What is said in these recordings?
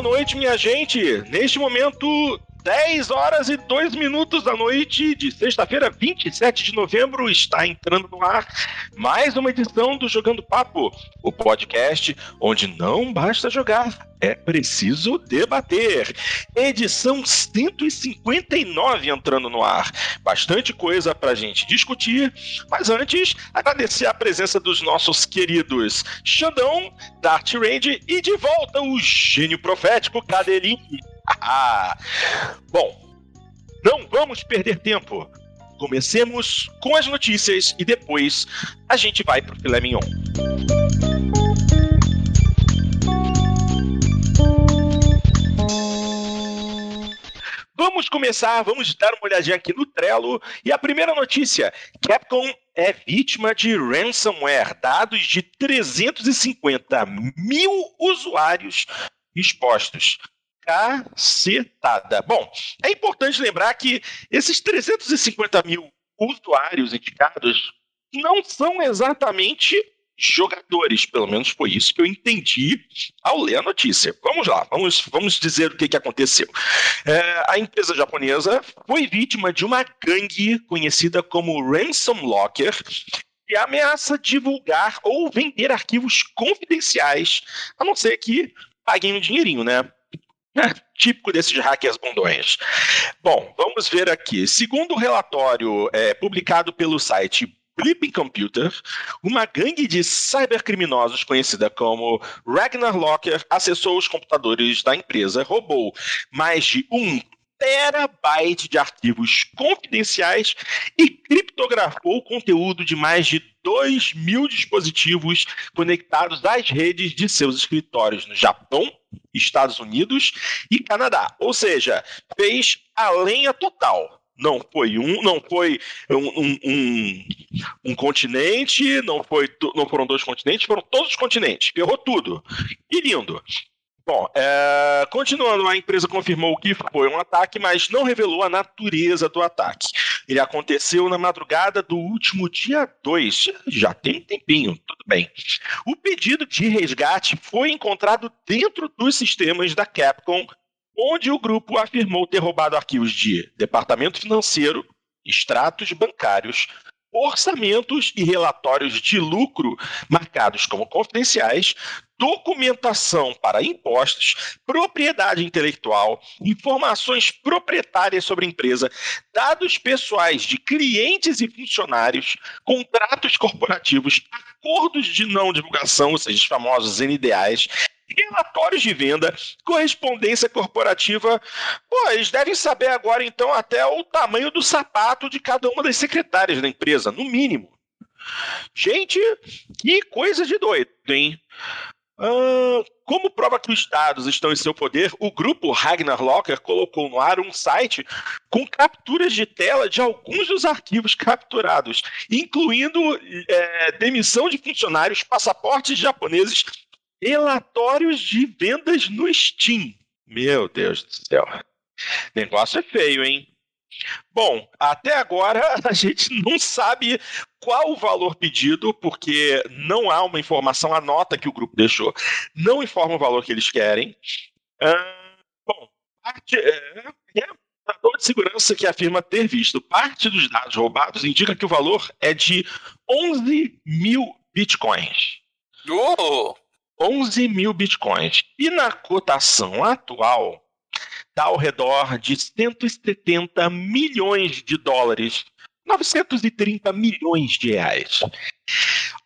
boa noite, minha gente. Neste momento, 10 horas e 2 minutos da noite de sexta-feira, 27 de novembro, está entrando no ar mais uma edição do Jogando Papo, o podcast onde não basta jogar, é preciso debater. Edição 159 entrando no ar. Bastante coisa pra gente discutir, mas antes, agradecer a presença dos nossos queridos Xandão, Dart Range e de volta o gênio profético Cadelinho. Bom, não vamos perder tempo. Comecemos com as notícias e depois a gente vai pro filé mignon. Vamos começar, vamos dar uma olhadinha aqui no Trello. E a primeira notícia: Capcom é vítima de ransomware. Dados de 350 mil usuários expostos cacetada. Bom, é importante lembrar que esses 350 mil usuários indicados não são exatamente jogadores, pelo menos foi isso que eu entendi ao ler a notícia. Vamos lá, vamos, vamos dizer o que, que aconteceu. É, a empresa japonesa foi vítima de uma gangue conhecida como Ransom Locker, que ameaça divulgar ou vender arquivos confidenciais, a não ser que paguem um dinheirinho, né? típico desses hackers bundões. Bom, vamos ver aqui. Segundo o relatório é, publicado pelo site Flipping Computer, uma gangue de cybercriminosos conhecida como Ragnar Locker acessou os computadores da empresa, roubou mais de um terabyte de arquivos confidenciais e criptografou o conteúdo de mais de 2 mil dispositivos conectados às redes de seus escritórios no Japão, Estados Unidos e Canadá. Ou seja, fez a lenha total. Não foi um, não foi um, um, um, um continente, não, foi, não foram dois continentes, foram todos os continentes. Ferrou tudo. E lindo. Bom, é, continuando, a empresa confirmou que foi um ataque, mas não revelou a natureza do ataque. Ele aconteceu na madrugada do último dia 2, já tem um tempinho, tudo bem. O pedido de resgate foi encontrado dentro dos sistemas da Capcom, onde o grupo afirmou ter roubado arquivos de departamento financeiro, extratos bancários, orçamentos e relatórios de lucro marcados como confidenciais, documentação para impostos, propriedade intelectual, informações proprietárias sobre a empresa, dados pessoais de clientes e funcionários, contratos corporativos, acordos de não divulgação, ou seja, os famosos NDAs, relatórios de venda, correspondência corporativa. Pô, eles devem saber agora, então, até o tamanho do sapato de cada uma das secretárias da empresa, no mínimo. Gente, que coisa de doido, hein? Uh, como prova que os dados estão em seu poder, o grupo Ragnar Locker colocou no ar um site com capturas de tela de alguns dos arquivos capturados, incluindo é, demissão de funcionários, passaportes japoneses relatórios de vendas no Steam. Meu Deus do céu. Negócio é feio, hein? Bom, até agora a gente não sabe qual o valor pedido, porque não há uma informação, a nota que o grupo deixou não informa o valor que eles querem. Ah, bom, parte, é, é de segurança que afirma ter visto parte dos dados roubados indica que o valor é de 11 mil bitcoins. Oh! 11 mil bitcoins. E na cotação atual, está ao redor de 170 milhões de dólares. 930 milhões de reais.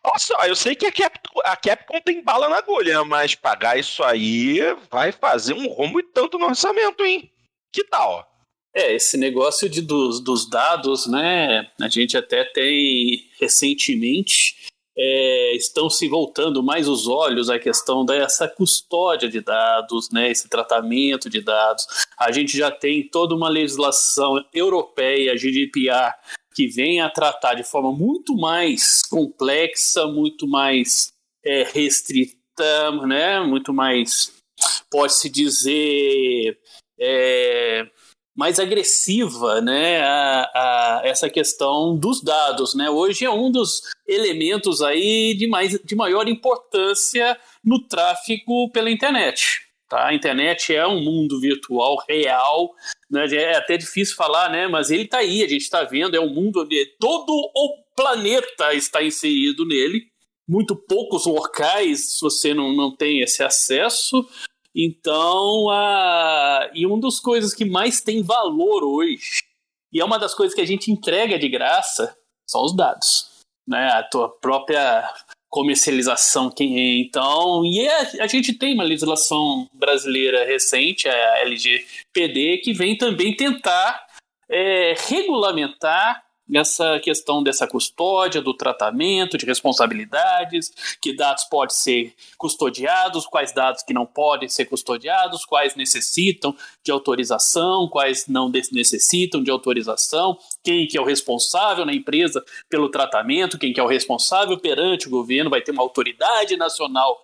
Olha só, eu sei que a Capcom, a Capcom tem bala na agulha, mas pagar isso aí vai fazer um rombo e tanto no orçamento, hein? Que tal? É, esse negócio de, dos, dos dados, né? A gente até tem recentemente é, estão se voltando mais os olhos à questão dessa custódia de dados, né, esse tratamento de dados. A gente já tem toda uma legislação europeia, GDPR, que vem a tratar de forma muito mais complexa, muito mais é, restrita, né, muito mais, pode-se dizer, é, mais agressiva né, a, a, essa questão dos dados. Né? Hoje é um dos elementos aí de, mais, de maior importância no tráfego pela internet. Tá? A internet é um mundo virtual real, né? é até difícil falar, né? mas ele está aí, a gente está vendo, é um mundo onde todo o planeta está inserido nele. Muito poucos locais você não, não tem esse acesso. Então, a... e uma das coisas que mais tem valor hoje, e é uma das coisas que a gente entrega de graça, são os dados. Né? A tua própria comercialização. Então, e a, a, gente tem uma legislação brasileira recente, a LGPD, que vem também tentar é, regulamentar essa questão dessa custódia, do tratamento, de responsabilidades, que dados podem ser custodiados, quais dados que não podem ser custodiados, quais necessitam de autorização, quais não necessitam de autorização, quem que é o responsável na empresa pelo tratamento, quem que é o responsável perante o governo, vai ter uma autoridade nacional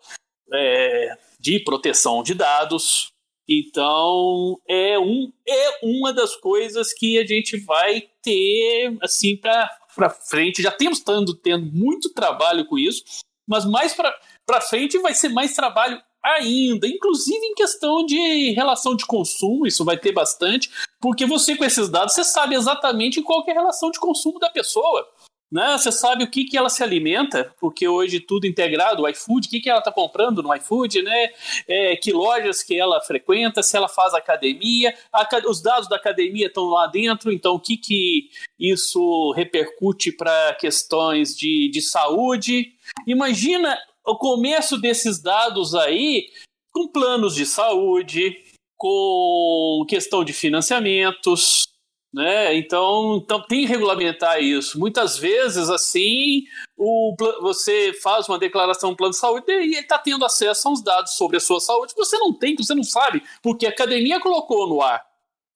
é, de proteção de dados, então, é, um, é uma das coisas que a gente vai ter, assim, para frente. Já temos estando tendo muito trabalho com isso, mas mais para frente vai ser mais trabalho ainda, inclusive em questão de relação de consumo, isso vai ter bastante, porque você com esses dados, você sabe exatamente qual é a relação de consumo da pessoa. Né? Você sabe o que, que ela se alimenta, porque hoje tudo integrado, o iFood, o que, que ela está comprando no iFood, né? É, que lojas que ela frequenta, se ela faz academia, a, os dados da academia estão lá dentro, então o que, que isso repercute para questões de, de saúde. Imagina o começo desses dados aí com planos de saúde, com questão de financiamentos, né? Então, então tem que regulamentar isso. Muitas vezes, assim, o, você faz uma declaração, um plano de saúde, e ele está tendo acesso a uns dados sobre a sua saúde que você não tem, que você não sabe, porque a academia colocou no ar.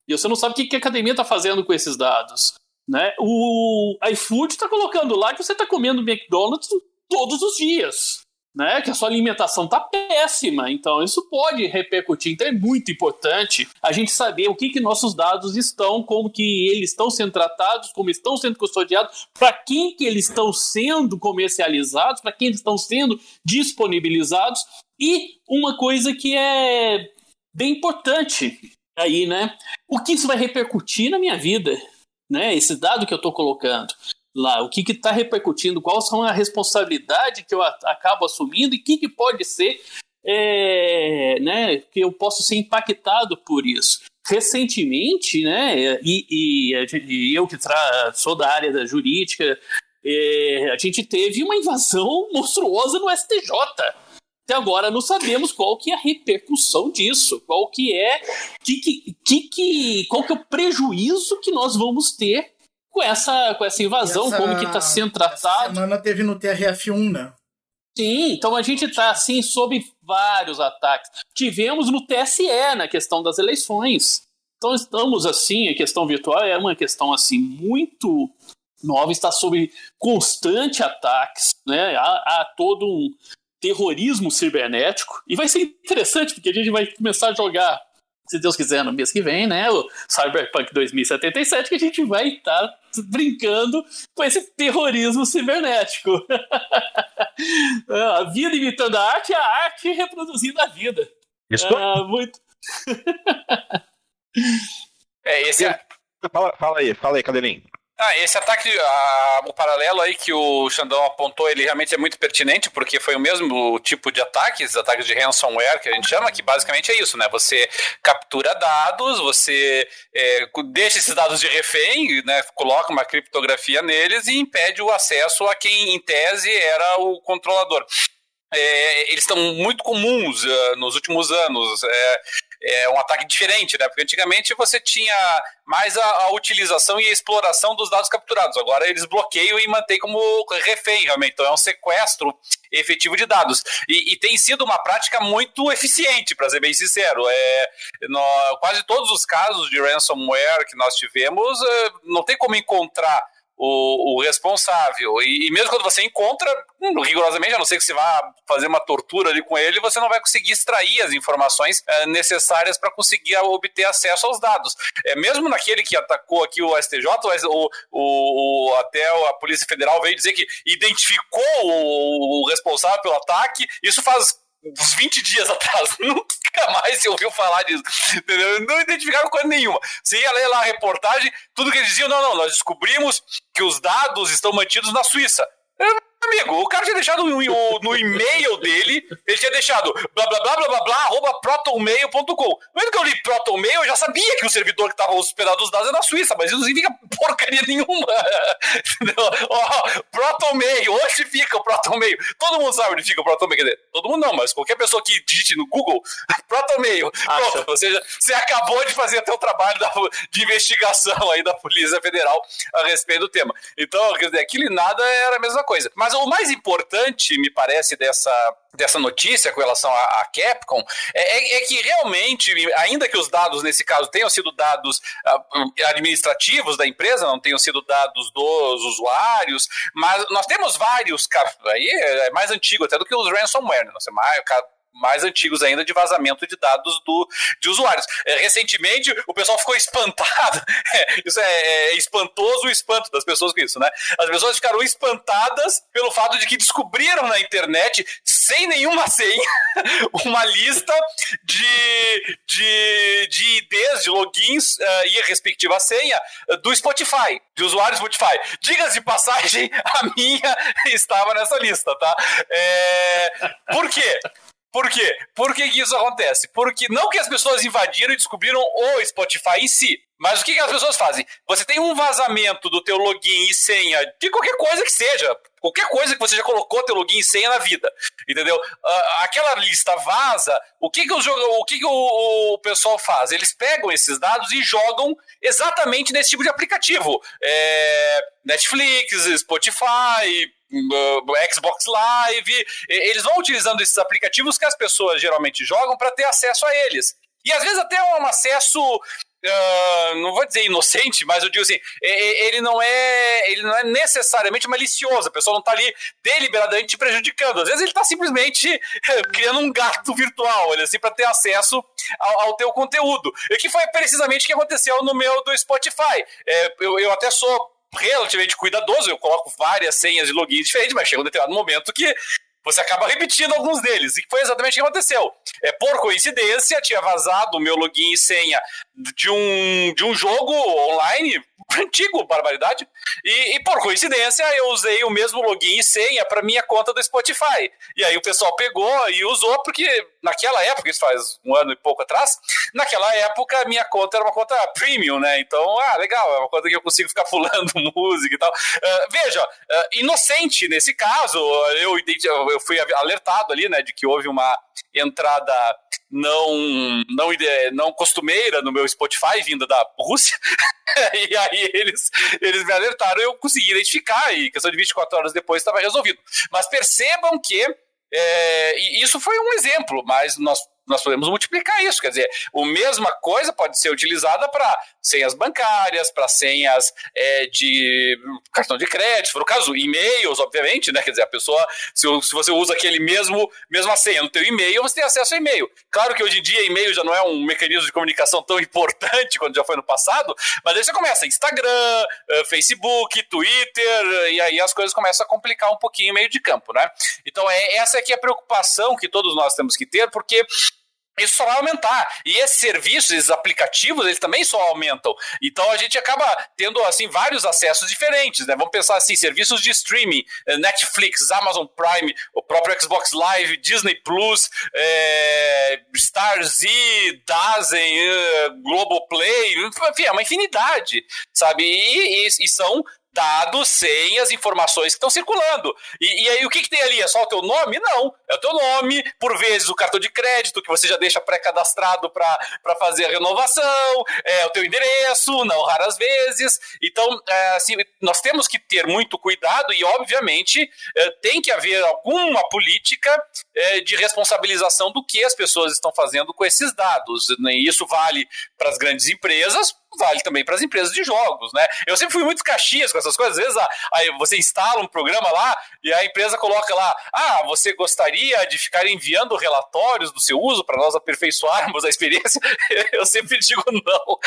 E você não sabe o que, que a academia está fazendo com esses dados. Né? O iFood está colocando lá que você está comendo McDonald's todos os dias né, que a sua alimentação tá péssima. Então, isso pode repercutir. Então, é muito importante a gente saber o que, que nossos dados estão, como que eles estão sendo tratados, como estão sendo custodiados, para quem que eles estão sendo comercializados, para quem eles estão sendo disponibilizados. E uma coisa que é bem importante aí, né? O que isso vai repercutir na minha vida? Né, esse dado que eu estou colocando lá, o que está repercutindo, qual são a responsabilidade que eu acabo assumindo e o que, que pode ser é, né, que eu posso ser impactado por isso. Recentemente, né, e, e, e eu que sou da área da jurídica, é, a gente teve uma invasão monstruosa no STJ. Até agora não sabemos qual que é a repercussão disso, qual que é, que, que, que, qual que é o prejuízo que nós vamos ter com essa, com essa invasão, essa, como que está sendo tratado. Essa semana teve no TRF1, né? Sim, então a gente está assim sob vários ataques. Tivemos no TSE na questão das eleições. Então estamos assim, a questão virtual é uma questão assim muito nova, está sob constante ataques, né? Há, há todo um terrorismo cibernético e vai ser interessante porque a gente vai começar a jogar se Deus quiser, no mês que vem, né? O Cyberpunk 2077, que a gente vai estar tá brincando com esse terrorismo cibernético. a vida imitando a arte e a arte reproduzindo a vida. Isso. Ah, muito. é, esse é... Fala, fala aí, fala aí, Cadeirinho. Ah, esse ataque, a, o paralelo aí que o Xandão apontou, ele realmente é muito pertinente, porque foi o mesmo tipo de ataques, ataques de ransomware que a gente chama, que basicamente é isso, né? Você captura dados, você é, deixa esses dados de refém, né? Coloca uma criptografia neles e impede o acesso a quem, em tese, era o controlador. É, eles estão muito comuns uh, nos últimos anos. É, é um ataque diferente, né? Porque antigamente você tinha mais a, a, utilização e a exploração dos dados capturados. Agora eles bloqueiam e mantêm como refém, realmente. Então é um sequestro efetivo de dados. E, e tem sido uma prática muito eficiente, para ser bem sincero. É, quase todos os casos de ransomware que nós tivemos, é, não tem como encontrar o, o responsável. E, e, mesmo quando você encontra, hum, rigorosamente, a não ser que você vá fazer uma tortura ali com ele, você não vai conseguir extrair as informações é, necessárias para conseguir obter acesso aos dados. É, mesmo naquele que atacou aqui o STJ, o, o, o até a Polícia Federal veio dizer que identificou o, o responsável pelo ataque, isso faz uns 20 dias atrás. Nunca mais se ouviu falar disso. Entendeu? Não identificaram coisa nenhuma. Você ia ler lá a reportagem, tudo que eles diziam, não, não, nós descobrimos que os dados estão mantidos na Suíça. Amigo, o cara tinha deixado no, no e-mail dele, ele tinha deixado blá blá blá blá blá blá arroba protonmail.com. No que eu li protonmail, eu já sabia que o servidor que estava hospedado os dados é na Suíça, mas isso não significa porcaria nenhuma. oh, protonmail, onde fica o protonmail? Todo mundo sabe onde fica o protonmail, quer dizer, todo mundo não, mas qualquer pessoa que digite no Google, protonmail, pronto, ou seja, você acabou de fazer até o trabalho da, de investigação aí da Polícia Federal a respeito do tema. Então, quer dizer, aquilo e nada era a mesma coisa. Mas mas o mais importante, me parece, dessa, dessa notícia com relação à, Capcom é, é, é, que realmente, ainda que os dados nesse caso tenham sido dados uh, administrativos da empresa, não tenham sido dados dos usuários, mas nós temos vários, aí é mais antigo até do que os ransomware, né? Mais antigos ainda de vazamento de dados do, de usuários. É, recentemente, o pessoal ficou espantado. É, isso é, é, espantoso o espanto das pessoas com isso, né? As pessoas ficaram espantadas pelo fato de que descobriram na internet, sem nenhuma senha, uma lista de, de, de IDs, de logins uh, e a respectiva senha do Spotify, de usuários Spotify. Diga-se de passagem, a minha estava nessa lista, tá? É, por quê? Por quê? Por que isso acontece? Porque não que as pessoas invadiram e descobriram o Spotify em si, mas o que, que as pessoas fazem? Você tem um vazamento do teu login e senha de qualquer coisa que seja, qualquer coisa que você já colocou teu login e senha na vida, entendeu? Uh, aquela lista vaza, o que que, o, o, que, que o, o, pessoal faz? Eles pegam esses dados e jogam exatamente nesse tipo de aplicativo. É, Netflix, Spotify, Xbox Live, eles vão utilizando esses aplicativos que as pessoas geralmente jogam para ter acesso a eles. E às vezes até um acesso Uh, não vou dizer inocente, mas eu digo assim, ele não é, ele não é necessariamente malicioso, a pessoa não está ali deliberadamente te prejudicando. Às vezes ele está simplesmente criando um gato virtual, assim, para ter acesso ao, ao, teu conteúdo. E que foi precisamente o que aconteceu no meu do Spotify. É, eu, eu até sou relativamente cuidadoso, eu coloco várias senhas e logins diferentes, mas chega um determinado momento que você acaba repetindo alguns deles. E foi exatamente o que aconteceu. É, por coincidência, tinha vazado o meu login e senha de um, de um jogo online antigo, barbaridade. E, e, por coincidência, eu usei o mesmo login e senha para minha conta do Spotify. E aí o pessoal pegou e usou, porque naquela época, isso faz um ano e pouco atrás, naquela época minha conta era uma conta premium, né? Então, ah, legal, é uma conta que eu consigo ficar pulando música e tal. Uh, veja, uh, inocente nesse caso, eu, eu fui alertado ali, né, de que houve uma entrada não, não, não costumeira no meu Spotify, vinda da Rússia. e aí eles, eles me alertaram, eu consegui identificar, e questão de 24 horas depois estava resolvido. Mas percebam que é, isso foi um exemplo, mas nós nós podemos multiplicar isso. Quer dizer, a mesma coisa pode ser utilizada para senhas bancárias, para senhas é, de cartão de crédito, se for o caso, e-mails, obviamente, né? Quer dizer, a pessoa, se, se você usa aquele mesmo, mesma senha no teu e-mail, você tem acesso ao e-mail. Claro que hoje em dia e-mail já não é um mecanismo de comunicação tão importante quanto já foi no passado, mas aí você começa Instagram, eh, Facebook, Twitter, e aí as coisas começam a complicar um pouquinho o meio de campo, né? Então, é, essa aqui é a preocupação que todos nós temos que ter, porque isso só vai aumentar. E esses serviços, esses aplicativos, eles também só aumentam. Então a gente acaba tendo assim vários acessos diferentes, né? Vamos pensar assim, serviços de streaming, eh, Netflix, Amazon Prime, o próprio Xbox Live, Disney Plus, é, Star Z, Dazen, é, Globoplay, enfim, é uma infinidade, sabe? E, e, e são dados, senhas, informações que estão circulando. E, e, aí o que, que tem ali? É só o teu nome? Não. É o teu nome, por vezes o cartão de crédito que você já deixa pré-cadastrado para fazer a renovação, é o teu endereço, não raras vezes. Então, é, assim, nós temos que ter muito cuidado e, obviamente, é, tem que haver alguma política é, de responsabilização do que as pessoas estão fazendo com esses dados. E isso vale para as grandes empresas, vale também para as empresas de jogos, né? Eu sempre fui muito caxias com essas coisas. Às vezes, aí você instala um programa lá e a empresa coloca lá: ah, você gostaria de ficar enviando relatórios do seu uso para nós aperfeiçoarmos a experiência? Eu sempre digo não.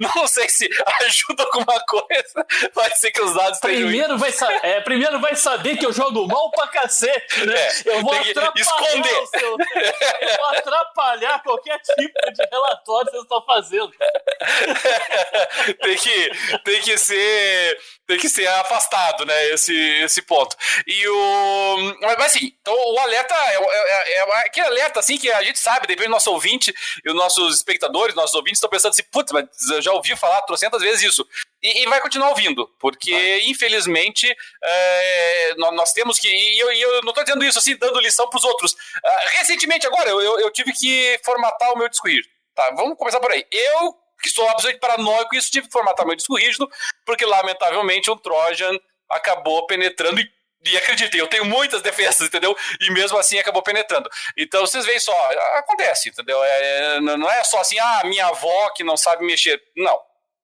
Não sei se ajuda alguma coisa. Pode ser que os dados primeiro vai é, Primeiro vai saber que eu jogo mal pra cacete, né? É, eu vou atrapalhar esconder. Seu... Eu vou atrapalhar qualquer tipo de relatório que vocês estão fazendo. tem, que, tem que ser tem que ser afastado, né? Esse, esse ponto. E o. Mas assim, então o alerta é, é, é, é aquele alerta assim que a gente sabe, depende do nosso ouvinte e os nossos espectadores, nossos ouvintes estão pensando assim, putz, mas eu já ouvi falar trocentas vezes isso. E, e vai continuar ouvindo, porque infelizmente é, nós, nós, temos que. E eu, eu não estou dizendo isso assim, dando lição para os outros. Uh, recentemente, agora, eu, eu, eu tive que formatar o meu disco Tá, vamos começar por aí. Eu que sou absolutamente paranoico com isso, tive que formatar meu disco rígido, porque lamentavelmente um Trojan acabou penetrando e e acreditem, eu tenho muitas defesas, entendeu? E mesmo assim acabou penetrando. Então vocês veem só, acontece, entendeu? É, não é só assim, ah, minha avó que não sabe mexer. Não.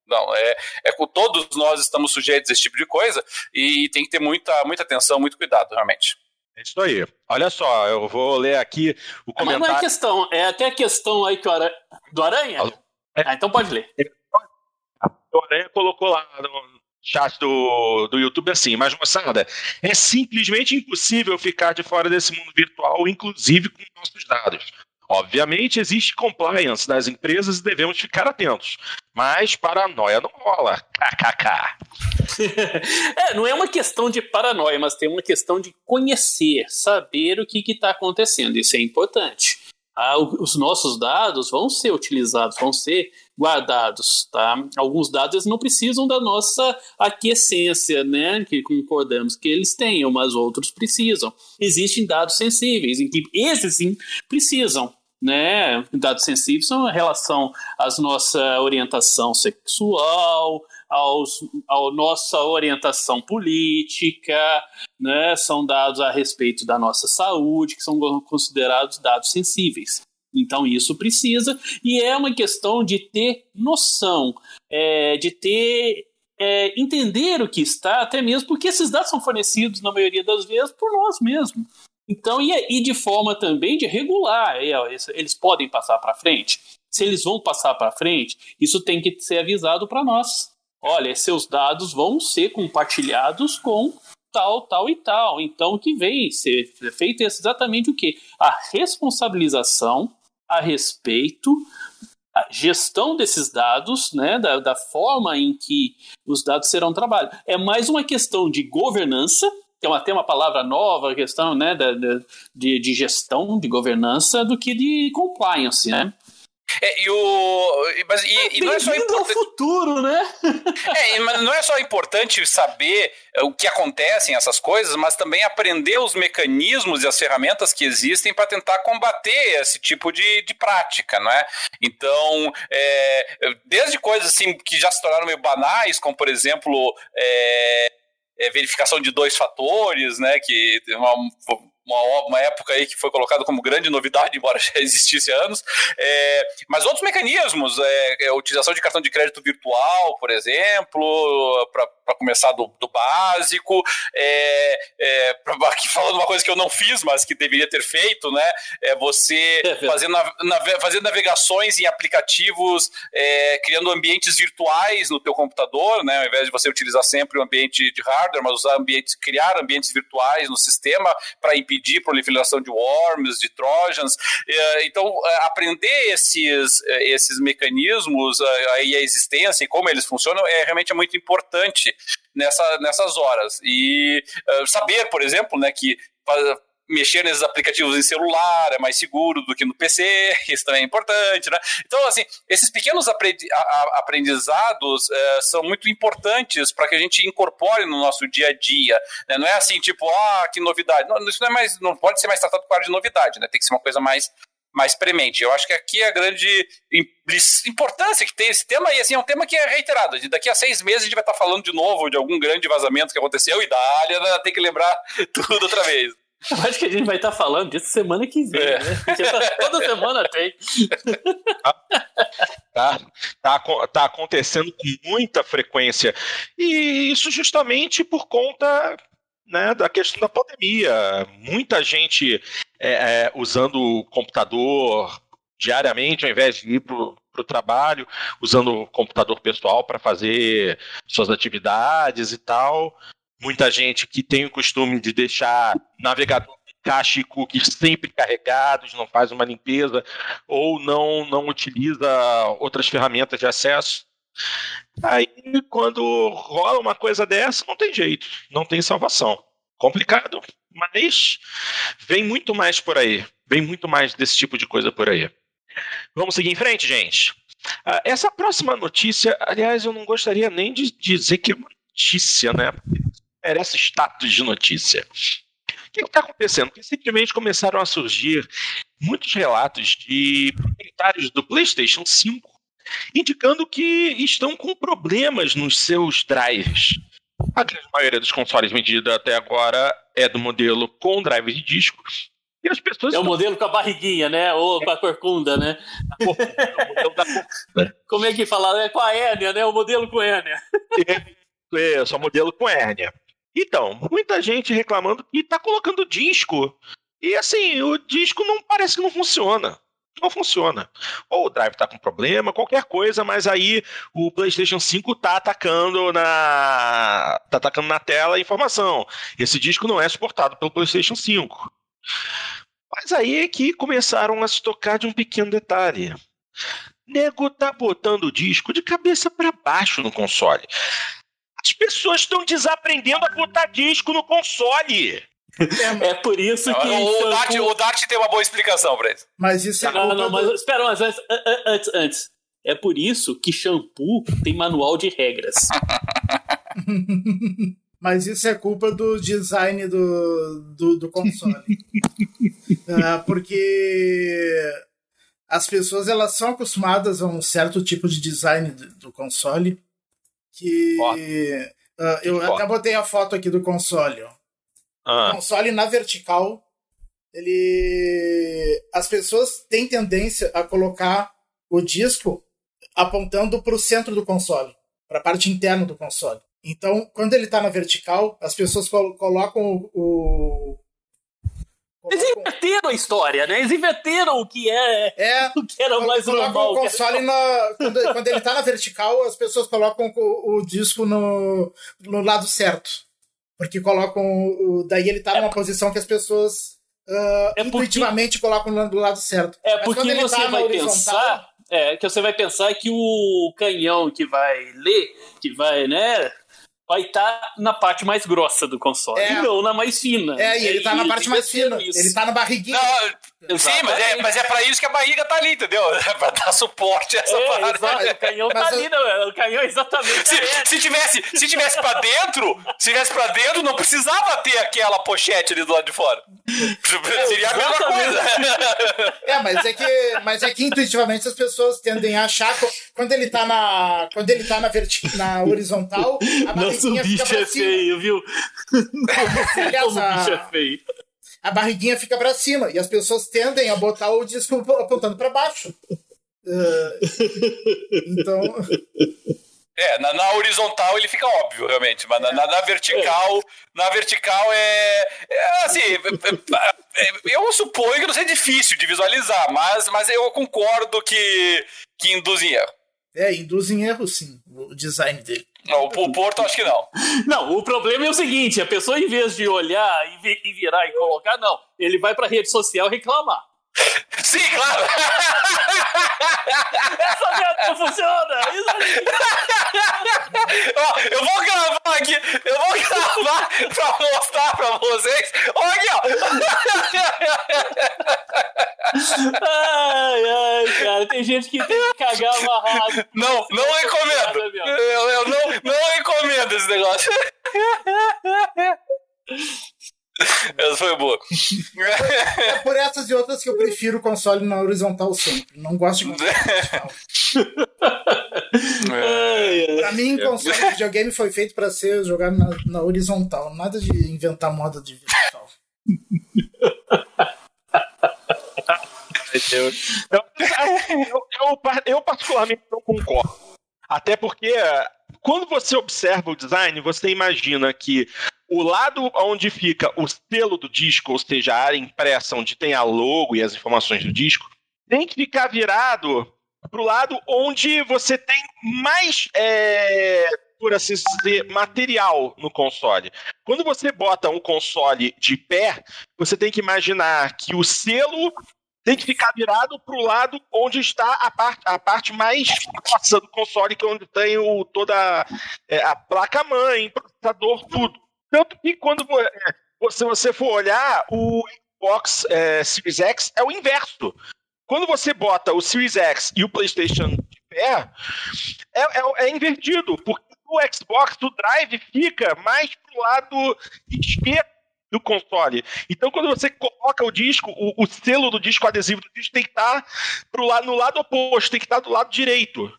Não, é, é com todos nós estamos sujeitos a esse tipo de coisa e, e tem que ter muita, muita atenção, muito cuidado, realmente. É isso aí. Olha só, eu vou ler aqui o comentário. Mas não é questão, é até a questão aí que o Aranha, do Aranha. É. Ah, então pode ler. O Aranha colocou lá no chat do, do YouTube assim, mas moçada, é simplesmente impossível ficar de fora desse mundo virtual, inclusive com nossos dados. Obviamente existe compliance das empresas e devemos ficar atentos. Mas paranoia não rola. KKK. é, não é uma questão de paranoia, mas tem uma questão de conhecer, saber o que está acontecendo. Isso é importante ah, os nossos dados vão ser utilizados, vão ser guardados, tá? Alguns dados não precisam da nossa aquiescência, né? Que concordamos que eles tenham, mas outros precisam. Existem dados sensíveis em que esses sim precisam, né? Dados sensíveis são em relação à nossa orientação sexual, aos, à nossa orientação política, né, são dados a respeito da nossa saúde, que são considerados dados sensíveis. Então isso precisa, e é uma questão de ter noção, é, de ter é, entender o que está, até mesmo porque esses dados são fornecidos, na maioria das vezes, por nós mesmos. Então, e, e de forma também de regular, eles podem passar para frente. Se eles vão passar para frente, isso tem que ser avisado para nós olha, seus dados vão ser compartilhados com tal, tal e tal. Então, o que vem ser feito é exatamente o que? A responsabilização a respeito a gestão desses dados, né, da, da forma em que os dados serão trabalhados. É mais uma questão de governança, que é até uma palavra nova, questão né, da, de, de gestão, de governança, do que de compliance, né? É, e o. Mas, e, e não é só importante. futuro, né? é, mas não é só importante saber eh, o que acontecem essas coisas, mas também aprender os mecanismos e as ferramentas que existem para tentar combater esse tipo de, de prática, não é? Então, é, desde coisas assim que já se tornaram meio banais, como por exemplo. É, é, verificação de dois fatores, né? Que uma, uma, uma época aí que foi colocado como grande novidade, embora já existisse há anos. É, mas outros mecanismos, é, é, a utilização de cartão de crédito virtual, por exemplo, para começar do, do básico, é, é, aqui falando uma coisa que eu não fiz, mas que deveria ter feito, né? É você é fazer, nave, fazer navegações em aplicativos, é, criando ambientes virtuais no teu computador, né? Ao invés de você utilizar sempre o um ambiente de hardware, mas usar ambientes, criar ambientes virtuais no sistema para impedir impedir proliferação de worms, de trojans. É, então, é, aprender esses, é, esses mecanismos e a existência e como eles funcionam é realmente muito importante nessa, nessas horas. E saber, por exemplo, né, que mexer nesses aplicativos em celular é mais seguro do que no PC, isso também é importante, né? Então, assim, esses pequenos aprendizados é, são muito importantes para que a gente incorpore no nosso dia a dia, né? Não é assim, tipo, ah, que novidade. Não, isso não é mais, não pode ser mais tratado com de novidade, né? Tem que ser uma coisa mais mais premente. Eu acho que aqui é a grande importância que tem esse tema, e assim, é um tema que é reiterado. Daqui a seis meses a gente vai estar falando de novo de algum grande vazamento que aconteceu, e da área tem que lembrar tudo outra vez. Eu acho que a gente vai estar tá falando disso semana que vem, é. né? Toda semana tem. Tá, tá, tá acontecendo com muita frequência. E isso justamente por conta né, da questão da pandemia. Muita gente é, é, usando o computador diariamente, ao invés de ir para o trabalho, usando o computador pessoal para fazer suas atividades e tal. Muita gente que tem o costume de deixar navegador caixa e cookies sempre carregados, não faz uma limpeza ou não, não utiliza outras ferramentas de acesso. Aí, quando rola uma coisa dessa, não tem jeito, não tem salvação. Complicado, mas vem muito mais por aí. Vem muito mais desse tipo de coisa por aí. Vamos seguir em frente, gente. Uh, essa próxima notícia, aliás, eu não gostaria nem de dizer que é notícia, né? Merece status de notícia. O que está acontecendo? Recentemente começaram a surgir muitos relatos de proprietários do PlayStation 5 indicando que estão com problemas nos seus drives. A grande maioria dos consoles vendidos até agora é do modelo com drive de disco. E as pessoas é o modelo com a barriguinha, né? Ou com a corcunda, né? É o modelo da corcunda. Como é que fala? É com a hérnia, né? O modelo com hérnia. É, é só modelo com hérnia. Então, muita gente reclamando que tá colocando disco. E assim, o disco não parece que não funciona. Não funciona. Ou o drive tá com problema, qualquer coisa, mas aí o PlayStation 5 tá atacando na tá atacando na tela a informação. Esse disco não é suportado pelo PlayStation 5. Mas aí é que começaram a se tocar de um pequeno detalhe. Nego tá botando o disco de cabeça para baixo no console. As pessoas estão desaprendendo a botar disco no console. É, é por isso que. O, o, Dart, o Dart tem uma boa explicação pra isso. Mas isso é. Não, não, mas espera, mas antes, antes, antes. É por isso que shampoo tem manual de regras. mas isso é culpa do design do, do, do console. uh, porque as pessoas elas são acostumadas a um certo tipo de design do, do console que uh, eu até botei a foto aqui do console. Ah. O console na vertical, ele as pessoas têm tendência a colocar o disco apontando para o centro do console, para a parte interna do console. Então, quando ele está na vertical, as pessoas colocam o, eles inverteram a história, né? Eles inverteram o que é, é o que era mais normal. O console na, quando, quando, ele tá na vertical, as pessoas colocam o, o, disco no, no lado certo. Porque colocam. O, daí ele tá é, numa posição que as pessoas uh, é intuitivamente porque, colocam do lado certo. É Mas porque você tá vai pensar. É, que você vai pensar que o canhão que vai ler, que vai, né, vai estar tá na parte mais grossa do console, é. e não na mais fina. É, e ele tá na parte mais fina. Isso. Ele tá na barriguinha. Não, sim, mas é, mas é pra isso que a barriga tá ali, entendeu? É pra dar suporte a essa é, parada. Exato, o canhão tá ali, não, o canhão é exatamente. Se, se, tivesse, se tivesse pra dentro, se tivesse pra dentro, não precisava ter aquela pochete ali do lado de fora. Seria a mesma coisa. É, mas é que, mas é que intuitivamente as pessoas tendem a achar quando ele tá na, quando ele tá na, vertical, na horizontal, a Nossa, o bicho é feio, viu? Aliás, a, o bicho é feio. A barriguinha fica para cima e as pessoas tendem a botar o disco apontando para baixo. Uh, então. É, na, na, horizontal ele fica óbvio, realmente, mas é. na, na, vertical, na vertical é, é assim, é, é, eu suponho que não seja difícil de visualizar, mas, mas eu concordo que, que induz em erro. É, induz em erro, sim, o design dele. Não, o Porto acho que não. Não, o problema é o seguinte: a pessoa, em vez de olhar e, virar e colocar, não, ele vai pra rede social reclamar. Sim, claro! Essa merda funciona! Ó, eu vou gravar aqui, eu vou gravar pra mostrar pra vocês. Olha aqui, ó! Ai, ai, cara, tem gente que tem que cagar amarrado. Não, não recomendo! Eu, eu não, não recomendo esse negócio. Essa foi boa. É por essas e outras que eu prefiro o console na horizontal sempre. Não gosto de console vertical. É. Pra mim, console de videogame foi feito pra ser jogado na, na horizontal. Nada de inventar moda de vertical. Ai, Eu, eu, eu, eu particularmente não concordo. Até porque quando você observa o design, você imagina que o lado onde fica o selo do disco, ou seja, a área impressa onde tem a logo e as informações do disco, tem que ficar virado para o lado onde você tem mais, é, por assim dizer, material no console. Quando você bota um console de pé, você tem que imaginar que o selo tem que ficar virado para o lado onde está a parte, a parte mais do console, que é onde tem o, toda é, a placa-mãe, processador, tudo. Tanto que quando você, você for olhar, o Xbox é, Series X é o inverso. Quando você bota o Series X e o PlayStation de pé, é, é, é invertido, porque o Xbox, o drive fica mais pro lado esquerdo do console. Então, quando você coloca o disco, o, o, selo do disco, adesivo do disco tem que estar pro lado, no lado oposto, tem que estar do lado direito.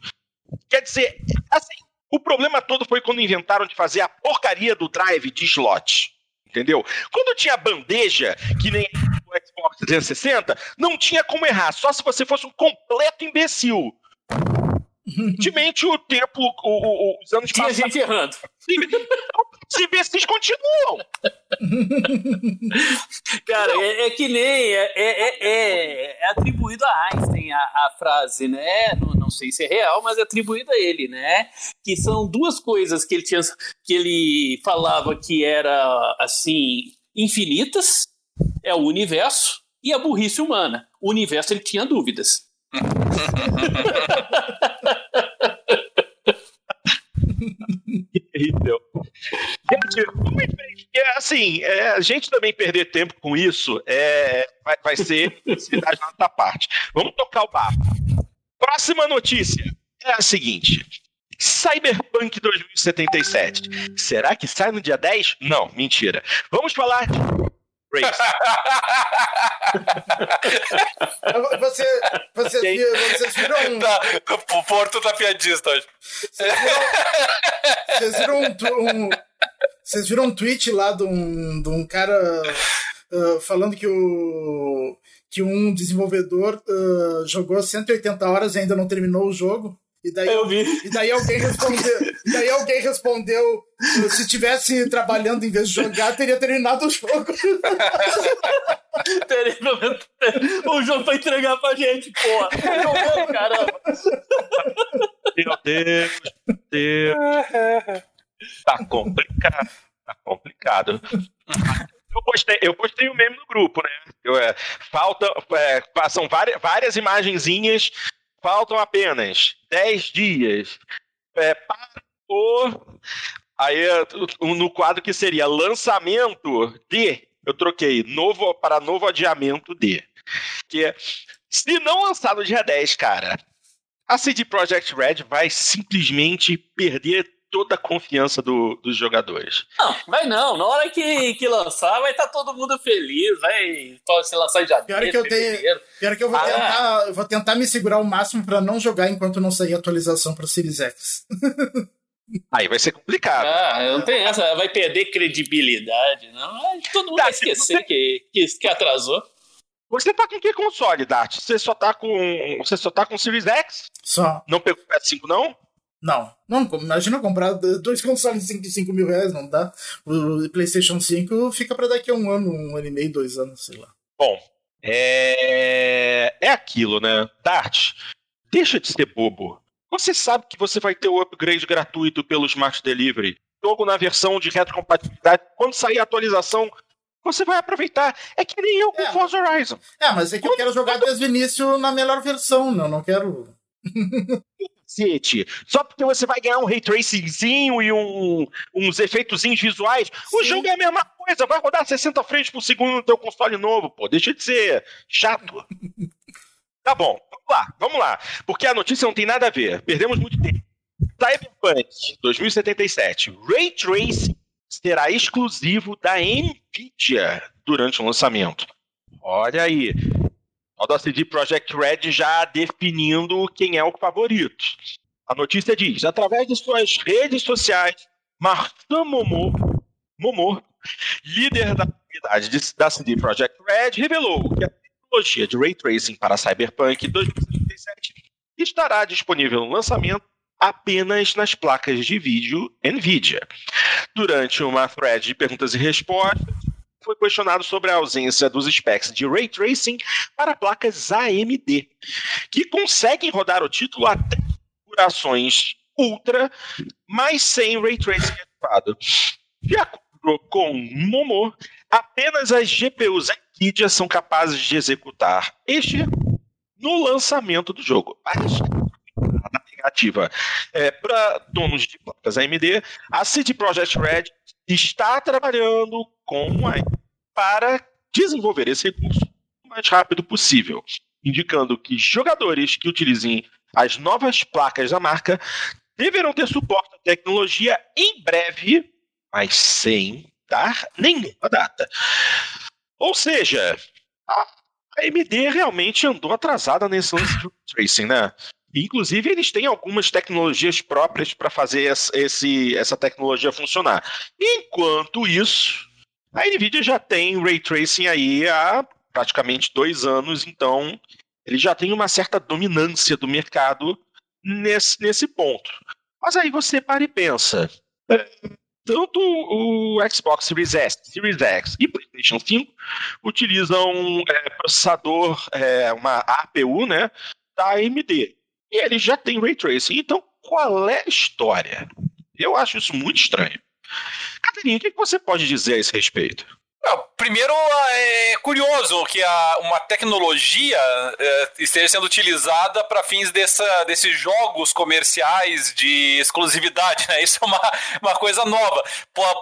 Quer dizer, assim, o problema todo foi quando inventaram de fazer a porcaria do drive de slot. Entendeu? Quando tinha bandeja, que nem o Xbox 360, não tinha como errar, só se você fosse um completo imbecil. Ultimamente, o tempo, o, o, os anos Tinha passados, gente errando. Os imbecis continuam. Cara, é, é, que nem. É, é, é, é atribuído a Einstein a, a frase, né? Não, não, sei se é real, mas é atribuído a ele, né? Que são duas coisas que ele tinha. que ele falava que era assim. infinitas. É o universo e a burrice humana. O universo ele tinha dúvidas. terrível. Gente, frente. Assim, é, a gente também perder tempo com isso é, vai, vai ser cidade na nossa parte. Vamos tocar o barco. Próxima notícia é a seguinte. Cyberpunk 2077. Será que sai no dia 10? Não, mentira. Vamos falar de você, vocês, viram, vocês viram. Tá, o Porto tá piadista hoje. Vocês viram, vocês viram um, um, vocês viram um tweet lá de um, de um cara uh, falando que o que um desenvolvedor uh, jogou 180 horas e ainda não terminou o jogo? E daí, eu vi. E daí alguém respondeu, daí alguém respondeu, se tivesse trabalhando em vez de jogar, teria terminado o jogo. o jogo vai entregar pra gente, porra. Jogando, caramba. Meu Deus, meu Deus. Tá complicado. Tá complicado. Eu postei, eu postei o mesmo no grupo, né? Eu, é, falta, é, são várias, várias imagenzinhas Faltam apenas 10 dias é, para o. Aí, no quadro que seria lançamento de. Eu troquei novo para novo adiamento de. Que é. Se não lançar no dia 10, cara, a CD Projekt Red vai simplesmente perder toda a confiança do, dos jogadores. Não, vai não. Na hora que, que lançar, vai estar tá todo mundo feliz. Vai se lançar em janeiro. Pior que eu tenho. Pior que eu vou, ah, tentar, eu vou tentar me segurar o máximo para não jogar enquanto não sair atualização para Series X. Aí vai ser complicado. Ah, não tem essa, vai perder credibilidade, não. Todo mundo tá, vai esquecer você... que, que, que atrasou. Você tá com que console, Dart? Você só tá com. Você só tá com Series X? Só. Não pegou o PS5, não? Não, não, imagina comprar dois consoles de 5 mil reais, não dá. O PlayStation 5 fica para daqui a um ano, um ano e meio, dois anos, sei lá. Bom, é, é aquilo, né? Dart, deixa de ser bobo. Você sabe que você vai ter o upgrade gratuito pelo Smart Delivery. Jogo na versão de retrocompatibilidade. Quando sair a atualização, você vai aproveitar. É que nem eu com é, Forza Horizon. É, mas é que Quando, eu quero jogar quando... desde o início na melhor versão, não, não quero. Cacete. Só porque você vai ganhar um ray tracingzinho e um, uns efeitos visuais, Sim. o jogo é a mesma coisa. Vai rodar 60 frames por segundo no teu console novo, pô. Deixa de ser chato. tá bom, vamos lá, vamos lá. Porque a notícia não tem nada a ver. Perdemos muito tempo. Cyberpunk 2077. Ray Tracing será exclusivo da Nvidia durante o lançamento. Olha aí, o da CD Projekt Red já definindo quem é o favorito. A notícia diz: através de suas redes sociais, Martin Momo, Momo líder da comunidade da CD Projekt Red, revelou que a tecnologia de Ray Tracing para Cyberpunk 2077 estará disponível no lançamento apenas nas placas de vídeo NVIDIA. Durante uma thread de perguntas e respostas, foi questionado sobre a ausência dos specs de Ray Tracing para placas AMD, que conseguem rodar o título até configurações Ultra, mas sem Ray Tracing ativado. De acordo com Momo, apenas as GPUs NVIDIA são capazes de executar este no lançamento do jogo. Negativa é, para donos de placas AMD, a CD Projekt Red está trabalhando com a para desenvolver esse recurso o mais rápido possível, indicando que jogadores que utilizem as novas placas da marca deverão ter suporte à tecnologia em breve, mas sem dar nenhuma data. Ou seja, a AMD realmente andou atrasada nesse lance de tracing, né? Inclusive, eles têm algumas tecnologias próprias para fazer esse, essa tecnologia funcionar. Enquanto isso, a NVIDIA já tem ray tracing aí há praticamente dois anos, então ele já tem uma certa dominância do mercado nesse, nesse ponto. Mas aí você para e pensa. É, tanto o Xbox Series S, Series X e PlayStation 5 utilizam é, processador, é, uma APU, né, da AMD. E ele já tem Ray Tracing. Então, qual é a história? Eu acho isso muito estranho. Catarina, o que você pode dizer a esse respeito? Primeiro, é curioso que uma tecnologia é, esteja sendo utilizada para fins dessa, desses jogos comerciais de exclusividade, né? Isso é uma, uma coisa nova.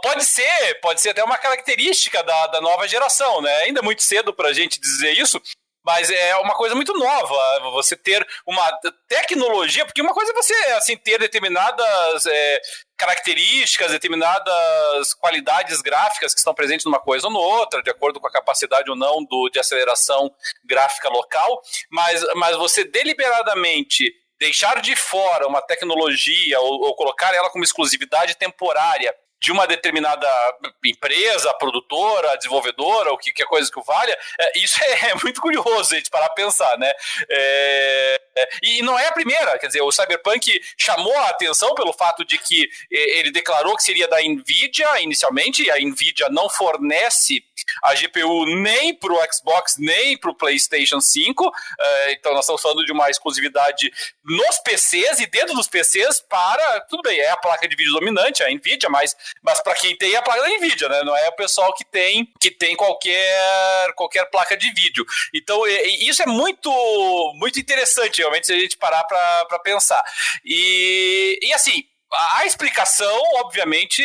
pode ser, pode ser até uma característica da, da nova geração, né? Ainda é muito cedo para a gente dizer isso, mas é uma coisa muito nova você ter uma tecnologia, porque uma coisa é você assim ter determinadas é, características, determinadas qualidades gráficas que estão presentes numa coisa ou noutra, de acordo com a capacidade ou não do, de aceleração gráfica local, mas, mas você deliberadamente deixar de fora uma tecnologia ou, ou colocar ela como exclusividade temporária de uma determinada empresa, produtora, desenvolvedora, ou que, que coisa que o valha, é, isso é, é, muito curioso a gente parar a pensar, né? É, é, e não é a primeira, quer dizer, o Cyberpunk chamou a atenção pelo fato de que ele declarou que seria da Nvidia inicialmente, e a Nvidia não fornece a GPU nem para o Xbox, nem para o PlayStation 5, é, então nós estamos falando de uma exclusividade nos PCs e dentro dos PCs para, tudo bem, é a placa de vídeo dominante, a Nvidia, mas mas para quem tem é a placa da Nvidia, né? Não é o pessoal que tem que tem qualquer qualquer placa de vídeo. Então isso é muito muito interessante realmente se a gente parar para pensar. E, e assim a explicação, obviamente,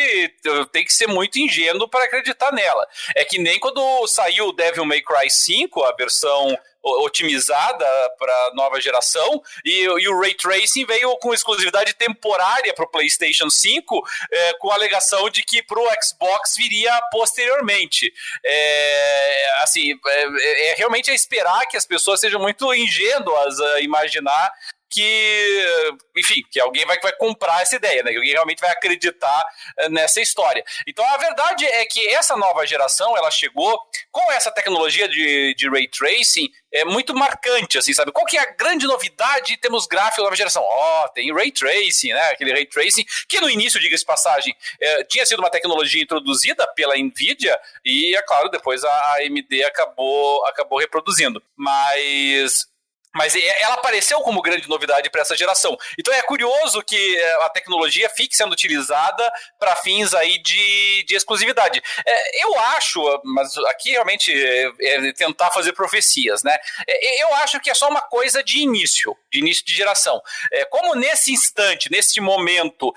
tem que ser muito ingênuo para acreditar nela. É que nem quando saiu o Devil May Cry 5, a versão otimizada para nova geração, e, e, o Ray Tracing veio com exclusividade temporária para o PlayStation 5, é, com a alegação de que para o Xbox viria posteriormente. É, assim, é, é realmente é esperar que as pessoas sejam muito ingênuas a imaginar que, enfim, que alguém vai, vai comprar essa ideia, né? Que alguém realmente vai acreditar eh, nessa história. Então a verdade é que essa nova geração ela chegou com essa tecnologia de, de ray tracing é muito marcante, assim, sabe? Qual que é a grande novidade? Temos gráfico nova geração. Ó, oh, tem ray tracing, né? Aquele ray tracing que no início, diga-se passagem, é, tinha sido uma tecnologia introduzida pela Nvidia e, é claro, depois a AMD acabou, acabou reproduzindo. Mas mas ela apareceu como grande novidade para essa geração. Então é curioso que é, a tecnologia fique sendo utilizada para fins aí de, de exclusividade. É, eu acho, mas aqui realmente é, é tentar fazer profecias, né? É, eu acho que é só uma coisa de início, de início de geração. É, como nesse instante, nesse momento,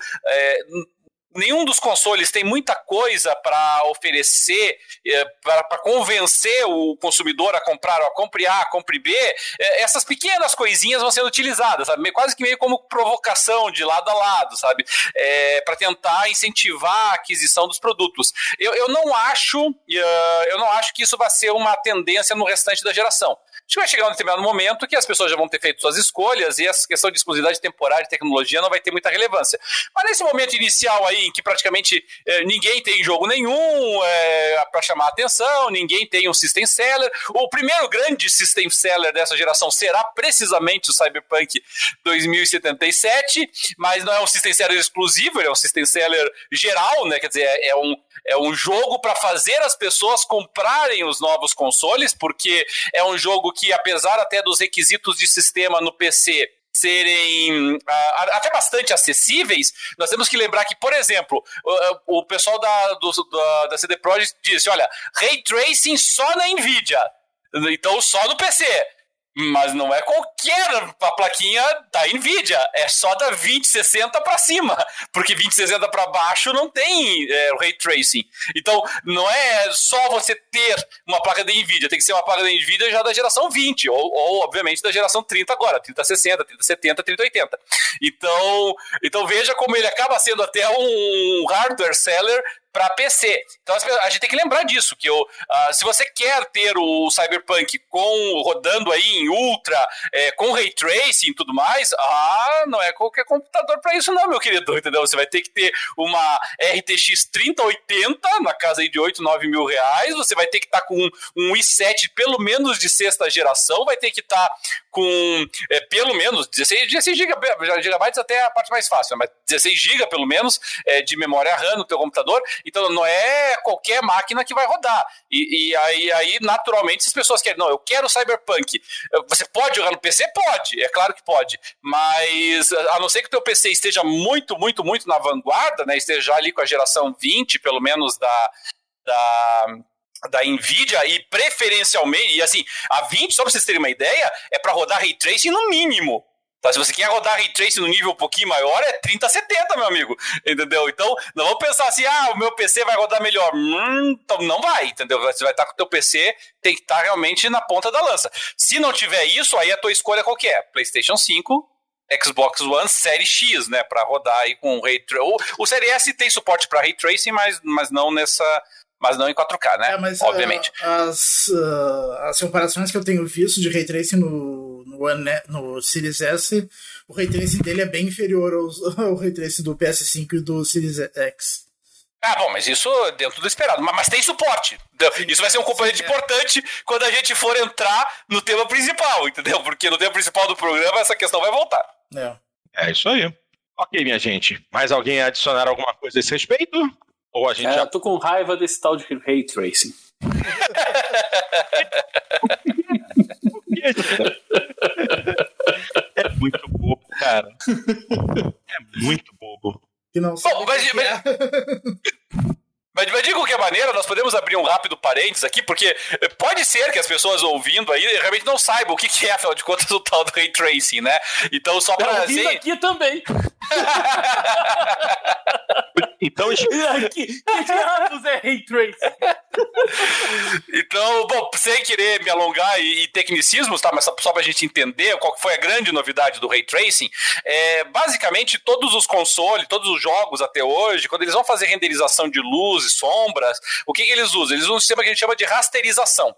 nenhum dos consoles tem muita coisa para oferecer, é, para convencer o consumidor a comprar, a compre A, compre B, é, essas pequenas coisinhas vão sendo utilizadas, sabe? quase que meio como provocação de lado a lado, sabe? É, para tentar incentivar a aquisição dos produtos. Eu, eu não acho, uh, eu não acho que isso vai ser uma tendência no restante da geração. Acho vai chegar um determinado momento que as pessoas já vão ter feito suas escolhas e essa questão de exclusividade temporária de tecnologia não vai ter muita relevância. Mas nesse momento inicial aí, em que praticamente eh, ninguém tem jogo nenhum eh, para chamar atenção, ninguém tem um system seller, o primeiro grande system seller dessa geração será precisamente o Cyberpunk 2077, mas não é um system seller exclusivo, ele é um system seller geral, né? Quer dizer, é, é um, é um jogo para fazer as pessoas comprarem os novos consoles, porque é um jogo que, apesar até dos requisitos de sistema no PC serem uh, até bastante acessíveis, nós temos que lembrar que, por exemplo, o, o pessoal da, do, da, da CD Projekt disse: olha, ray tracing só na Nvidia. Então, só no PC. Mas não é qualquer plaquinha da Nvidia, é só da 2060 para cima, porque 2060 para baixo não tem é, ray tracing. Então, não é só você ter uma placa da Nvidia, tem que ser uma placa da Nvidia já da geração 20, ou, ou obviamente da geração 30 agora, 3060, 3070, 3080. Então, então veja como ele acaba sendo até um hardware seller para PC. Então a gente tem que lembrar disso, que eu, uh, se você quer ter o Cyberpunk com rodando aí em ultra, é, com ray tracing e tudo mais, ah, não é qualquer computador para isso não, meu querido, entendeu? Você vai ter que ter uma RTX 3080 na casa aí de 8, 9 mil reais, você vai ter que estar tá com um i7 pelo menos de sexta geração, vai ter que estar tá com é, pelo menos 16, 16 gigabytes até a parte mais fácil, né? mas 16 GB pelo menos é, de memória RAM no teu computador então não é qualquer máquina que vai rodar. E, e aí, aí, naturalmente, se as pessoas querem, não, eu quero Cyberpunk. Você pode jogar no PC? Pode, é claro que pode. Mas a não ser que o teu PC esteja muito, muito, muito na vanguarda, né? Esteja ali com a geração 20, pelo menos, da. da da Nvidia e preferencialmente, e assim, a 20, só para vocês terem uma ideia, é para rodar ray tracing no mínimo. Tá? Se você quer rodar Ray Tracing no nível um pouquinho maior, é 3070, meu amigo. Entendeu? Então, não vamos pensar assim, ah, o meu PC vai rodar melhor. Hum, então não vai, entendeu? Você vai estar com o teu PC, tem que estar realmente na ponta da lança. Se não tiver isso, aí a tua escolha qual é? PlayStation 5, Xbox One Série X, né, para rodar aí com Ray Tracing. O, o Série S tem suporte para Ray Tracing, mas, mas não nessa mas não em 4K, né? É, mas, Obviamente. Uh, as, uh, as comparações que eu tenho visto de Ray Tracing no, no, One, no Series S, o Ray Tracing dele é bem inferior aos, ao Ray Tracing do PS5 e do Series X. Ah, bom, mas isso dentro do esperado. Mas, mas tem suporte. Isso vai ser um componente é. importante quando a gente for entrar no tema principal, entendeu? Porque no tema principal do programa essa questão vai voltar. É, é isso aí. Ok, minha gente. Mais alguém adicionar alguma coisa a esse respeito? Ou a gente é, já... Eu tô com raiva desse tal de Ray Tracing. é muito bobo, cara. É muito bobo. Que não sabe Bom, mas, mas, é. Mas, mas de qualquer maneira, nós podemos abrir um rápido parênteses aqui, porque pode ser que as pessoas ouvindo aí realmente não saibam o que, que é, afinal de contas, o tal do Ray Tracing, né? Então, só pra... Ouvindo assim... aqui também. então... Aqui, que diabos é Ray Tracing? então, bom, sem querer me alongar e, e tecnicismos, tá? Mas só, só pra gente entender qual foi a grande novidade do Ray Tracing, é, basicamente todos os consoles, todos os jogos até hoje, quando eles vão fazer renderização de luz sombras, o que, que eles usam? Eles usam um sistema que a gente chama de rasterização.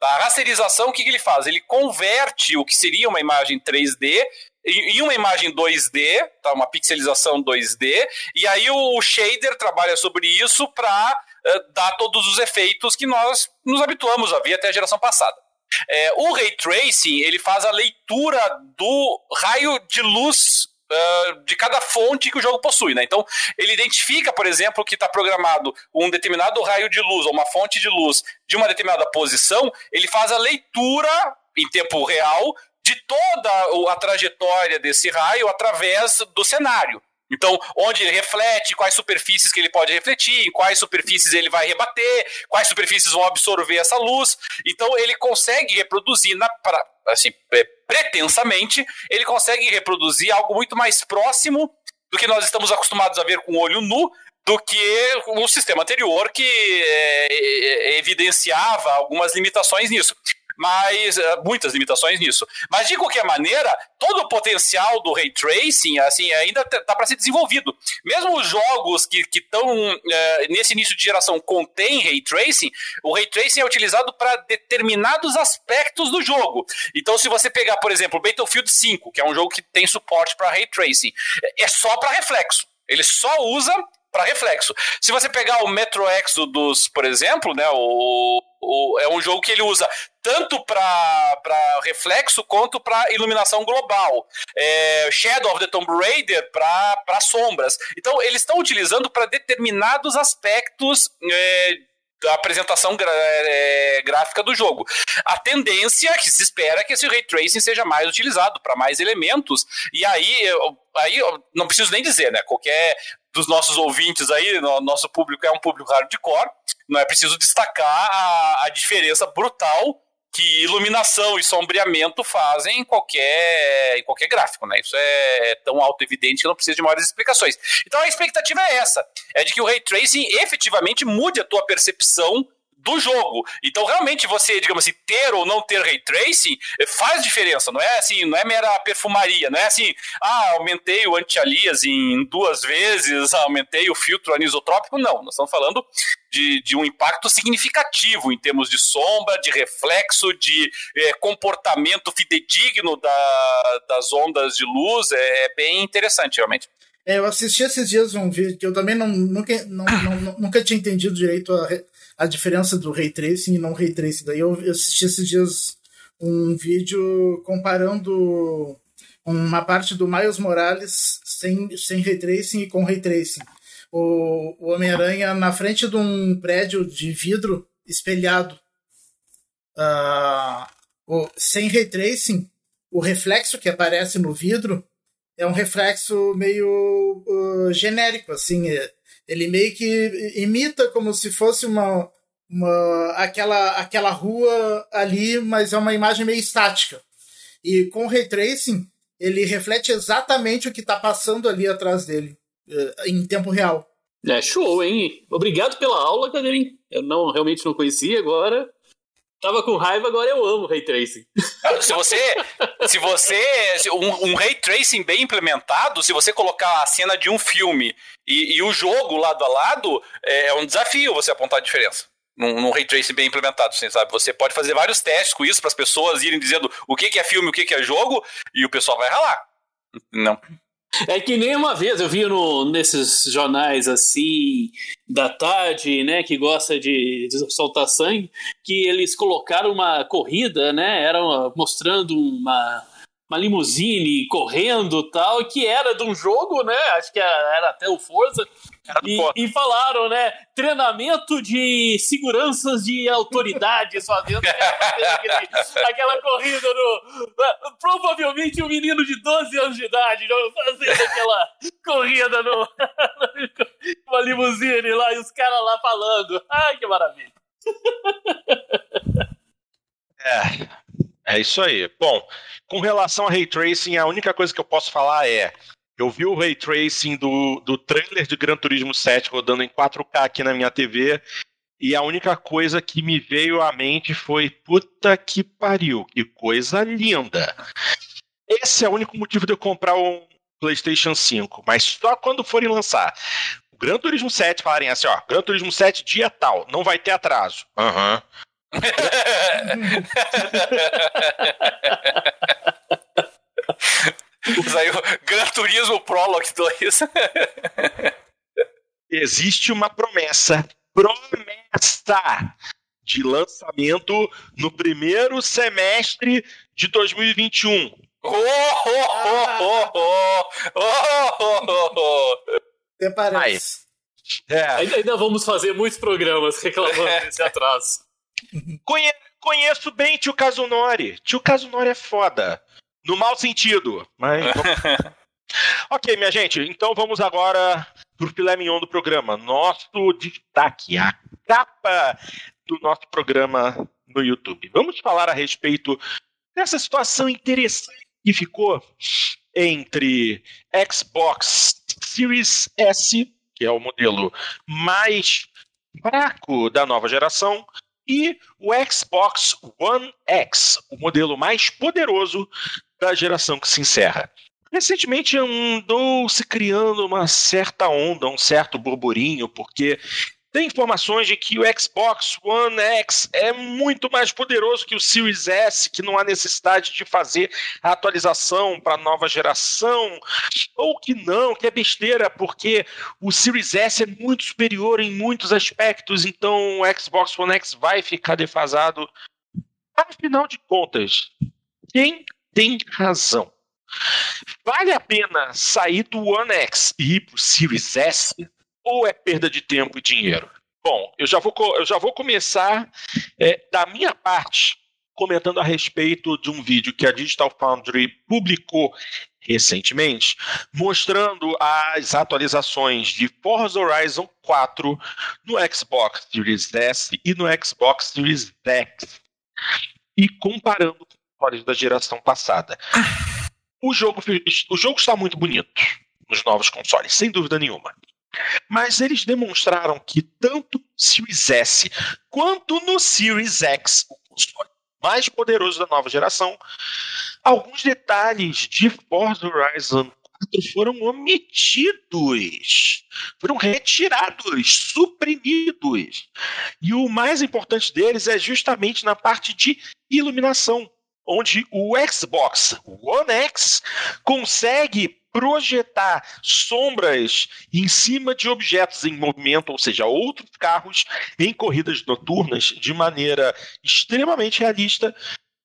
A rasterização, o que, que ele faz? Ele converte o que seria uma imagem 3D em uma imagem 2D, tá? uma pixelização 2D, e aí o shader trabalha sobre isso para uh, eh, dar todos os efeitos que nós nos habituamos a ver até a geração passada. É, o Ray Tracing ele faz a leitura do raio de luz uh, de cada fonte que o jogo possui, né? Então, ele identifica, por exemplo, que está programado um determinado raio de luz ou uma fonte de luz de uma determinada posição, ele faz a leitura em tempo real de toda a trajetória desse raio através do cenário. Então, onde ele reflete, quais superfícies que ele pode refletir, quais superfícies ele vai rebater, quais superfícies vão absorver essa luz. Então, ele consegue reproduzir, na, pra, assim, é, pretensamente, ele consegue reproduzir algo muito mais próximo do que nós estamos acostumados a ver com o olho nu, do que o sistema anterior que é, é, evidenciava algumas limitações nisso. Mas uh, muitas limitações nisso. Mas de qualquer maneira, todo o potencial do ray tracing assim ainda está para ser desenvolvido. Mesmo os jogos que estão eh, nesse início de geração contém ray tracing, o ray tracing é utilizado para determinados aspectos do jogo. Então, se você pegar, por exemplo, Battlefield 5, que é um jogo que tem suporte para ray tracing, é só para reflexo. Ele só usa para reflexo. Se você pegar o Metro Exodus, por exemplo, né, o, o, é um jogo que ele usa tanto para reflexo quanto para iluminação global. É, Shadow of the Tomb Raider para sombras. Então, eles estão utilizando para determinados aspectos é, da apresentação é, gráfica do jogo. A tendência que se espera é que esse ray tracing seja mais utilizado para mais elementos, e aí, aí não preciso nem dizer, né? Qualquer dos nossos ouvintes aí, no, nosso público é um público hardcore, não é preciso destacar a, a diferença brutal que iluminação e sombreamento fazem em qualquer, em qualquer gráfico, né? Isso é, tão auto-evidente que não precisa de maiores explicações. Então a expectativa é essa, é de que o Ray Tracing efetivamente mude a tua percepção do jogo. Então, realmente, você, digamos assim, ter ou não ter ray tracing eh, faz diferença. Não é assim, não é mera perfumaria, não é assim, ah, aumentei o anti-aliasing duas vezes, aumentei o filtro anisotrópico. Não, nós estamos falando de, de um impacto significativo em termos de sombra, de reflexo, de é, comportamento fidedigno da, das ondas de luz. É, é bem interessante, realmente. É, eu assisti esses dias um vídeo que eu também não, nunca, não, não, nunca tinha entendido direito a, a diferença do ray tracing e não ray tracing. Daí eu assisti esses dias um vídeo comparando uma parte do Miles Morales sem, sem ray tracing e com ray tracing. O, o Homem-Aranha na frente de um prédio de vidro espelhado. Uh, o, sem ray tracing, o reflexo que aparece no vidro é um reflexo meio uh, genérico, assim. É, ele meio que imita como se fosse uma, uma aquela, aquela rua ali, mas é uma imagem meio estática. E com o ray tracing, ele reflete exatamente o que está passando ali atrás dele, eh, em tempo real. É show, hein? Obrigado pela aula, Cadeirinho. Eu não realmente não conhecia agora. Tava com raiva, agora eu amo Ray Tracing. Ah, se você. Se você. Um, um Ray Tracing bem implementado, se você colocar a cena de um filme e, e o jogo lado a lado, é, é um desafio você apontar a diferença. Num, num Ray Tracing bem implementado, assim, sabe? Você pode fazer vários testes com isso para as pessoas irem dizendo o que, que é filme, o que, que é jogo, e o pessoal vai ralar. Não. É que nem uma vez eu vi no, nesses jornais assim da tarde, né, que gosta de, de soltar sangue, que eles colocaram uma corrida, né, era mostrando uma uma limusine correndo tal, que era de um jogo, né? Acho que era, era até o Forza. E, e, falaram, né? Treinamento de seguranças de autoridades fazendo aquele, aquela corrida no. Provavelmente um menino de 12 anos de idade fazendo aquela corrida no. uma limusine lá e os caras lá falando. Ai, que maravilha! É. É isso aí. Bom, com relação a Ray Tracing, a única coisa que eu posso falar é. Eu vi o Ray Tracing do, do trailer de Gran Turismo 7 rodando em 4K aqui na minha TV. E a única coisa que me veio à mente foi: puta que pariu, que coisa linda. Esse é o único motivo de eu comprar um PlayStation 5. Mas só quando forem lançar o Gran Turismo 7 falarem assim: ó, Gran Turismo 7 dia tal, não vai ter atraso. Aham. Uhum. Usa aí o Gran Turismo Prologue 2. Existe uma promessa, promessa de lançamento no primeiro semestre de 2021. Oh, oh, oh, oh, oh, oh, oh. Até parece. É. Ainda, ainda vamos fazer muitos programas reclamando desse atraso. Conhe conheço bem tio Kazunori. Tio Kazunori é foda. No mau sentido. Mas. ok, minha gente. Então vamos agora pro filé mignon do programa. Nosso destaque, a capa do nosso programa no YouTube. Vamos falar a respeito dessa situação interessante que ficou entre Xbox Series S, que é o modelo mais fraco da nova geração, e o Xbox One X, o modelo mais poderoso da geração que se encerra. Recentemente andou se criando uma certa onda, um certo burburinho, porque tem informações de que o Xbox One X é muito mais poderoso que o Series S, que não há necessidade de fazer a atualização para a nova geração, ou que não, que é besteira, porque o Series S é muito superior em muitos aspectos, então o Xbox One X vai ficar defasado. Afinal de contas, quem tem razão? Vale a pena sair do One X e ir para o Series S? Ou é perda de tempo e dinheiro? Bom, eu já vou, eu já vou começar é, da minha parte comentando a respeito de um vídeo que a Digital Foundry publicou recentemente, mostrando as atualizações de Forza Horizon 4 no Xbox Series S e no Xbox Series X e comparando com os da geração passada. O jogo, o jogo está muito bonito nos novos consoles, sem dúvida nenhuma. Mas eles demonstraram que tanto Series S quanto no Series X, o console mais poderoso da nova geração, alguns detalhes de Forza Horizon 4 foram omitidos, foram retirados, suprimidos. E o mais importante deles é justamente na parte de iluminação, onde o Xbox One X consegue projetar sombras em cima de objetos em movimento, ou seja, outros carros em corridas noturnas de maneira extremamente realista,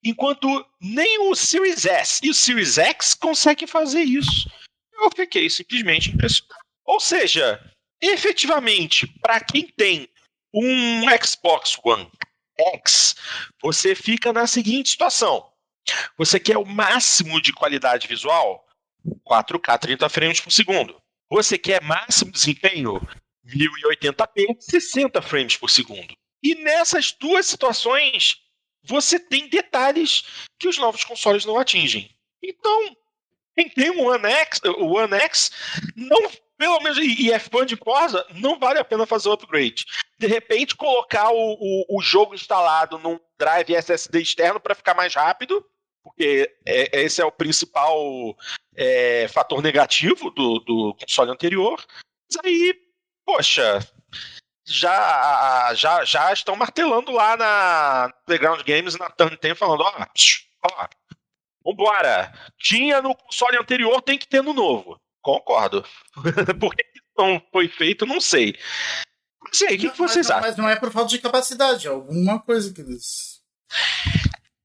enquanto nem o Series S e o Series X conseguem fazer isso. Eu fiquei simplesmente impressionado. Ou seja, efetivamente, para quem tem um Xbox One X, você fica na seguinte situação. Você quer o máximo de qualidade visual? 4K 30 frames por segundo. Você quer máximo desempenho? 1080p 60 frames por segundo. E nessas duas situações, você tem detalhes que os novos consoles não atingem. Então, quem tem um One X, o One X não, pelo menos, e é fã de Forza, não vale a pena fazer o upgrade. De repente, colocar o, o, o jogo instalado num drive SSD externo para ficar mais rápido porque é, esse é o principal é, fator negativo do, do console anterior. Mas aí, poxa, já, já, já estão martelando lá na Playground Games, na Turn 10, falando: ó, ó, vambora, tinha no console anterior, tem que ter no novo. Concordo. Por que não foi feito, não sei. Não sei, o que, que vocês mas, acham? Mas não é por falta de capacidade, é alguma coisa que eles.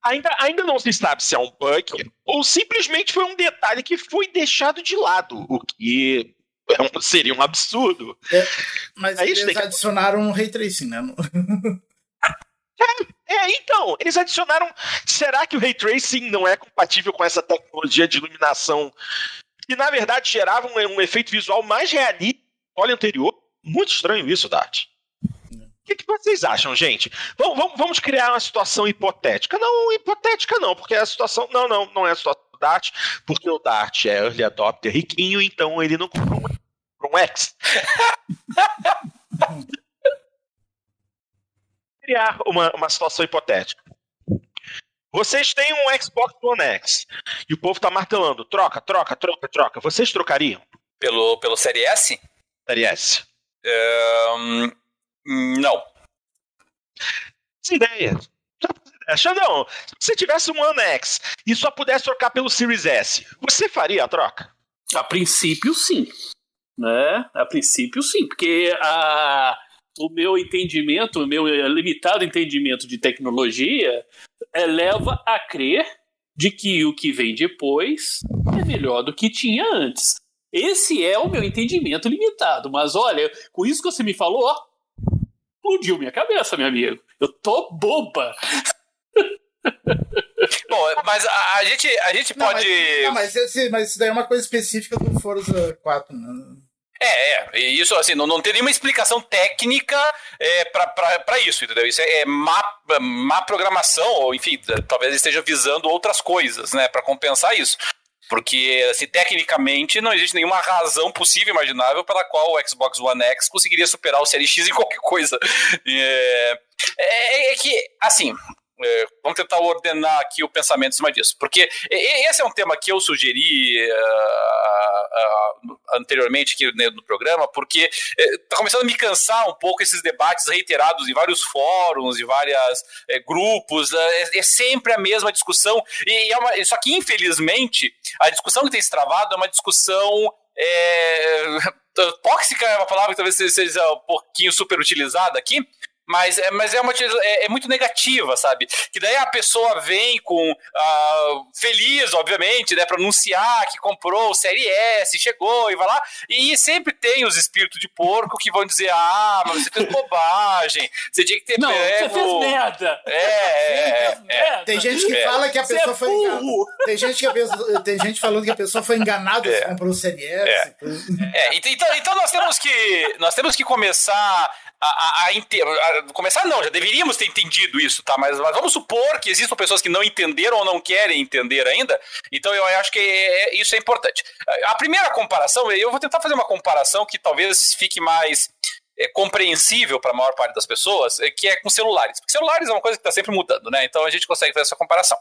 Ainda, ainda não se sabe se é um bug ou simplesmente foi um detalhe que foi deixado de lado, o que é um, seria um absurdo. É, mas Aí eles adicionaram um ray tracing, né? É, é, então, eles adicionaram. Será que o ray tracing não é compatível com essa tecnologia de iluminação que, na verdade, gerava um, um efeito visual mais realista do anterior? Muito estranho isso, Dart que, que vocês acham, gente? Vamos, vamos, vamos, criar uma situação hipotética. Não, hipotética não, porque a situação. Não, não, não é a situação do Dart, porque o Dart é early adopter riquinho, então ele não comprou um, um X. criar uma, uma situação hipotética. Vocês têm um Xbox One X e o povo tá martelando, troca, troca, troca, troca. Vocês trocariam? Pelo, pelo Série S? Série S. Um, não. Ideia. Xandão, se você tivesse um One X e só pudesse trocar pelo Series S, você faria a troca? A princípio, sim. Né? A princípio, sim, porque a, o meu entendimento, o meu limitado entendimento de tecnologia é, leva a crer de que o que vem depois é melhor do que tinha antes. Esse é o meu entendimento limitado. Mas olha, com isso que você me falou, ó, explodiu minha cabeça, meu amigo. Eu tô boba. Bom, mas a, a, gente, a gente não, pode. Mas, não, mas, esse, mas isso daí é uma coisa específica do Forza 4, né? É, é, isso assim, não, não tem nenhuma explicação técnica é, para isso, entendeu? Isso é, é má, má programação, ou enfim, talvez esteja visando outras coisas, né, para compensar isso. Porque, assim, tecnicamente, não existe nenhuma razão possível, imaginável, pela qual o Xbox One X conseguiria superar o Series X em qualquer coisa. É, é, é que, assim, vamos tentar ordenar aqui o pensamento em cima disso. Porque esse é um tema que eu sugeri uh, uh, anteriormente aqui no programa, porque está começando a me cansar um pouco esses debates reiterados em vários fóruns, em vários é, grupos. É, é, sempre a mesma discussão. E, é uma, só que, infelizmente, a discussão que tem se travado é uma discussão. É, tóxica é uma palavra que talvez seja um pouquinho super utilizada aqui, mas, é, mas é, uma, é, é, muito negativa, sabe? Que daí a pessoa vem com uh, feliz, obviamente, né, para anunciar que comprou o Série S, chegou e vai lá, e sempre tem os espíritos de porco que vão dizer: ah, mas você fez bobagem, você tinha que ter Não, pego. você fez merda. É, é, é, Tem gente que fala que a pessoa foi enganada. Tem gente, que a pessoa, tem gente falando que a pessoa foi enganada é. comprou o Série S. É. é. então, então nós temos que nós temos que começar a, a, a, a, começar não, já deveríamos ter entendido isso, tá? Mas, mas, vamos supor que existam pessoas que não entenderam ou não querem entender ainda. Então eu acho que é, é, isso é importante. A primeira comparação, eu vou tentar fazer uma comparação que talvez fique mais é, compreensível para a maior parte das pessoas, é, que é com celulares. Porque celulares é uma coisa que está sempre mudando, né? Então a gente consegue fazer essa comparação.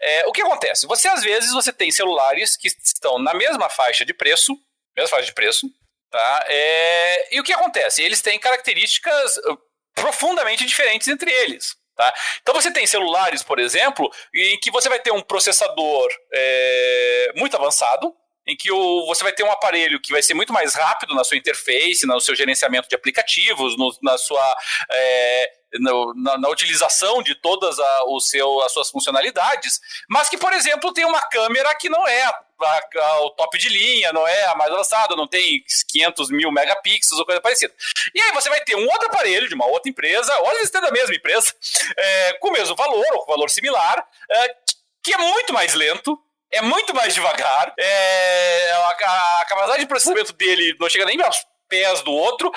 É, o que acontece? Você às vezes você tem celulares que estão na mesma faixa de preço, mesma faixa de preço, Tá? É... E o que acontece? Eles têm características uh, profundamente diferentes entre eles. Tá? Então você tem celulares, por exemplo, em que você vai ter um processador é, muito avançado, em que o, você vai ter um aparelho que vai ser muito mais rápido na sua interface, no seu gerenciamento de aplicativos, no, na sua é, na, na, utilização de todas a, o seu, as suas funcionalidades, mas que, por exemplo, tem uma câmera que não é a, a, o top de linha, não é a mais avançada, não tem 500 mil megapixels ou coisa parecida. E aí você vai ter um outro aparelho de uma outra empresa, ou às vezes da mesma empresa, é, com o mesmo valor ou com valor similar, é, que é muito mais lento, é muito mais devagar, é, a, a, capacidade de processamento dele não chega nem aos pés do outro.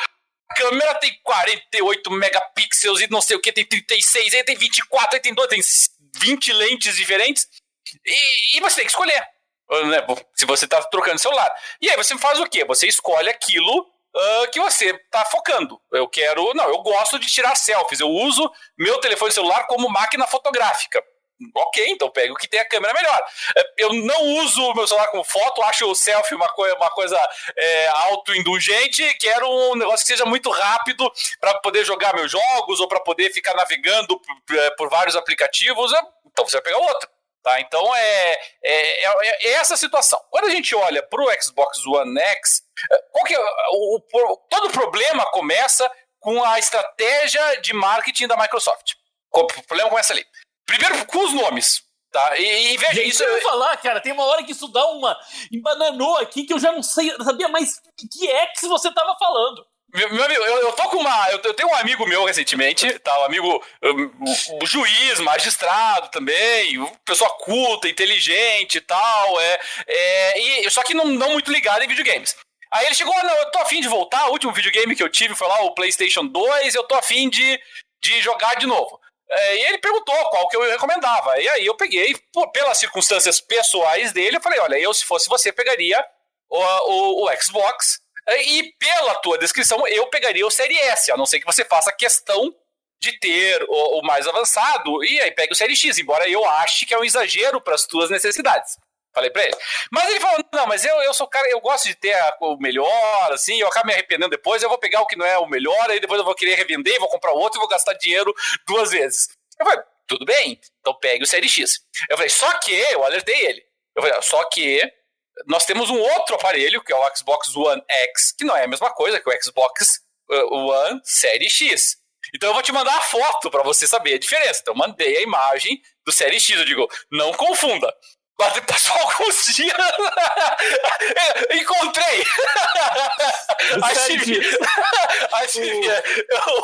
A câmera tem 48 megapixels e não sei o que, tem 36, aí tem 24, aí tem 2, tem 20 lentes diferentes. E, e você tem que escolher. Né, se você está trocando celular. E aí você faz o quê? Você escolhe aquilo uh, que você está focando. Eu quero. Não, eu gosto de tirar selfies. Eu uso meu telefone celular como máquina fotográfica ok, então pega o que tem a câmera melhor. É, eu não uso meu celular como foto, acho o selfie uma, coisa, uma coisa é, autoindulgente, quero um negócio que seja muito rápido para poder jogar meus jogos ou para poder ficar navegando por, é, por, vários aplicativos, então você vai pegar outro. Tá? Então é, é, é, é essa situação. Quando a gente olha para o Xbox One X, qual que é, o, o, todo problema começa com a estratégia de marketing da Microsoft. O problema começa ali. Primeiro com os nomes. Tá? E, e veja, isso. Eu ia falar, cara, tem uma hora que isso dá uma. embananou aqui que eu já não sei, não sabia mais que X você tava falando. Meu, amigo, eu, eu tô com uma. Eu, eu, tenho um amigo meu recentemente, tá? Um amigo um, um, juiz, magistrado também, pessoa culta, inteligente e tal. É, é, e, só que não, não muito ligado em videogames. Aí ele chegou, não, eu tô afim de voltar. O último videogame que eu tive foi lá o PlayStation 2, eu tô afim de, de jogar de novo. É, e ele perguntou qual que eu recomendava. E aí eu peguei, por, pelas circunstâncias pessoais dele, eu falei: olha, eu se fosse você, pegaria o, o, o Xbox. E pela tua descrição, eu pegaria o Série S, a não ser que você faça questão de ter o, o mais avançado, e aí pegue o Série X, embora eu ache que é um exagero para as tuas necessidades. Falei pra ele. Mas ele falou: não, mas eu, eu sou cara, eu gosto de ter a, o melhor, assim, eu acabo me arrependendo depois, eu vou pegar o que não é o melhor, aí depois eu vou querer revender, vou comprar outro e vou gastar dinheiro duas vezes. Eu falei, tudo bem, então pegue o Série X. Eu falei, só que, eu alertei ele. Eu falei, só que nós temos um outro aparelho, que é o Xbox One X, que não é a mesma coisa que o Xbox uh, One Série X. Então eu vou te mandar a foto para você saber a diferença. Então eu mandei a imagem do Série X. Eu digo, não confunda. Passou alguns dias. Encontrei! a Chivia. A Chivia.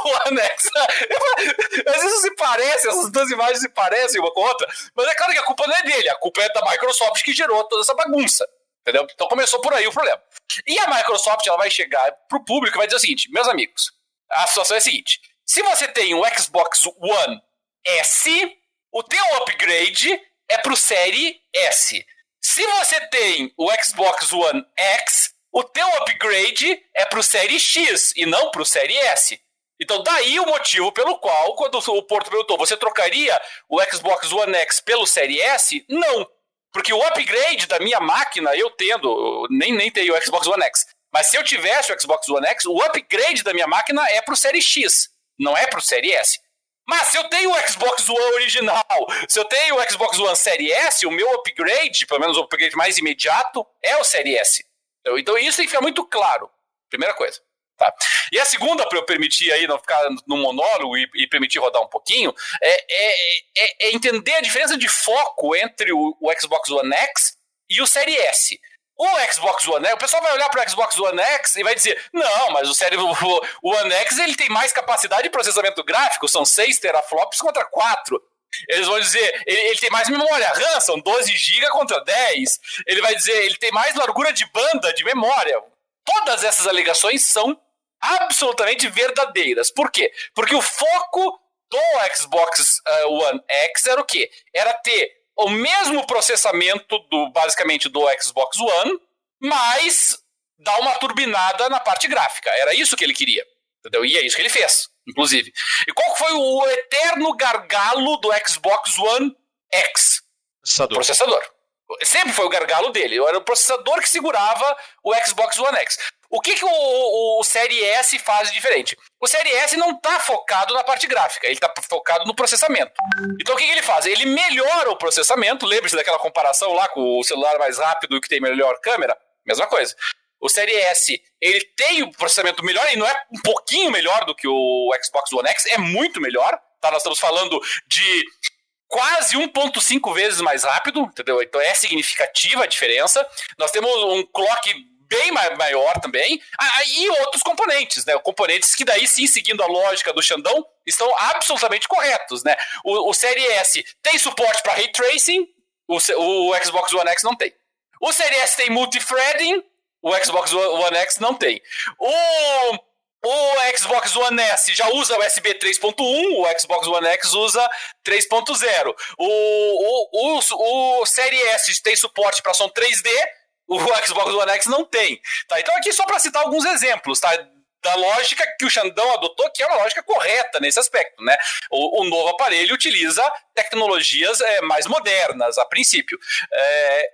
O anexo. Às vezes se parece, essas duas imagens se parecem uma com a outra. Mas é claro que a culpa não é dele, a culpa é da Microsoft que gerou toda essa bagunça. Entendeu? Então começou por aí o problema. E a Microsoft ela vai chegar pro público e vai dizer o seguinte: meus amigos, a situação é a seguinte: se você tem um Xbox One S, o teu upgrade é pro Série S. Se você tem o Xbox One X, o teu upgrade é pro Série X e não pro Série S. Então, daí o motivo pelo qual, quando o Porto perguntou, você trocaria o Xbox One X pelo Série S? Não. Porque o upgrade da minha máquina, eu tendo, nem, nem tenho o Xbox One X, mas se eu tivesse o Xbox One X, o upgrade da minha máquina é pro Série X, não é pro Série S. Mas se eu tenho o Xbox One original, se eu tenho o Xbox One Série S, o meu upgrade, pelo menos o upgrade mais imediato, é o Série S. Então, então isso fica muito claro. Primeira coisa. Tá? E a segunda, para eu permitir aí não ficar no monólogo e, e permitir rodar um pouquinho, é, é, é, é, entender a diferença de foco entre o, o, Xbox One X e o Série S. O Xbox One X, o pessoal vai olhar para o Xbox One X e vai dizer: não, mas o, série, o, o One X ele tem mais capacidade de processamento gráfico, são 6 teraflops contra 4. Eles vão dizer, ele, ele, tem mais memória RAM, são 12 GB contra 10. Ele vai dizer, ele tem mais largura de banda de memória. Todas essas alegações são absolutamente verdadeiras. Por quê? Porque o foco do Xbox uh, One X era o quê? Era ter o mesmo processamento do basicamente do Xbox One, mas dar uma turbinada na parte gráfica. Era isso que ele queria. Entendeu? E é isso que ele fez, inclusive. E qual foi o eterno gargalo do Xbox One X? Processador. processador. Sempre foi o gargalo dele. Era o processador que segurava o Xbox One X. O que, que o, o, o Série S faz de diferente? O Série S não está focado na parte gráfica, ele está focado no processamento. Então o que, que ele faz? Ele melhora o processamento, lembre-se daquela comparação lá com o celular mais rápido que tem melhor câmera? Mesma coisa. O Série S, ele tem o processamento melhor, e não é um pouquinho melhor do que o Xbox One X, é muito melhor. Tá? Nós estamos falando de quase 1.5 vezes mais rápido, entendeu? Então é significativa a diferença. Nós temos um clock bem maior também, e outros componentes, né? Componentes que daí sim, seguindo a lógica do Xandão, estão absolutamente corretos, né? O, o Série S tem suporte para ray tracing, o, o Xbox One X não tem. O Série S tem multithreading, o Xbox One X não tem. O o Xbox One S já usa USB 3.1, o Xbox One X usa 3.0. O, o, o, o Série S tem suporte para som 3D, o Xbox One X não tem. Tá? Então, aqui só para citar alguns exemplos, tá? da lógica que o Xandão adotou, que é uma lógica correta nesse aspecto. Né? O, o novo aparelho utiliza tecnologias é, mais modernas, a princípio. É,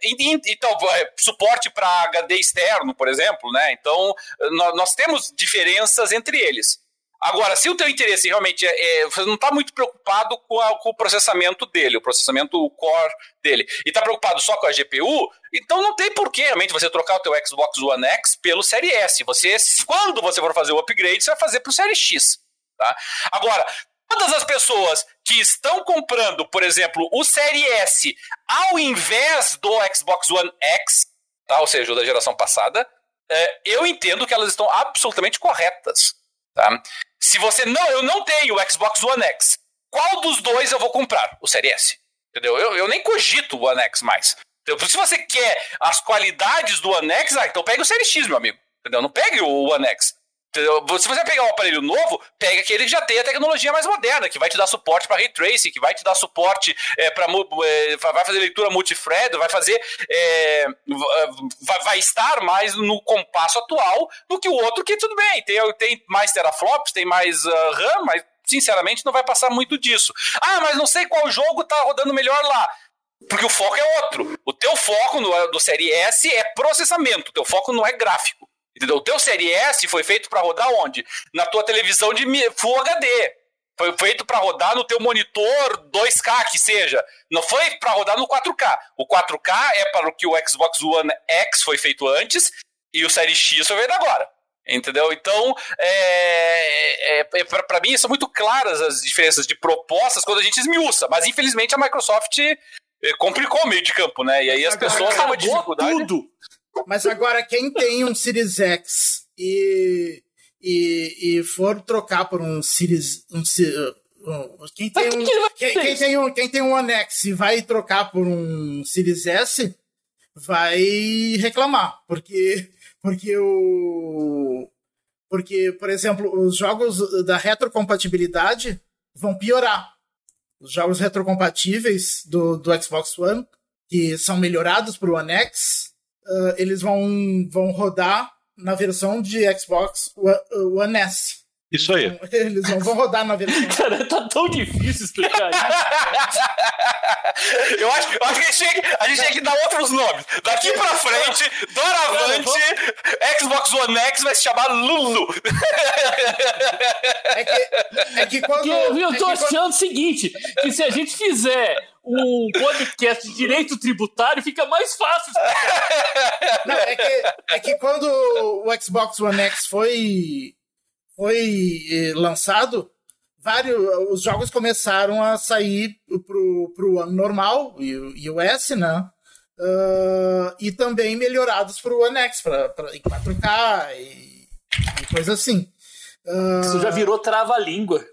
então, é, suporte para HD externo, por exemplo. Né? Então, nós, nós temos diferenças entre eles. Agora, se o teu interesse realmente é, é você não está muito preocupado com, a, com, o processamento dele, o processamento core dele, e está preocupado só com a GPU, então não tem por que realmente você trocar o teu Xbox One X pelo Série S. Você, quando você for fazer o upgrade, você vai fazer para o Série X. Tá? Agora, todas as pessoas que estão comprando, por exemplo, o Série S ao invés do Xbox One X, tá? ou seja, o da geração passada, é, eu entendo que elas estão absolutamente corretas. Tá? Se você não, eu não tenho o Xbox One X, qual dos dois eu vou comprar? O Series S. Entendeu? Eu, eu nem cogito o One X mais. Então, se você quer as qualidades do One X, ah, então pegue o Series X, meu amigo. Entendeu? Não pegue o One X. Se você pegar um aparelho novo, pega aquele que já tem a tecnologia mais moderna, que vai te dar suporte para ray tracing, que vai te dar suporte é, para é, vai fazer leitura multithread, vai fazer é, vai, estar mais no compasso atual do que o outro que tudo bem, tem, tem mais teraflops, tem mais uh, RAM, mas sinceramente não vai passar muito disso. Ah, mas não sei qual jogo tá rodando melhor lá. Porque o foco é outro. O teu foco no, do Série S é processamento, o teu foco não é gráfico. Entendeu? O teu Série S foi feito para rodar onde? Na tua televisão de Full HD. Foi feito para rodar no teu monitor 2K, que seja. Não foi para rodar no 4K. O 4K é para o que o Xbox One X foi feito antes e o Série X foi feito agora. Entendeu? Então, é, é, é para mim, são muito claras as diferenças de propostas quando a gente esmiuça. Mas, infelizmente, a Microsoft complicou o meio de campo, né? E aí as pessoas têm uma dificuldade. Tudo. Mas agora, quem tem um Series X e, e, e for trocar por um Series. Um, um, quem, tem um, quem, quem, tem um, quem tem um One X e vai trocar por um Series S vai reclamar, porque, porque o. Porque, por exemplo, os jogos da retrocompatibilidade vão piorar. Os jogos retrocompatíveis do, do Xbox One que são melhorados para o One X, uh, eles vão, vão rodar na versão de Xbox One S. Isso aí. Eles não vão rodar na versão. Cara, tá tão difícil explicar isso. eu, acho, eu acho que a gente, tinha, a gente tinha que dar outros nomes. Daqui pra frente, doravante, Xbox One X vai se chamar Lulu. É que, é que quando. Eu, eu é tô que achando quando, o seguinte: que se a gente fizer um podcast de direito tributário, fica mais fácil explicar. não, é, que, é que quando o Xbox One X foi foi eh, lançado, vários os jogos começaram a sair pro, pro ano normal e o S, né? Uh, e também melhorados para o One X, pra, pra, em 4K e, e coisa assim. Uh, Isso já virou trava-língua.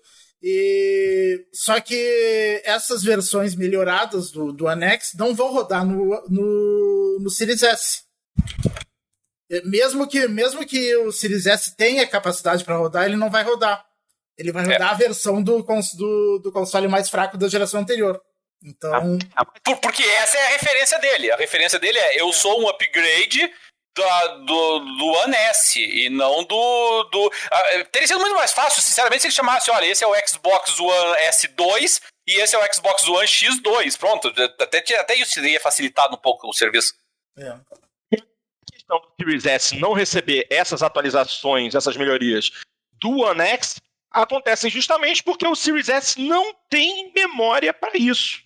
E, só que essas versões melhoradas do, do One X não vão rodar no, no, no Series S. Mesmo que, mesmo que o Series S tenha capacidade para rodar, ele não vai rodar. Ele vai rodar é. a versão do, do, do, console mais fraco da geração anterior. Então. Ah, por, porque essa é a referência dele. A referência dele é: eu sou um upgrade da, do, do One S e não do. do uh, teria sido muito mais fácil, sinceramente, se ele chamasse: olha, esse é o Xbox One S2 e esse é o Xbox One X2. Pronto, até, até isso teria facilitado um pouco o serviço. É questão do Series S não receber essas atualizações, essas melhorias do One X acontecem justamente porque o Series S não tem memória para isso.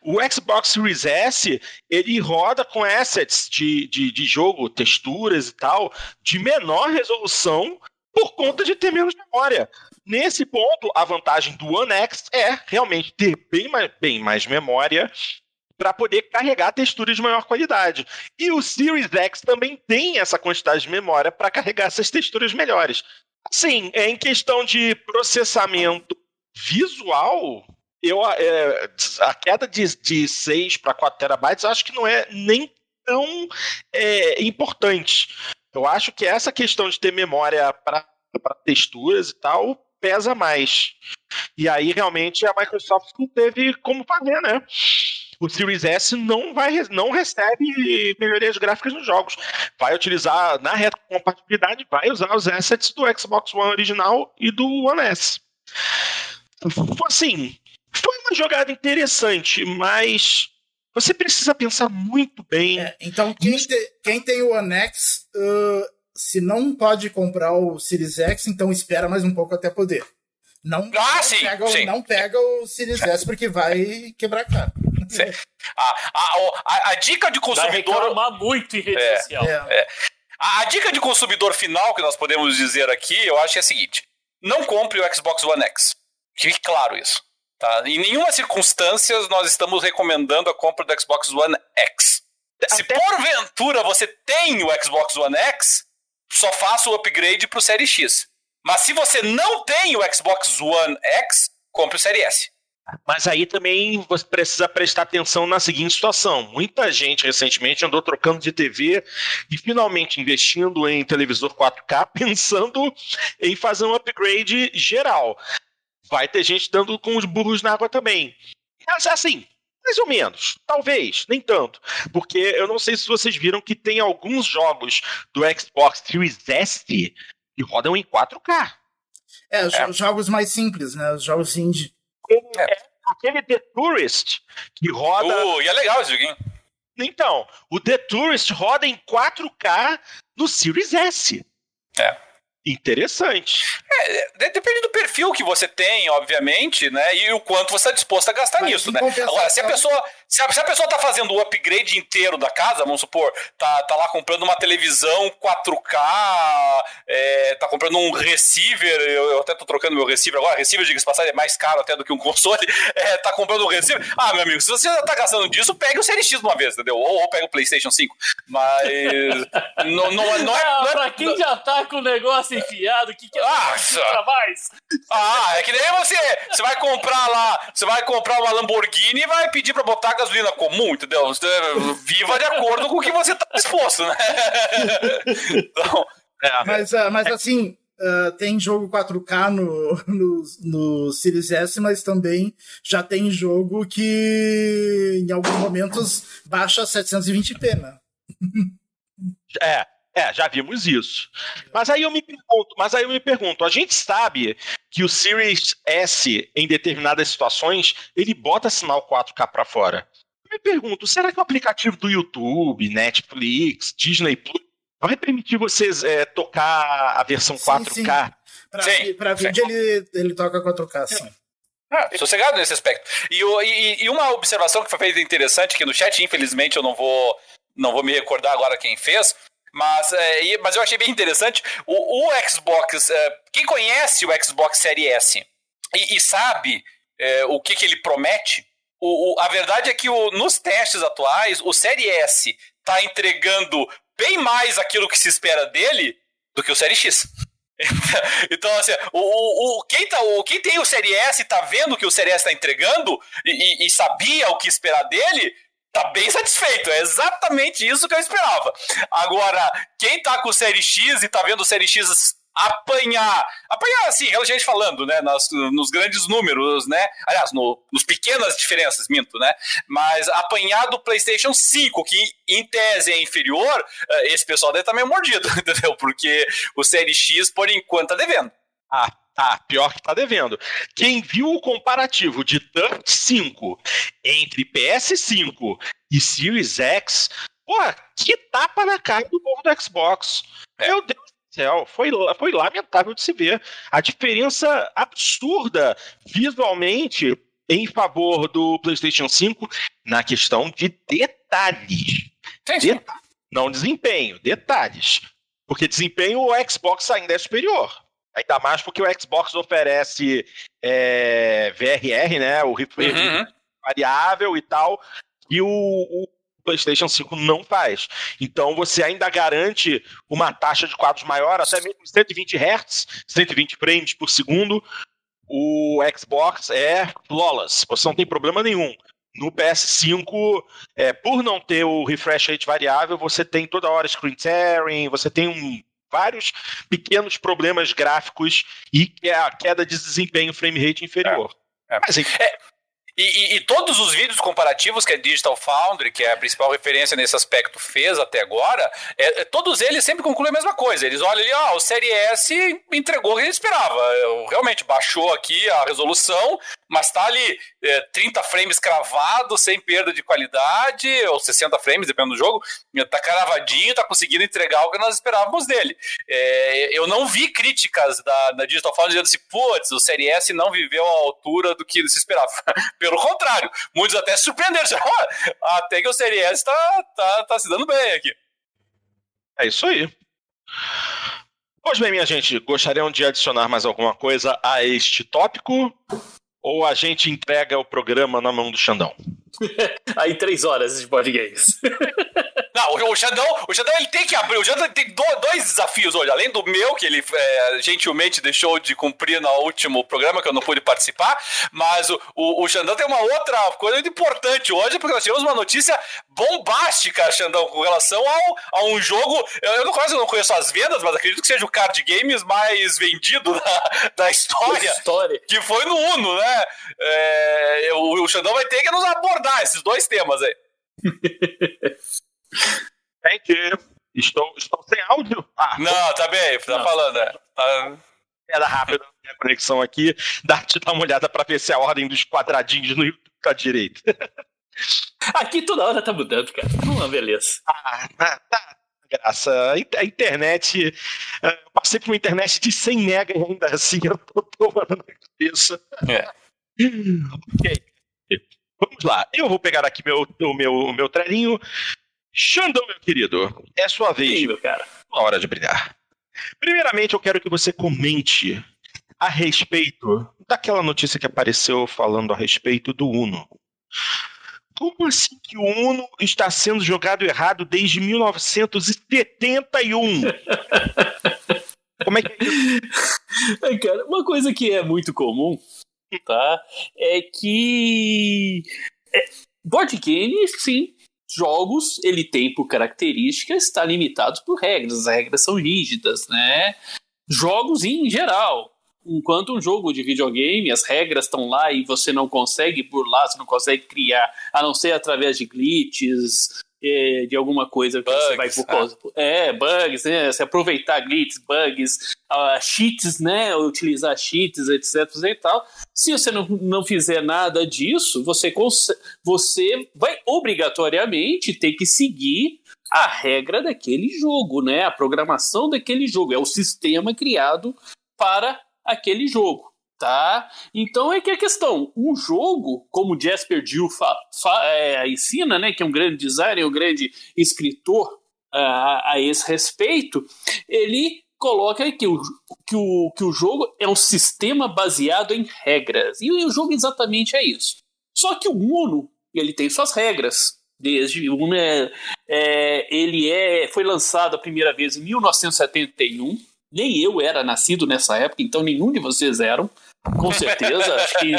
O Xbox Series S ele roda com assets de, de, de jogo, texturas e tal, de menor resolução por conta de ter menos memória. Nesse ponto, a vantagem do One X é realmente ter bem mais, bem mais memória para poder carregar texturas de maior qualidade. E o Series X também tem essa quantidade de memória para carregar essas texturas melhores. Sim, em questão de processamento visual, eu, é, a queda de, de 6 para 4 terabytes acho que não é nem tão é, importante. Eu acho que essa questão de ter memória para texturas e tal pesa mais. E aí realmente a Microsoft não teve como fazer, né? O Series S não, vai, não recebe melhorias gráficas nos jogos. Vai utilizar na retrocompatibilidade, vai usar os assets do Xbox One original e do One S. Assim, foi uma jogada interessante, mas você precisa pensar muito bem. É, então, quem, te, quem, tem o One X, uh, se não pode comprar o Series X, então espera mais um pouco até poder. Não, ah, não, sim, pega, sim. não pega o Series S porque vai quebrar a cara. A, a, a, a, dica de consumidor. Vai muito em rede é, social. É. É. A, a, dica de consumidor final que nós podemos dizer aqui, eu acho que é a seguinte: não compre o Xbox One X. Fique claro isso. Tá? Em nenhuma circunstância nós estamos recomendando a compra do Xbox One X. Se Até... porventura você tem o Xbox One X, só faça o upgrade para o Série X. Mas se você não tem o Xbox One X, compre o Série S. Mas aí também você precisa prestar atenção na seguinte situação: muita gente recentemente andou trocando de TV e finalmente investindo em televisor 4K, pensando em fazer um upgrade geral. Vai ter gente dando com os burros na água também. Mas assim, mais ou menos, talvez, nem tanto. Porque eu não sei se vocês viram que tem alguns jogos do Xbox Series S que rodam em 4K. É, é. jogos mais simples, né? Os jogos indie. É. Aquele The Tourist que roda. Uh, e é legal esse joguinho. Então, o The Tourist roda em 4K no Series S. É. Interessante. É, depende do perfil que você tem, obviamente, né? E o quanto você está disposto a gastar Mas nisso, né? Agora, se a pessoa. Se a, se a pessoa está fazendo o upgrade inteiro da casa, vamos supor, tá, tá lá comprando uma televisão 4K, é, tá comprando um receiver, eu, eu até tô trocando meu receiver agora, receiver, diga-se passar, é mais caro até do que um console, é, tá comprando um receiver. Ah, meu amigo, se você já tá gastando disso, pegue o Series X uma vez, entendeu? Ou, ou pega o PlayStation 5. Mas. não, não, não, é, não é. Pra quem já tá com o negócio enfiado, o que, que é ah, pra mais? Ah, é que nem você. Você vai comprar lá, você vai comprar uma Lamborghini e vai pedir pra botar gasolina comum, entendeu? Você viva de acordo com o que você tá disposto, né? então. É. Mas, uh, mas assim, uh, tem jogo 4K no, no, no Series S, mas também já tem jogo que em alguns momentos baixa 720p, né? É, é, já vimos isso. Mas aí eu me pergunto, mas aí eu me pergunto, a gente sabe que o Series S em determinadas situações, ele bota sinal 4K para fora. Eu me pergunto, será que o aplicativo do YouTube, Netflix, Disney Plus vai permitir vocês é, tocar a versão sim, 4K? Para vídeo ele, ele toca 4K, sim. Ah, sossegado nesse aspecto. E, e, e, uma observação que foi feita interessante aqui no chat, infelizmente eu não vou, não vou me recordar agora quem fez, mas, é, mas eu achei bem interessante. O, o Xbox, é, quem conhece o Xbox Series S e, e sabe é, o que, que ele promete, o, o, a verdade é que o, nos testes atuais, o Series S está entregando bem mais aquilo que se espera dele do que o Série X. então, assim, o, o, quem, tá, o, quem tem o Série S tá vendo que o Série S tá entregando e, e, e sabia o que esperar dele, tá bem satisfeito. É exatamente isso que eu esperava. Agora, quem tá com o Série X e tá vendo o Série X apanhar, apanhar assim, relativamente falando, né, nas, nos grandes números, né, aliás, no, nos pequenas diferenças, minto, né, mas apanhar do PlayStation 5, que em tese é inferior, eh, esse pessoal deve estar meio mordido, entendeu? Porque o Série X, por enquanto, tá devendo. Ah, Tá, pior que tá devendo. Quem viu o comparativo de Dirt 5 entre PS5 e Series X, porra, que tapa na cara do povo do Xbox. É. Meu Deus céu, foi, foi lamentável de se ver. A diferença absurda visualmente em favor do PlayStation 5 na questão de detalhes. Detalhes. Não desempenho, detalhes. Porque desempenho o Xbox ainda é superior. Ainda mais porque o Xbox oferece é, VRR, né? O refresh uhum. variável e tal, e o, o, PlayStation 5 não faz. Então você ainda garante uma taxa de quadros maior, até mesmo 120 Hz, 120 frames por segundo. O Xbox é flawless, você não tem problema nenhum. No PS5, é, por não ter o refresh rate variável, você tem toda hora screen tearing, você tem um vários pequenos problemas gráficos e a queda de desempenho frame rate inferior. É, é. Mas, é, e, e, e, todos os vídeos comparativos que a Digital Foundry, que é a principal referência nesse aspecto, fez até agora, é, é, todos eles sempre concluem a mesma coisa. Eles olham ali, ah, o Série S entregou o que ele esperava. Realmente baixou aqui a resolução, mas está ali é, 30 frames cravado, sem perda de qualidade, ou 60 frames, dependendo do jogo, está cravadinho, está conseguindo entregar o que nós esperávamos dele. É, eu não vi críticas da, da Digital Foundry dizendo assim, putz, o Série S não viveu a altura do que se esperava. Pelo contrário, muitos até se surpreenderam. Até que o Série S tá, tá, tá se dando bem aqui. É isso aí. Pois bem, minha gente, gostariam de adicionar mais alguma coisa a este tópico? Ou a gente entrega o programa na mão do Xandão? Aí, três horas de games. Não, o Xandão, o Xandão ele tem que abrir. O Xandão tem dois desafios hoje. Além do meu, que ele é, gentilmente deixou de cumprir no último programa, que eu não pude participar. Mas o, o, o Xandão tem uma outra coisa muito importante hoje, porque nós tivemos uma notícia bombástica, Xandão, com relação ao, a um jogo. Eu, eu não, quase não conheço as vendas, mas acredito que seja o card games mais vendido da, da história, história. Que foi no Uno, né? É, o, o Xandão vai ter que nos abordar esses dois temas aí. Gente, estou, estou sem áudio. Ah, não, tá bem, tá não. falando. É. Tá... Era rápido a minha conexão aqui. Dá-te dar uma olhada para ver se a ordem dos quadradinhos no YouTube tá direito. Aqui toda hora tá mudando, cara. Uma beleza. Ah, tá, tá graça. A internet. Eu passei por uma internet de 100 mega ainda assim, eu tô tomando na cabeça. É. ok. Vamos lá. Eu vou pegar aqui meu, o meu, o meu trelinho. Xandão, meu querido, é sua vez. Sim, meu cara. Uma hora de brilhar. Primeiramente, eu quero que você comente a respeito daquela notícia que apareceu falando a respeito do Uno. Como assim que o Uno está sendo jogado errado desde 1971? Como é que é isso? cara, uma coisa que é muito comum, tá? É que. É, board game, sim, jogos, ele tem por característica estar limitado por regras, as regras são rígidas, né? jogos em geral. Enquanto um jogo de videogame, as regras estão lá e você não consegue burlar, você não consegue criar, a não ser através de glitches, é, de alguma coisa que bugs, você vai por causa. É. é, bugs, né? Se aproveitar glitches, bugs, uh, cheats, né? Utilizar cheats, etc. e tal. Se você não, não fizer nada disso, você, você vai obrigatoriamente ter que seguir a regra daquele jogo, né? A programação daquele jogo. É o sistema criado para aquele jogo. Tá? Então é que a questão, um jogo, como Jasper Jill é, ensina, né, que é um grande designer, um grande escritor uh, a esse respeito, ele coloca que o, que, o, que o jogo é um sistema baseado em regras. E o jogo exatamente é isso. Só que o Uno, ele tem suas regras. Desde o Uno é, é, ele é, foi lançado a primeira vez em 1971 nem eu era nascido nessa época, então nenhum de vocês eram, com certeza. acho que.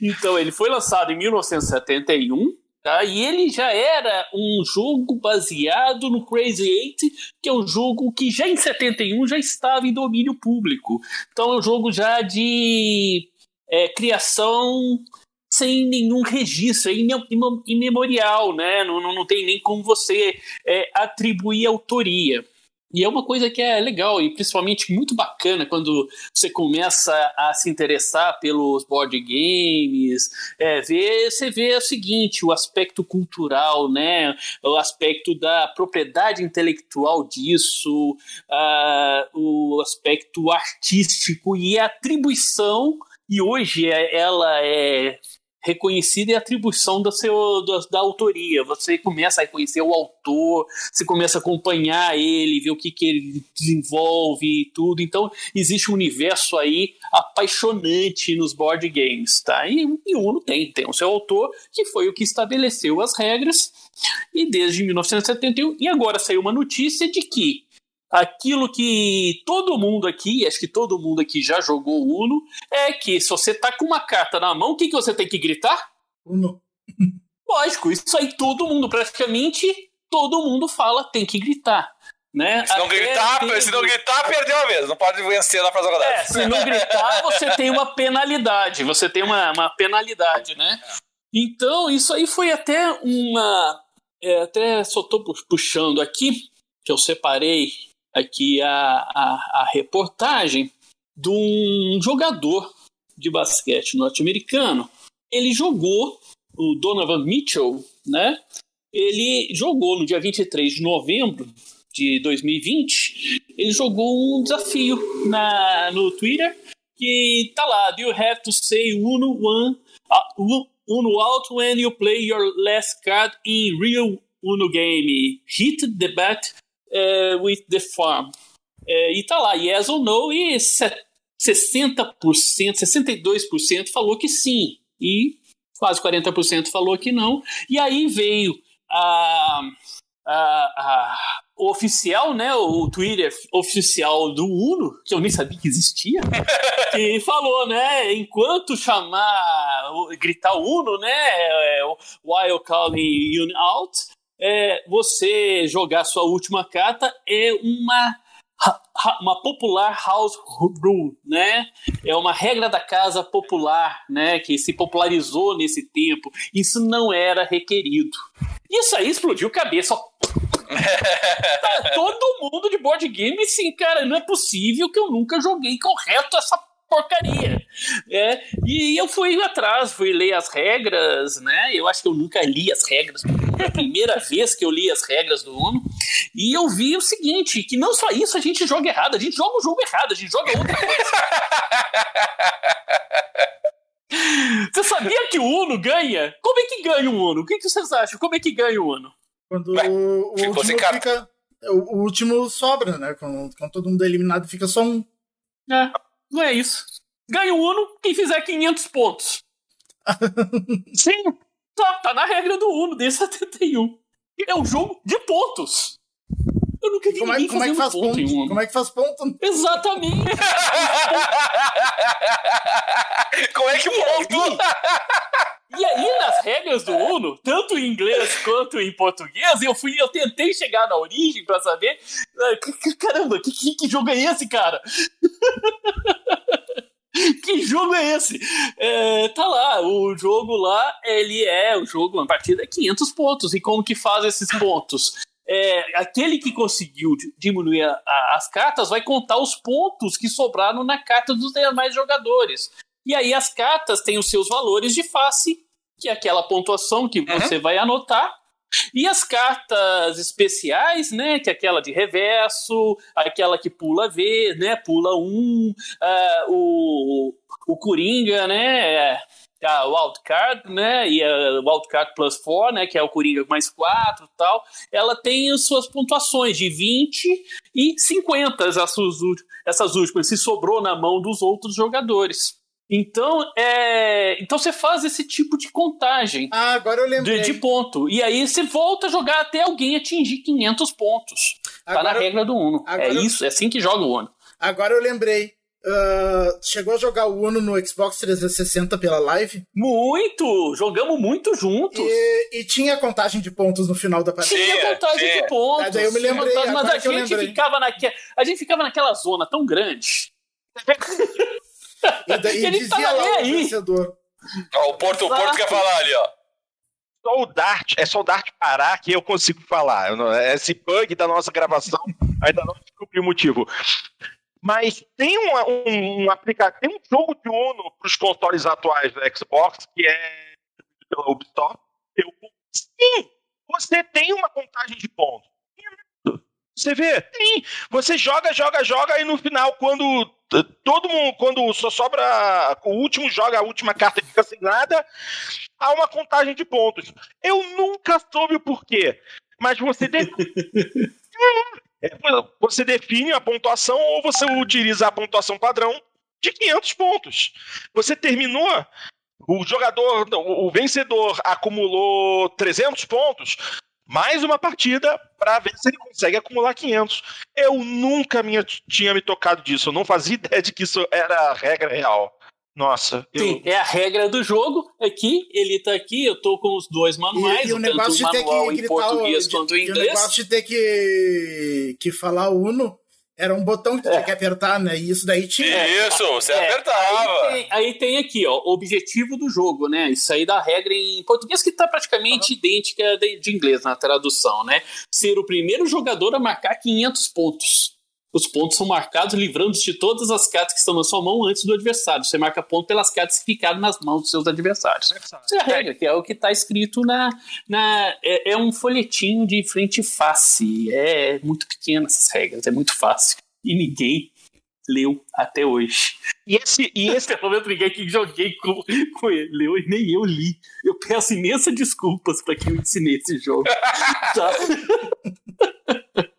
então, ele foi lançado em 1971. Tá? E ele já era um jogo baseado no Crazy Eight, que é um jogo que já em 71 já estava em domínio público. Então é um jogo já de é, criação sem nenhum registro, é imemorial, né? Não, não, não tem nem como você é, atribuir autoria. E é uma coisa que é legal e principalmente muito bacana quando você começa a se interessar pelos board games, é, ver, você vê o seguinte, o aspecto cultural, né, o aspecto da propriedade intelectual disso, uh, o aspecto artístico e a atribuição, e hoje é, ela é reconhecida é a atribuição da, seu, da, da, autoria. Você começa a conhecer o autor, você começa a acompanhar ele, ver o que, que ele desenvolve e tudo. Então, existe um universo aí apaixonante nos board games, tá? E, e Uno tem, tem o seu autor, que foi o que estabeleceu as regras, e desde 1971, e agora saiu uma notícia de que aquilo que todo mundo aqui, acho que todo mundo aqui já jogou Uno, é que se você tá com uma carta na mão, o que, que você tem que gritar? Uno. Lógico, isso aí todo mundo, praticamente todo mundo fala, tem que gritar. Né? Se não, gritar, tem... se não gritar, perdeu a vez. Não pode vencer na próxima rodada. É, se não gritar, você tem uma penalidade. Você tem uma, uma penalidade, né? Então, isso aí foi até uma. É, até só tô puxando aqui, que eu separei aqui a, a, a reportagem de um jogador de basquete norte-americano. Ele jogou, o Donovan Mitchell, né? Ele jogou no dia 23 de novembro de 2020, ele jogou um desafio na, no Twitter que tá lá, you have to say Uno one, uh, Uno out when you play your last card in real Uno game. Hit the bat é, with the farm. É, e tá lá, yes or no, e 60%, 62% falou que sim, e quase 40% falou que não. E aí veio a, a, a, o oficial, né, o Twitter oficial do Uno, que eu nem sabia que existia, que falou, né, enquanto chamar, gritar Uno, né, é, while calling you out, é, você jogar sua última carta é uma uma popular house rule, né? É uma regra da casa popular, né? Que se popularizou nesse tempo. Isso não era requerido. Isso aí explodiu cabeça. tá todo mundo de board game, sim, cara. Não é possível que eu nunca joguei correto essa porcaria. É, e eu fui atrás, fui ler as regras, né? Eu acho que eu nunca li as regras. Foi a primeira vez que eu li as regras do Uno. E eu vi o seguinte: que não só isso a gente joga errado, a gente joga o jogo errado, a gente joga outra coisa. Você sabia que o Uno ganha? Como é que ganha o Uno? O que, que vocês acham? Como é que ganha o Uno? Quando Ué, o, o último fica. O, o, último sobra, né? Quando, quando todo mundo é eliminado, fica só um. É. Não é isso. Ganha o Uno quem fizer 500 pontos. Sim. Tá, tá na regra do Uno, D71. É um jogo de pontos. Eu nunca vi como ninguém é, como é que faz ponto, ponto Como é que faz ponto? Exatamente. como é que ponto? E aí, nas as regras do Uno, tanto em inglês quanto em português, eu fui, eu tentei chegar na origem para saber. Caramba, que, que, que jogo é esse, cara? que jogo é esse? É, tá lá, o jogo lá, ele é o jogo, uma partida é 500 pontos. E como que faz esses pontos? É, aquele que conseguiu diminuir a, a, as cartas vai contar os pontos que sobraram na carta dos demais jogadores. E aí as cartas têm os seus valores de face, que é aquela pontuação que uhum. você vai anotar. E as cartas especiais, né, que é aquela de reverso, aquela que pula V, né, pula um, uh, o, o Coringa, né, a Wildcard, né, e a Wildcard Plus 4, né, que é o Coringa mais 4 e tal, ela tem as suas pontuações de 20 e 50, essas, essas últimas, se sobrou na mão dos outros jogadores. Então, é, então você faz esse tipo de contagem. Ah, agora eu lembrei. De, de ponto. E aí você volta a jogar até alguém atingir 500 pontos. Agora, tá na regra do Uno. é isso, é assim que joga o Uno. Agora eu lembrei. Uh, chegou a jogar o Uno no Xbox 360 pela live? Muito! Jogamos muito juntos. E, e tinha contagem de pontos no final da partida. Tinha contagem de pontos. Ah, daí eu me lembrei. Contagem, mas a gente, ficava naque... a gente ficava naquela zona tão grande. E, daí, e dizia lá o vencedor. Ó, o Porto, o Porto quer falar ali, ó. Só o Dart, é só o Dart parar que eu consigo falar. Esse bug da nossa gravação ainda não descobri o motivo. Mas tem um, um, um aplicativo, tem um jogo de Uno para os consoles atuais do Xbox que é pela Ubisoft. Eu, sim, você tem uma contagem de pontos. Você vê, tem. Você joga, joga, joga e no final, quando todo mundo, quando só sobra o último joga a última carta e fica sem nada, há uma contagem de pontos. Eu nunca soube o porquê, mas você define, é, você define a pontuação ou você utiliza a pontuação padrão de 500 pontos. Você terminou, o jogador, o vencedor acumulou 300 pontos, mais uma partida para ver se ele consegue acumular 500. Eu nunca minha, tinha me tocado disso, eu não fazia ideia de que isso era a regra real. Nossa. Eu... Sim, é a regra do jogo. Aqui, ele tá aqui, eu tô com os dois manuais, e, e o tanto o manual em português quanto em inglês. E o negócio de ter que, que falar Uno era um botão que tu é. tinha que apertar, né? E isso daí tinha. Isso, você é, apertava. Aí tem, aí tem, aqui, ó, o objetivo do jogo, né? Isso aí da regra em português que tá praticamente uhum. idêntica de, de inglês na tradução, né? Ser o primeiro jogador a marcar 500 pontos. Os pontos são marcados livrando-se de todas as cartas que estão na sua mão antes do adversário. Você marca ponto pelas cartas que ficaram nas mãos dos seus adversários. Essa é a regra, que é o que está escrito na. na é, é, um folhetinho de frente e face. É muito pequeno essas regras, é muito fácil. E ninguém leu até hoje. E esse. E esse... Pelo menos ninguém que joguei com, com ele leu e nem eu li. Eu peço imensas desculpas para quem eu ensinei esse jogo. tá?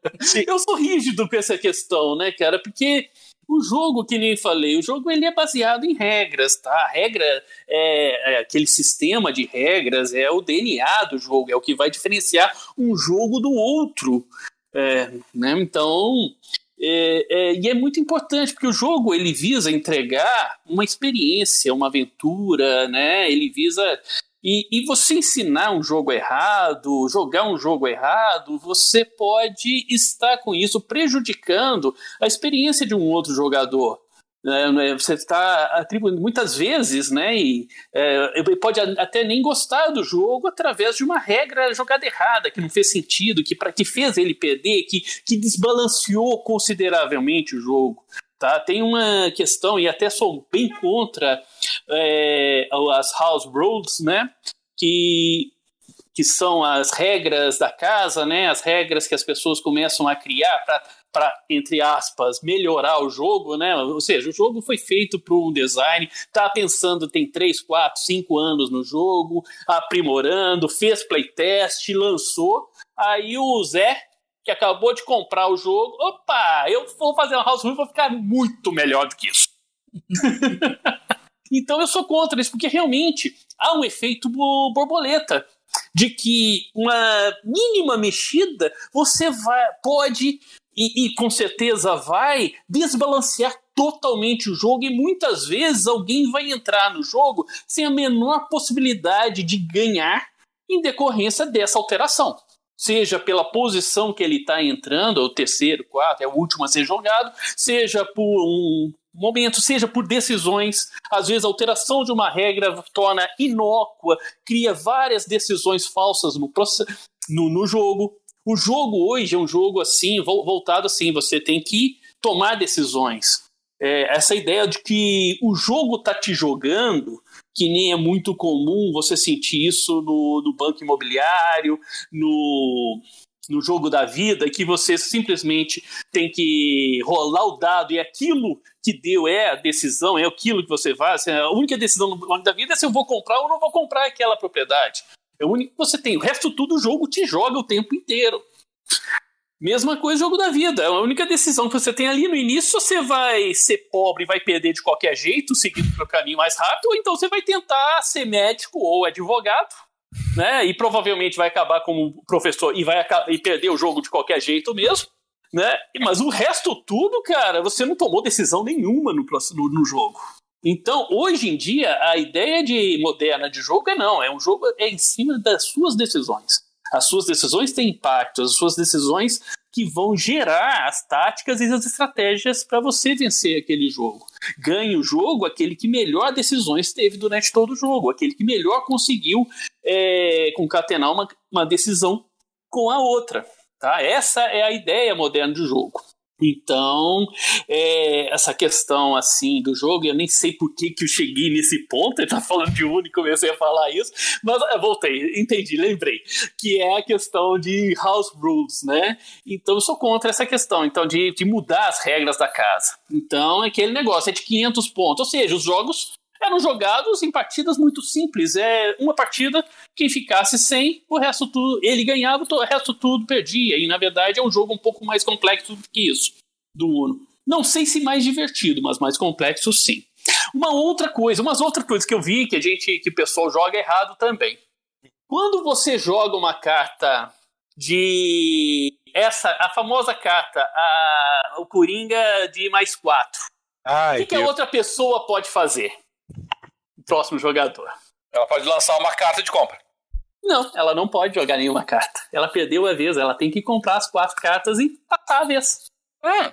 eu sou rígido com essa questão, né, cara? Porque o jogo, que nem falei, o jogo ele é baseado em regras, tá? A regra é, é, aquele sistema de regras, é o DNA do jogo, é o que vai diferenciar um jogo do outro. É, né? Então, é, é, e é muito importante porque o jogo ele visa entregar uma experiência, uma aventura, né? Ele visa e, e, você ensinar um jogo errado, jogar um jogo errado, você pode estar com isso prejudicando a experiência de um outro jogador. É? Você está atribuindo muitas vezes, né? E é, pode até nem gostar do jogo através de uma regra jogada errada, que não fez sentido, que, pra, que fez ele perder, que, que desbalanceou consideravelmente o jogo. Tá? Tem uma questão, e até sou bem contra é, as house rules, né? Que, que são as regras da casa, né? As regras que as pessoas começam a criar para, entre aspas, melhorar o jogo, né? Ou seja, o jogo foi feito por um design, tá pensando, tem 3, 4, 5 anos no jogo, aprimorando, fez playtest, lançou. Aí o Zé que acabou de comprar o jogo, opa, eu vou fazer uma house rule, vou ficar muito melhor do que isso. então eu sou contra isso, porque realmente há um efeito borboleta de que uma mínima mexida você vai, pode e, e, com certeza vai desbalancear totalmente o jogo e muitas vezes alguém vai entrar no jogo sem a menor possibilidade de ganhar em decorrência dessa alteração. Seja pela posição que ele está entrando, é o terceiro, quarto, é o último a ser jogado, seja por um momento, seja por decisões. Às vezes, a alteração de uma regra torna inócua, cria várias decisões falsas no, no, no jogo. O jogo hoje é um jogo assim, voltado assim, você tem que tomar decisões. É, essa ideia de que o jogo tá te jogando, que nem é muito comum você sentir isso no, no banco imobiliário, no, no jogo da vida, que você simplesmente tem que rolar o dado e aquilo que deu é a decisão, é aquilo que você faz. A única decisão no banco da vida é se eu vou comprar ou não vou comprar aquela propriedade. É o único que você tem. O resto tudo o jogo te joga o tempo inteiro. Mesma coisa jogo da vida. A única decisão que você tem ali no início, você vai ser pobre e vai perder de qualquer jeito, seguindo o caminho mais rápido, ou então você vai tentar ser médico ou advogado, né? E provavelmente vai acabar como professor e vai e perder o jogo de qualquer jeito mesmo, né? Mas o resto tudo, cara, você não tomou decisão nenhuma no, no, no jogo. Então, hoje em dia, a ideia de moderna de jogo é não, é um jogo é em cima das suas decisões. As suas decisões têm impacto, as suas decisões que vão gerar as táticas e as estratégias para você vencer aquele jogo. Ganha o jogo aquele que melhor decisões teve durante todo o jogo, aquele que melhor conseguiu é, concatenar uma, uma decisão com a outra. Tá? Essa é a ideia moderna de jogo. Então, é, essa questão assim do jogo, eu nem sei por que, que eu cheguei nesse ponto, ele tá falando de Uno e comecei a falar isso, mas eu voltei, entendi, lembrei, que é a questão de house rules, né? Então eu sou contra essa questão, então de, de mudar as regras da casa. Então é aquele negócio, é de 500 pontos, ou seja, os jogos eram jogados em partidas muito simples. É uma partida, quem ficasse sem, o resto tudo, ele ganhava, o resto tudo perdia. E na verdade é um jogo um pouco mais complexo do que isso, do Uno. Não sei se mais divertido, mas mais complexo sim. Uma outra coisa, umas outras coisas que eu vi que a gente, que o pessoal joga errado também. Quando você joga uma carta de essa, a famosa carta, a, o Coringa de mais quatro. O que, que a outra pessoa pode fazer? Próximo jogador. Ela pode lançar uma carta de compra. Não, ela não pode jogar nenhuma carta. Ela perdeu a vez, ela tem que comprar as quatro cartas e passar a vez. Hum.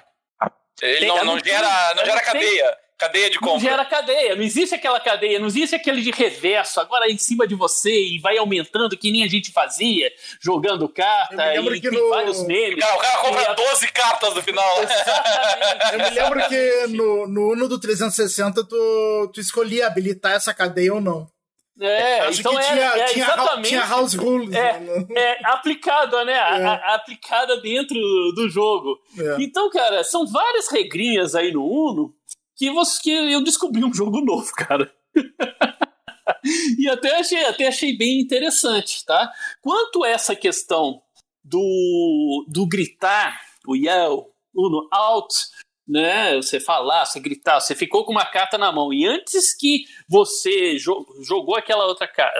Ele não, não, gera, não gera cadeia. Cadeia de compra. Não gera cadeia, não existe aquela cadeia, não existe aquele de reverso, agora é em cima de você e vai aumentando que nem a gente fazia, jogando carta e tem no... vários memes. Cara, o cara compra e... 12 cartas no final. Exatamente. Eu me lembro que no, no Uno do 360 tu, tu escolhia habilitar essa cadeia ou não. É, Acho então que é, tinha, é, tinha, exatamente. Tinha house rules. É, né? é aplicada, né? É. A, a, aplicada dentro do jogo. É. Então, cara, são várias regrinhas aí no Uno que, você, que eu descobri um jogo novo, cara. e até achei, até achei bem interessante, tá? Quanto a essa questão do, do gritar, o yell, uno out, né? Você falar, você gritar, você ficou com uma carta na mão e antes que você jo jogou aquela outra carta,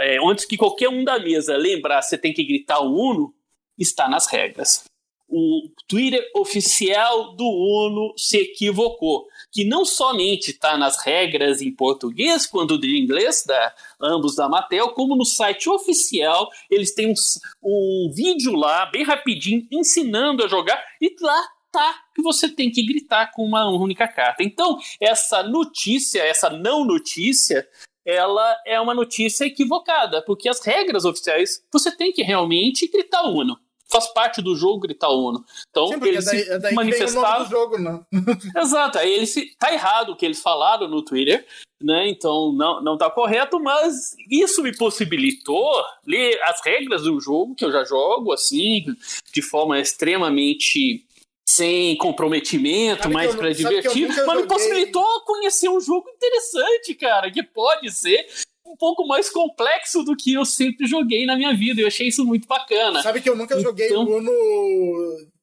é, antes que qualquer um da mesa lembrar, você tem que gritar o uno, está nas regras o Twitter oficial do Uno se equivocou, que não somente está nas regras em português, quando de inglês, da, ambos da Mattel, como no site oficial eles têm um, um vídeo lá, bem rapidinho, ensinando a jogar, e lá tá que você tem que gritar com uma única carta. Então, essa notícia, essa não notícia, ela é uma notícia equivocada, porque as regras oficiais você tem que realmente gritar Uno faz parte do jogo gritar Uno. Então, Sim, eles é daí, é daí manifestaram. jogo, né? Exato, aí eles se... tá errado o que eles falaram no Twitter, né? Então não, não tá correto, mas isso me possibilitou ler as regras do jogo que eu já jogo, assim, de forma extremamente sem comprometimento, sabe mais para divertir, mas me possibilitou conhecer um jogo interessante, cara, que pode ser um pouco mais complexo do que eu sempre joguei na minha vida. Eu achei isso muito bacana. Sabe que eu nunca então, joguei Uno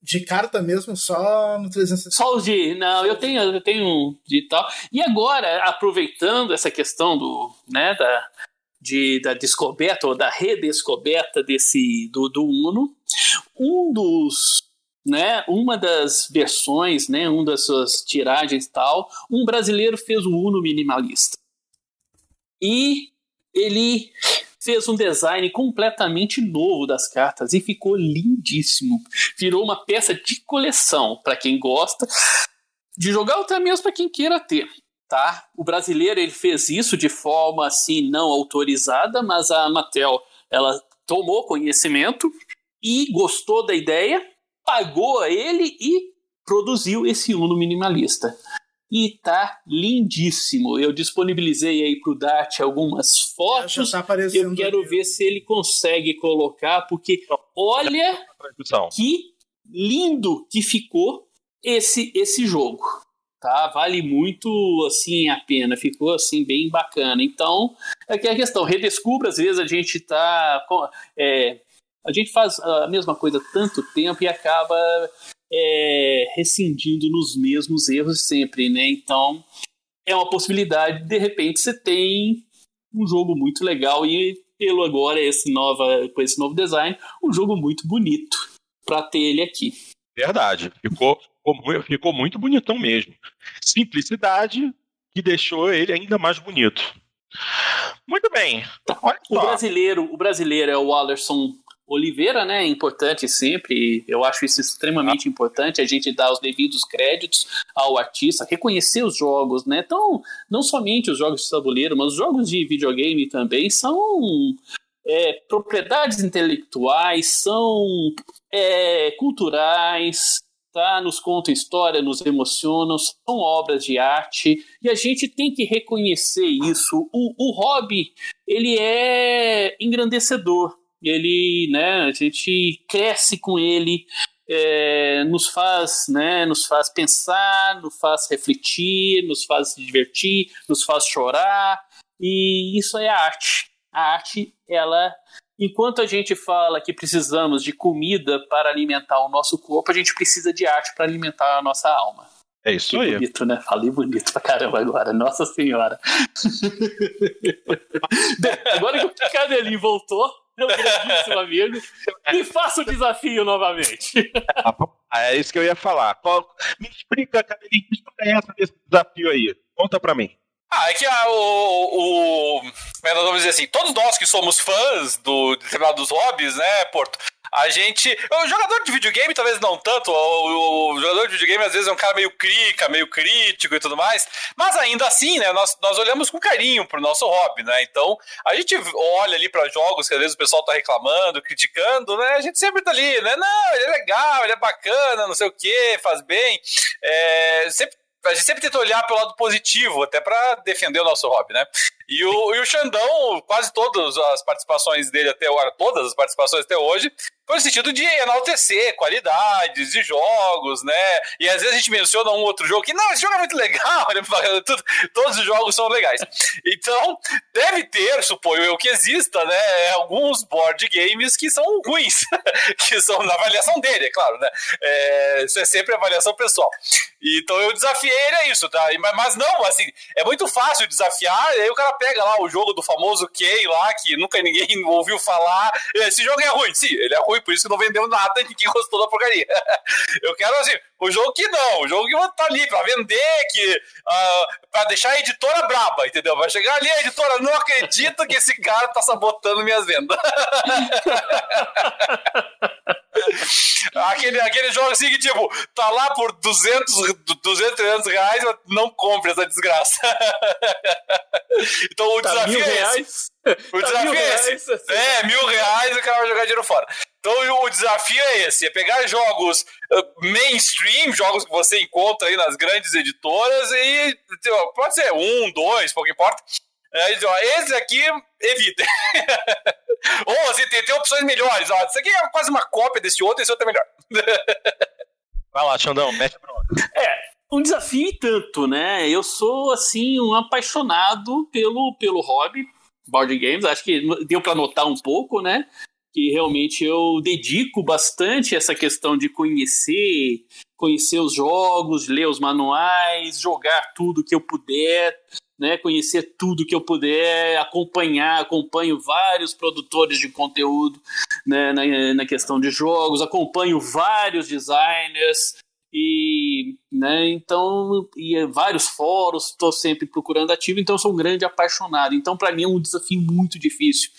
de carta mesmo, só no 360. Só os de. Não, eu tenho, eu tenho de tal. E agora, aproveitando essa questão do, né, da, de, da descoberta ou da redescoberta desse do, do Uno, um dos né, uma das versões, né, uma das suas tiragens e tal, um brasileiro fez o Uno minimalista. E ele fez um design completamente novo das cartas e ficou lindíssimo. Virou uma peça de coleção para quem gosta de jogar ou até mesmo para quem queira ter. Tá? O brasileiro ele fez isso de forma assim não autorizada, mas a Mattel ela tomou conhecimento e gostou da ideia, pagou a ele e produziu esse Uno minimalista e tá lindíssimo. Eu disponibilizei aí pro Dart algumas fotos. Tá eu quero ali. ver se ele consegue colocar, porque olha que lindo que ficou esse esse jogo. Tá, vale muito assim a pena, ficou assim bem bacana. Então, aqui é a questão, redescubra, às vezes a gente tá é, a gente faz a mesma coisa tanto tempo e acaba é, rescindindo nos mesmos erros sempre, né? Então é uma possibilidade, de repente você tem um jogo muito legal e pelo agora esse nova, com esse novo design, um jogo muito bonito para ter ele aqui. Verdade, ficou, ficou, muito bonitão mesmo. Simplicidade que deixou ele ainda mais bonito. Muito bem. Olha o brasileiro, o brasileiro é o Alderson Oliveira, né, é importante sempre, eu acho isso extremamente importante, a gente dar os devidos créditos ao artista, reconhecer os jogos, né, então, não somente os jogos de tabuleiro, mas os jogos de videogame também são é, propriedades intelectuais, são é, culturais, tá? nos contam história, nos emocionam, são obras de arte e a gente tem que reconhecer isso. O, o hobby ele é engrandecedor ele, né, a gente cresce com ele, é, nos faz, né, nos faz pensar, nos faz refletir, nos faz se divertir, nos faz chorar, e isso é arte. A arte, ela, enquanto a gente fala que precisamos de comida para alimentar o nosso corpo, a gente precisa de arte para alimentar a nossa alma. É isso que aí. bonito, né? Falei bonito pra caramba agora. Nossa Senhora. agora que o Cadelinho voltou, meu grandíssimo amigo, me faça o desafio novamente. é isso que eu ia falar. Me explica, Cadelinho, que história é essa desse desafio aí? Conta pra mim. Ah, é que a, o, o. É vamos dizer assim, todos nós que somos fãs do, de determinados hobbies, né, Porto? A gente. O jogador de videogame, talvez não tanto. O, o, jogador de videogame, às vezes, é um cara meio crica, meio crítico e tudo mais. Mas ainda assim, né? Nós, nós olhamos com carinho pro nosso hobby, né? Então, a gente olha ali para jogos que às vezes o pessoal tá reclamando, criticando, né? A gente sempre tá ali, né? Não, ele é legal, ele é bacana, não sei o que, faz bem. É, sempre a gente sempre tenta olhar pelo lado positivo, até para defender o nosso hobby, né? E o, e o Xandão, quase todas as participações dele até agora, todas as participações até hoje, no sentido de enaltecer qualidades de jogos, né? E às vezes a gente menciona um outro jogo que, não, esse jogo é muito legal, todos os jogos são legais. Então, deve ter, suponho eu, que exista, né? Alguns board games que são ruins, que são na avaliação dele, é claro, né? É, isso é sempre avaliação pessoal. Então eu desafiei ele a isso, tá? Mas não, assim, é muito fácil desafiar, aí o cara pega lá o jogo do famoso Key lá, que nunca ninguém ouviu falar. Esse jogo é ruim, sim, ele é ruim, por isso que não vendeu nada e ninguém gostou da porcaria. Eu quero, assim, o jogo que não, o jogo que tá ali pra vender, que uh, pra deixar a editora braba, entendeu? Vai chegar ali a editora, não acredito que esse cara tá sabotando minhas vendas. Aquele, aquele jogo assim que, tipo, tá lá por 200, 200 300 reais, não compre essa desgraça. então o tá desafio é reais. esse. O tá desafio é esse. Reais, assim. É, mil reais e o cara vai jogar dinheiro fora. Então o desafio é esse: é pegar jogos uh, mainstream, jogos que você encontra aí nas grandes editoras, e pode ser um, dois, pouco importa. É, então, esse aqui, evita. Ou assim, tem, tem opções melhores. Ó, isso aqui é quase uma cópia desse outro, esse outro é melhor. Vai lá, Xandão, mete pronto. É, um desafio e tanto, né? Eu sou, assim, um apaixonado pelo, pelo hobby board games. Acho que deu para notar um pouco, né? que realmente eu dedico bastante essa questão de conhecer, conhecer os jogos, ler os manuais, jogar tudo que eu puder, né, conhecer tudo que eu puder, acompanhar, acompanho vários produtores de conteúdo né, na, na questão de jogos, acompanho vários designers, e né, então e vários fóruns estou sempre procurando ativo então sou um grande apaixonado. Então para mim é um desafio muito difícil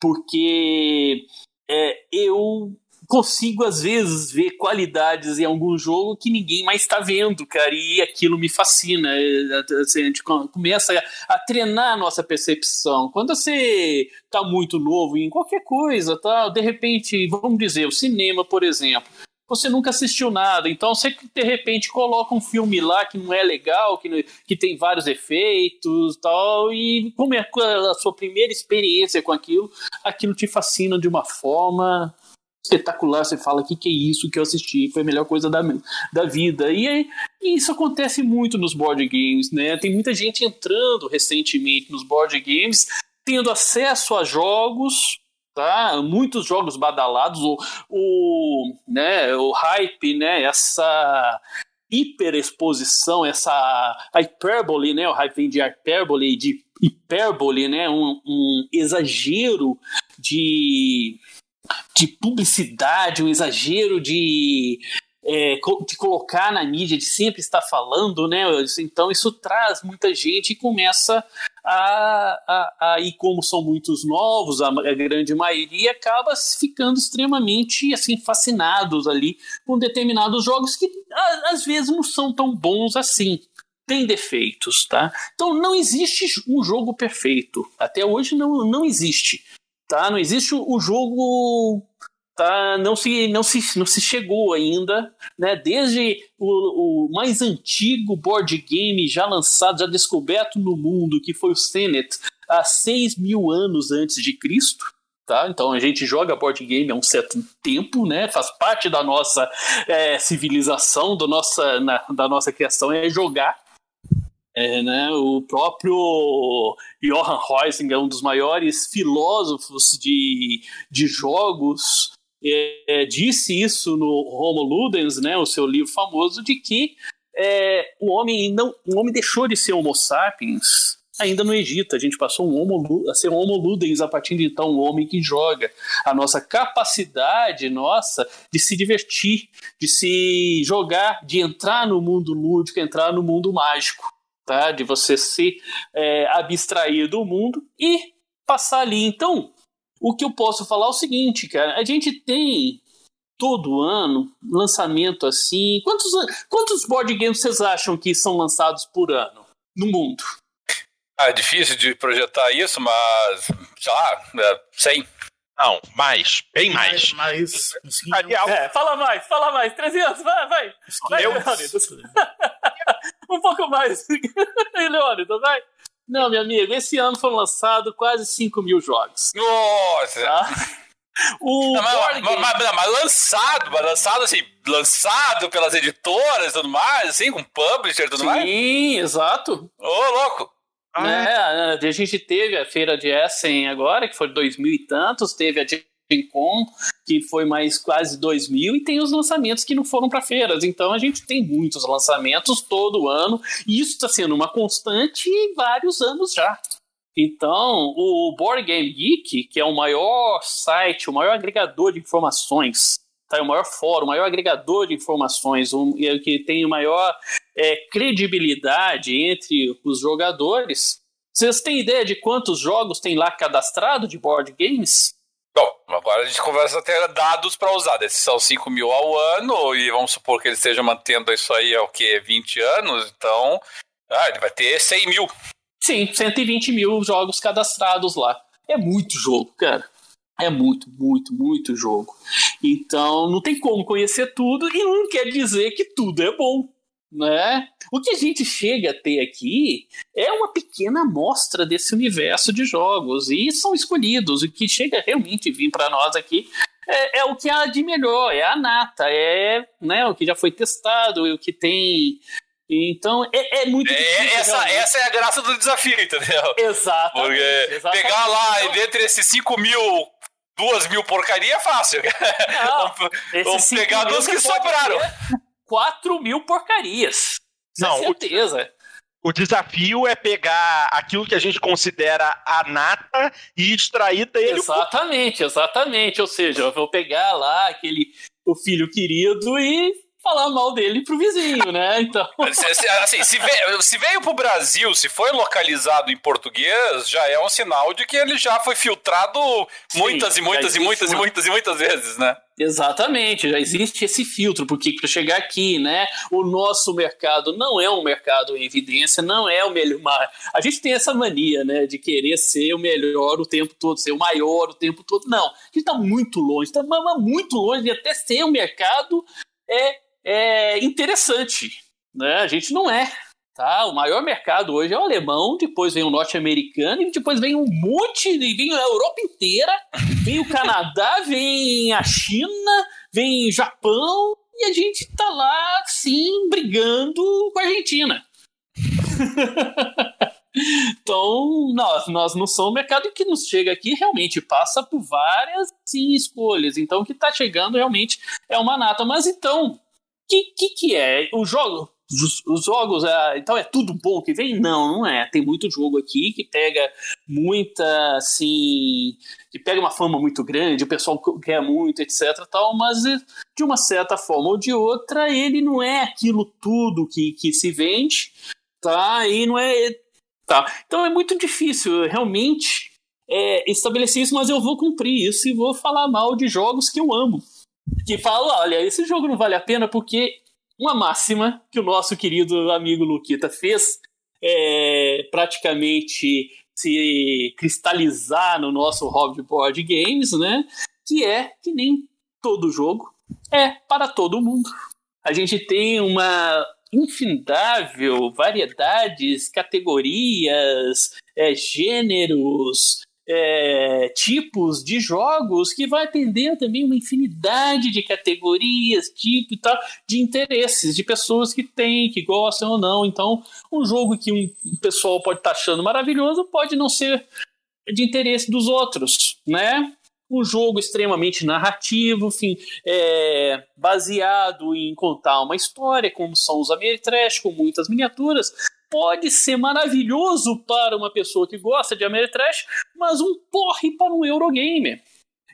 porque é, eu consigo às vezes ver qualidades em algum jogo que ninguém mais está vendo, cara, e aquilo me fascina. É, assim, a gente começa a, treinar a nossa percepção. Quando você está muito novo em qualquer coisa, tá? De repente, vamos dizer, o cinema, por exemplo você nunca assistiu nada. Então você de repente coloca um filme lá que não é legal, que, que tem vários efeitos tal, e como é a sua primeira experiência com aquilo, aquilo te fascina de uma forma espetacular. Você fala: que que é isso que eu assisti? Foi a melhor coisa da, da vida. E, e isso acontece muito nos board games, né? Tem muita gente entrando recentemente nos board games, tendo acesso a jogos tá? Muitos jogos badalados, o, o, né, o hype, né, essa hiperexposição, essa hyperbole, né, o hype vem de hyperbole, de hipérbole, né, um, um exagero de, de publicidade, um exagero de é, de colocar na mídia, de sempre estar falando, né? Então isso traz muita gente e começa a, a, a e como são muitos novos, a, a, grande maioria acaba ficando extremamente assim fascinados ali com determinados jogos que a, às vezes não são tão bons assim. Tem defeitos, tá? Então não existe um jogo perfeito. Até hoje não, não existe. Tá? Não existe o jogo tá, não, se, não, se, não se chegou ainda, né? Desde o, o, mais antigo board game já lançado, já descoberto no mundo, que foi o Senet, há 6 mil anos antes de Cristo. Tá? Então a gente joga board game há um certo tempo, né? Faz parte da nossa é, civilização, do nossa, na, da nossa criação é jogar. É, né, o próprio Johann Reusing é um dos maiores filósofos de, de jogos é, disse isso no Homo Ludens, né, o seu livro famoso, de que é, o homem não, o homem deixou de ser Homo sapiens ainda no Egito. A gente passou um homo, a ser um Homo Ludens a partir de então, um homem que joga. A nossa capacidade nossa de se divertir, de se jogar, de entrar no mundo lúdico, entrar no mundo mágico, tá? De você se é, abstrair do mundo e passar ali. Então, o que eu posso falar é o seguinte, cara, a gente tem todo ano lançamento assim. Quantos, quantos board games vocês acham que são lançados por ano no mundo? Ah, é difícil de projetar isso, mas sei lá, 100. É, Não, mais, bem mais. Mais, mais é, fala mais, fala mais. 300, vai, vai. vai eu... Um pouco mais. Leônidas, vai. Não, meu amigo, esse ano foram lançados quase 5 mil jogos. Nossa! Tá? O não, mas, mas, mas, mas, lançado, mas lançado assim, lançado pelas editoras e tudo mais, assim, com publisher e tudo Sim, mais? Sim, exato. Ô, oh, louco! Ah, é, a gente teve a feira de Essen agora, que foi dois mil e tantos, teve a com que foi mais quase 2 mil, e tem os lançamentos que não foram para feiras. Então a gente tem muitos lançamentos todo ano, e isso está sendo uma constante em vários anos já. Então, o Board Game Geek, que é o maior site, o maior agregador de informações, tá? o maior fórum, o maior agregador de informações, um, que tem maior é, credibilidade entre os jogadores. Vocês têm ideia de quantos jogos tem lá cadastrado de board games? Bom, agora a gente conversa até dados para usar. Esses são 5 mil ao ano, e vamos supor que ele esteja mantendo isso aí há o que? 20 anos, então ah, ele vai ter 100 mil. Sim, 120 mil jogos cadastrados lá. É muito jogo, cara. É muito, muito, muito jogo. Então não tem como conhecer tudo e não quer dizer que tudo é bom né? O que a gente chega a ter aqui é uma pequena amostra desse universo de jogos e são escolhidos. O que chega realmente vir para nós aqui é, é, o que há de melhor, é a nata, é né, o que já foi testado, o que tem. Então é, é muito é, difícil. Essa, essa é a graça do desafio, entendeu? Exato. Porque exatamente. pegar lá então, entre esses 5 mil duas mil porcaria é fácil. Não, vamos pegar duas que sobraram. Ter, 4 mil porcarias. Não, certeza. O desafio é pegar aquilo que a gente considera a nata e extrair dele. Exatamente, exatamente. Ou seja, eu vou pegar lá aquele o filho querido e falar mal dele pro vizinho, né? Então. assim, se, veio, se veio pro Brasil, se foi localizado em português, já é um sinal de que ele já foi filtrado Sim, muitas e muitas e muitas uma... e muitas e muitas vezes, né? Exatamente, já existe esse filtro, porque para chegar aqui, né, o nosso mercado não é um mercado em evidência, não é o melhor. A gente tem essa mania, né, de querer ser o melhor o tempo todo, ser o maior o tempo todo. Não, a gente está muito longe, está muito longe de até ser um mercado é é interessante. Né? A gente não é. Tá? O maior mercado hoje é o alemão, depois vem o norte-americano, e depois vem um monte, vem a Europa inteira, vem o Canadá, vem a China, vem o Japão, e a gente tá lá, sim, brigando com a Argentina. então, nós, nós não somos o mercado que nos chega aqui realmente passa por várias sim, escolhas. Então, o que está chegando realmente é uma nata. Mas então, que, que que é? O jogo, os, os jogos, é, então é tudo bom que vem? Não, não é. Tem muito jogo aqui que pega muita, assim, que pega uma fama muito grande, o pessoal quer muito, etc, tal, mas de uma certa forma ou de outra, ele não é aquilo tudo que, que se vende, tá? E não é, tá? Então é muito difícil, realmente, é, estabelecer isso, mas eu vou cumprir isso e vou falar mal de jogos que eu amo que fala: olha, esse jogo não vale a pena porque uma máxima que o nosso querido amigo Luquita fez é praticamente se cristalizar no nosso hobby board games, né? Que é que nem todo jogo é para todo mundo. A gente tem uma infindável variedades, categorias, é, gêneros, é, tipos de jogos que vai atender também uma infinidade de categorias, tipo e tal, de interesses, de pessoas que têm, que gostam ou não. Então, um jogo que um pessoal pode estar tá achando maravilhoso pode não ser de interesse dos outros, né? Um jogo extremamente narrativo, enfim, é, baseado em contar uma história, como são os Ameritrash, com muitas miniaturas, pode ser maravilhoso para uma pessoa que gosta de Ameritrash, mas um porre para um Eurogamer.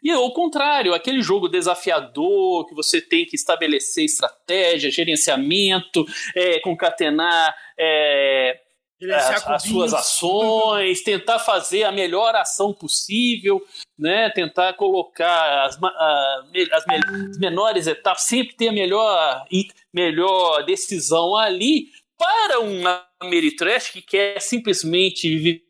E ao contrário, aquele jogo desafiador que você tem que estabelecer estratégia, gerenciamento, é, concatenar é, as, as, suas ações, tentar fazer a melhor ação possível, né? tentar colocar as, a, as, as menores etapas, sempre ter a melhor, melhor decisão ali para um Ameritrash que quer simplesmente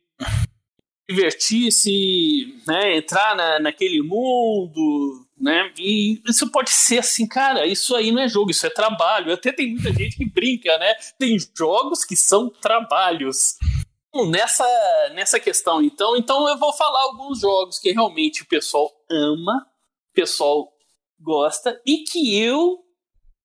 divertir-se, né, entrar na, naquele mundo, né? E isso pode ser assim, cara, isso aí não é jogo, isso é trabalho. Até tem muita gente que brinca, né? Tem jogos que são trabalhos. Nessa, nessa questão, então, então eu vou falar alguns jogos que realmente o pessoal ama, o pessoal gosta e que eu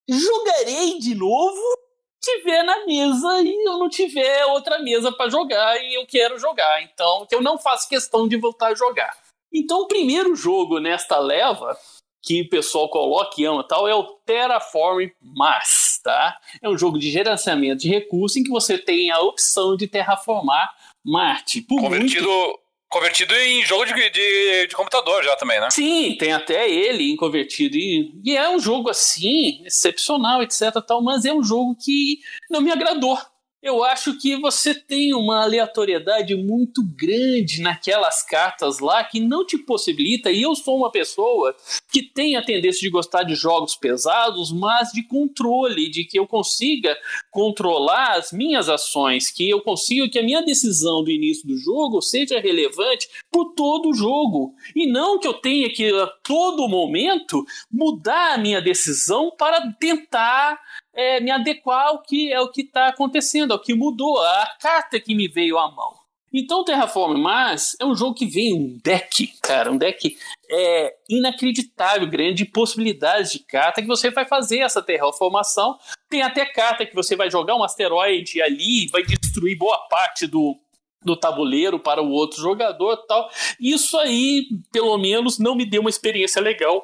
jogarei de novo tiver na mesa e eu não tiver outra mesa para jogar e eu quero jogar. Então, eu não faço questão de voltar a jogar. Então, o primeiro jogo nesta leva que o pessoal coloca e ama tal é o Terraform Mars, tá? É um jogo de gerenciamento de recursos em que você tem a opção de terraformar Marte. Por Convertido muito... Convertido em jogo de, de, de, computador já também, né? Sim, tem até ele convertido. E, e é um jogo assim, excepcional, etc. Tal, mas é um jogo que não me agradou eu acho que você tem uma aleatoriedade muito grande naquelas cartas lá que não te possibilita, e eu sou uma pessoa que tem a tendência de gostar de jogos pesados, mas de controle, de que eu consiga controlar as minhas ações, que eu consiga que a minha decisão do início do jogo seja relevante por todo o jogo, e não que eu tenha que a todo momento mudar a minha decisão para tentar é, me adequar ao que é o que está acontecendo, ao que mudou, a carta que me veio à mão. Então, Terraform Mars é um jogo que vem um deck, cara, um deck é, inacreditável, grande de possibilidades de carta que você vai fazer essa terraformação. Tem até carta que você vai jogar um asteroide ali, vai destruir boa parte do, do tabuleiro para o outro jogador tal. Isso aí, pelo menos, não me deu uma experiência legal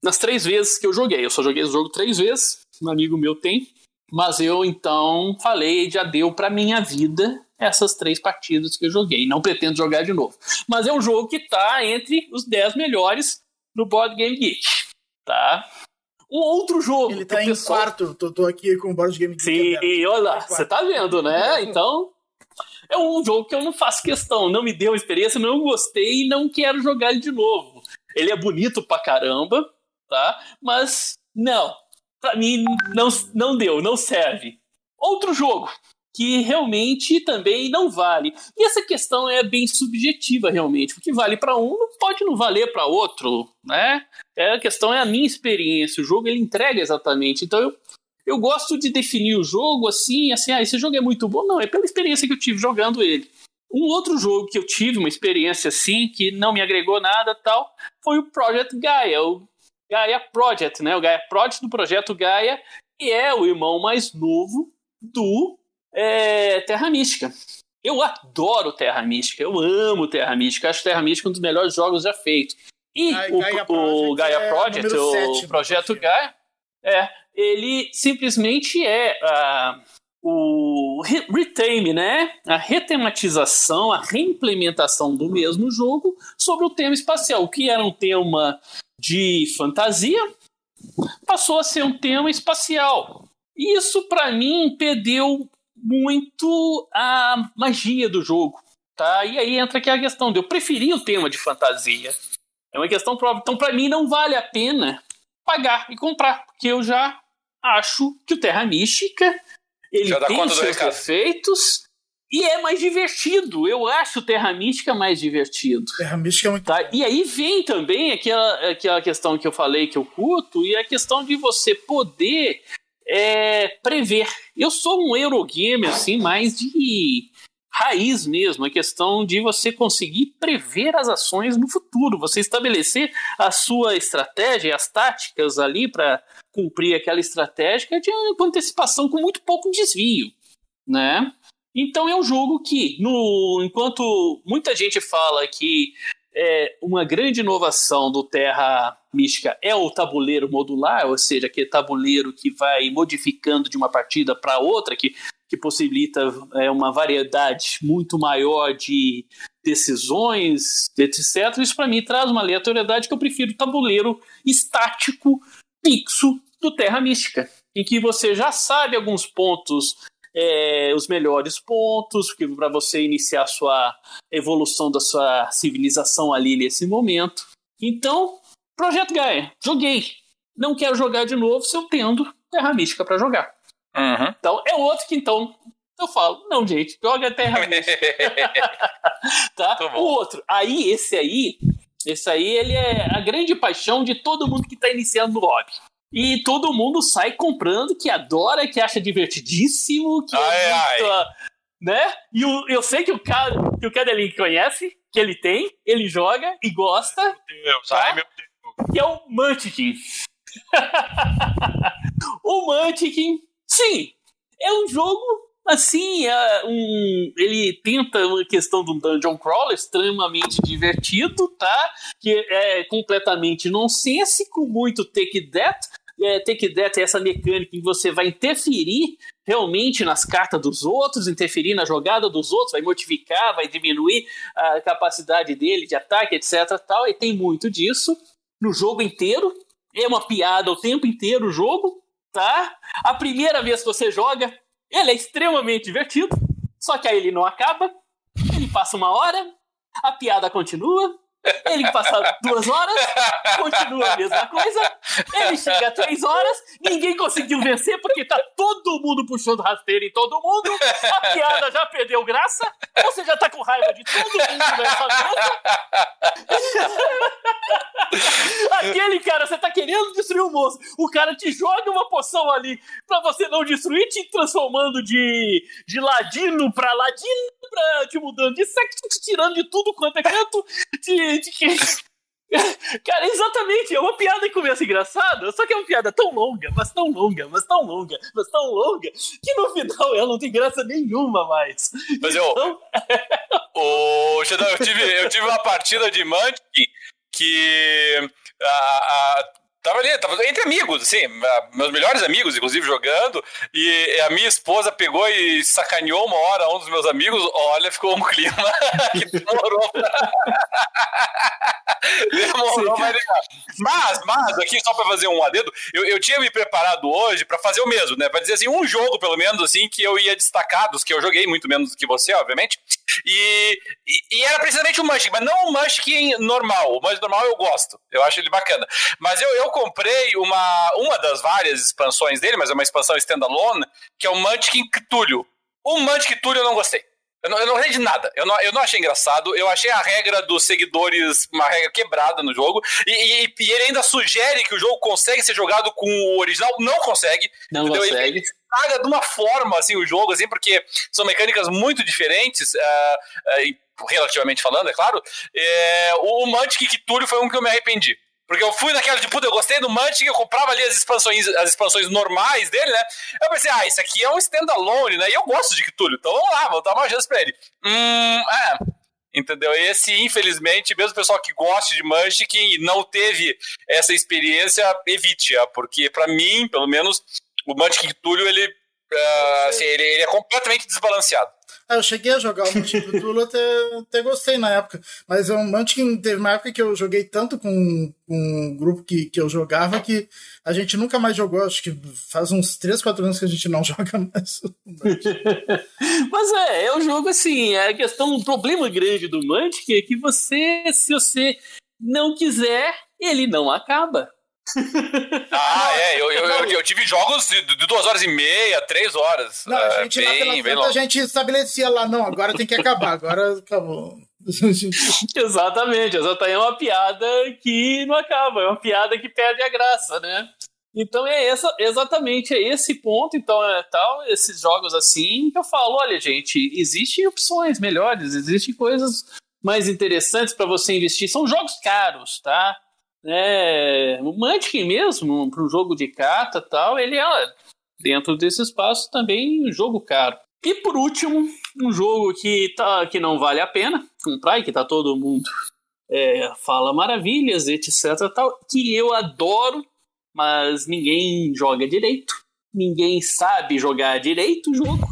nas três vezes que eu joguei. Eu só joguei esse jogo três vezes um amigo meu tem. Mas eu então falei, já deu para minha vida essas três partidas que eu joguei. Não pretendo jogar de novo. Mas é um jogo que tá entre os 10 melhores no Board Game Geek, tá? Um outro jogo. Ele tá em pessoal... quarto, tô, tô, aqui com o Board Game Geek. Sim, e olha lá, você tá vendo, né? Então, é um jogo que eu não faço questão, não me deu experiência, não gostei e não quero jogar ele de novo. Ele é bonito pra caramba, tá? Mas não, pra mim não, não deu, não serve. Outro jogo que realmente também não vale. E essa questão é bem subjetiva realmente. O que vale para um não pode não valer para outro, né? É, a questão é a minha experiência. O jogo ele entrega exatamente. Então eu eu gosto de definir o jogo assim, assim, ah, esse jogo é muito bom. Não, é pela experiência que eu tive jogando ele. Um outro jogo que eu tive uma experiência assim, que não me agregou nada tal, foi o Project Gaia, o Gaia Project, né? O Gaia Project do projeto Gaia, que é o irmão mais novo do é, Terra Mística. Eu adoro Terra Mística, eu amo Terra Mística, acho Terra Mística um dos melhores jogos já feitos. E o, Gaia o, Gaia é Project, o projeto Gaia, é, ele simplesmente é uh, o retame, né? A retematização, a reimplementação do mesmo jogo sobre o tema espacial, o que era um tema de fantasia, passou a ser um tema espacial. Isso, para mim, perdeu muito a magia do jogo. Tá? E aí entra aqui a questão de eu preferir o tema de fantasia. É uma questão própria. Então, para mim, não vale a pena pagar e comprar, porque eu já acho que o Terra Mística ele tem seus defeitos e é mais divertido. Eu acho Terra Mística mais divertido. Terra Mística é muito tá? E aí vem também aquela, aquela questão que eu falei que eu curto, e a questão de você poder é, prever. Eu sou um Eurogame, assim, mais de raiz mesmo, a questão de você conseguir prever as ações no futuro, você estabelecer a sua estratégia, as táticas ali para cumprir aquela estratégia de antecipação com muito pouco desvio, né? Então é um jogo que, no, enquanto muita gente fala que é, uma grande inovação do Terra Mística é o tabuleiro modular, ou seja, aquele tabuleiro que vai modificando de uma partida para outra, que que possibilita é, uma variedade muito maior de decisões, etc. Isso para mim traz uma aleatoriedade que eu prefiro o tabuleiro estático, fixo do Terra Mística, em que você já sabe alguns pontos é, os melhores pontos para você iniciar a sua evolução da sua civilização ali nesse momento. Então, Projeto Gaia, joguei. Não quero jogar de novo se eu tendo Terra Mística para jogar. Uhum. Então, é outro que então eu falo, não, gente, joga Terra tá? O outro, aí, esse aí, esse aí, ele é a grande paixão de todo mundo que está iniciando no hobby. E todo mundo sai comprando, que adora, que acha divertidíssimo, que é ai, é muito, ai. né? E o, eu sei que o cara, que o Cadelin conhece, que ele tem, ele joga e gosta. Meu Deus, tá? ai, meu Deus. Que é o Munchkin. o Munchkin Sim, é um jogo assim, é um, ele tenta uma questão do dungeon crawler extremamente divertido, tá? Que é completamente nonsense, com muito take that. É, take that essa mecânica em que você vai interferir realmente nas cartas dos outros, interferir na jogada dos outros, vai modificar, vai diminuir a capacidade dele de ataque, etc. Tal, e tem muito disso no jogo inteiro. É uma piada o tempo inteiro o jogo tá? A primeira vez que você joga, ele é extremamente divertido, só que aí ele não acaba, ele passa uma hora, a piada continua, ele passa duas horas, continua a mesma coisa. Ele chega a três horas, ninguém conseguiu vencer porque tá todo mundo puxando rasteiro em todo mundo. A piada já perdeu graça. Você já tá com raiva de todo mundo nessa mesa. Aquele cara, você tá querendo destruir o moço. O cara te joga uma poção ali pra você não destruir, te transformando de, de ladino pra ladino, pra, te mudando de sexo, te tirando de tudo quanto é canto, te de que. Cara, exatamente, é uma piada que começa engraçada, só que é uma piada tão longa, mas tão longa, mas tão longa, mas tão longa, que no final ela não tem graça nenhuma mais. Mas eu. Então... o, eu, tive, eu tive uma partida de Mantic que a, a, tava ali, tava entre amigos, assim, meus melhores amigos, inclusive, jogando, e a minha esposa pegou e sacaneou uma hora um dos meus amigos, olha, ficou um clima que demorou. demorou pra Mas, mas, aqui só pra fazer um adendo, eu, eu tinha me preparado hoje pra fazer o mesmo, né, pra dizer assim, um jogo, pelo menos, assim, que eu ia destacar, dos que eu joguei muito menos do que você, obviamente, e, e, e era precisamente o Munchkin, mas não o Munchkin normal, o Munchkin normal eu gosto, eu acho ele bacana, mas eu, eu comprei uma, uma das várias expansões dele, mas é uma expansão standalone, que é o Munchkin Cthulhu. O Munchkin Cthulhu eu não gostei. Eu não, eu não de nada. Eu não, eu não achei engraçado. Eu achei a regra dos seguidores uma regra quebrada no jogo. E, e, e ele ainda sugere que o jogo consegue ser jogado com o original. Não consegue. Não entendeu? consegue. Ele caga de uma forma assim o jogo, assim, porque são mecânicas muito diferentes. Uh, uh, relativamente falando, é claro. É, o Mantic Cthulhu foi um que eu me arrependi. Porque eu fui naquela de puta, eu gostei do Mantic, eu comprava ali as expansões, as expansões normais dele, né? Eu pensei, ah, isso aqui é um standalone, né? E eu gosto de Cthulhu, então vamos lá, vou dar uma chance pra ele. Hum, é. Entendeu? Esse, infelizmente, mesmo o pessoal que gosta de Munchkin e não teve essa experiência, evite-a, porque para mim, pelo menos, o Munchkin Cthulhu, ele, uh, assim, ele, ele é completamente desbalanceado. Ah, eu cheguei a jogar o Munchkin Cthulhu, até, até gostei na época. Mas o Munchkin teve uma época que eu joguei tanto com, com um grupo que, que eu jogava que a gente nunca mais jogou. Acho que faz uns 3, 4 anos que a gente não joga mais. Mas é, é um jogo assim. É a questão, um problema grande do Munchkin é que você, se você não quiser, ele não acaba. Ah, é, eu, eu, eu, eu, tive jogos de, duas horas e meia, três horas. Não, a gente, bem, bem a gente estabelecia lá, não, agora tem que acabar, agora acabou. exatamente, exatamente. É uma piada que não acaba, é uma piada que perde a graça, né? Então é essa, exatamente é esse ponto, então é tal, esses jogos assim que eu falo, olha gente, existem opções melhores, existem coisas mais interessantes para você investir, são jogos caros, tá? É, o Munchkin mesmo, para um jogo de carta tal, ele é dentro desse espaço também um jogo caro. E por último, um jogo que, tá, que não vale a pena comprar e que tá todo mundo é, fala maravilhas, etc. Tal, que eu adoro, mas ninguém joga direito, ninguém sabe jogar direito o jogo.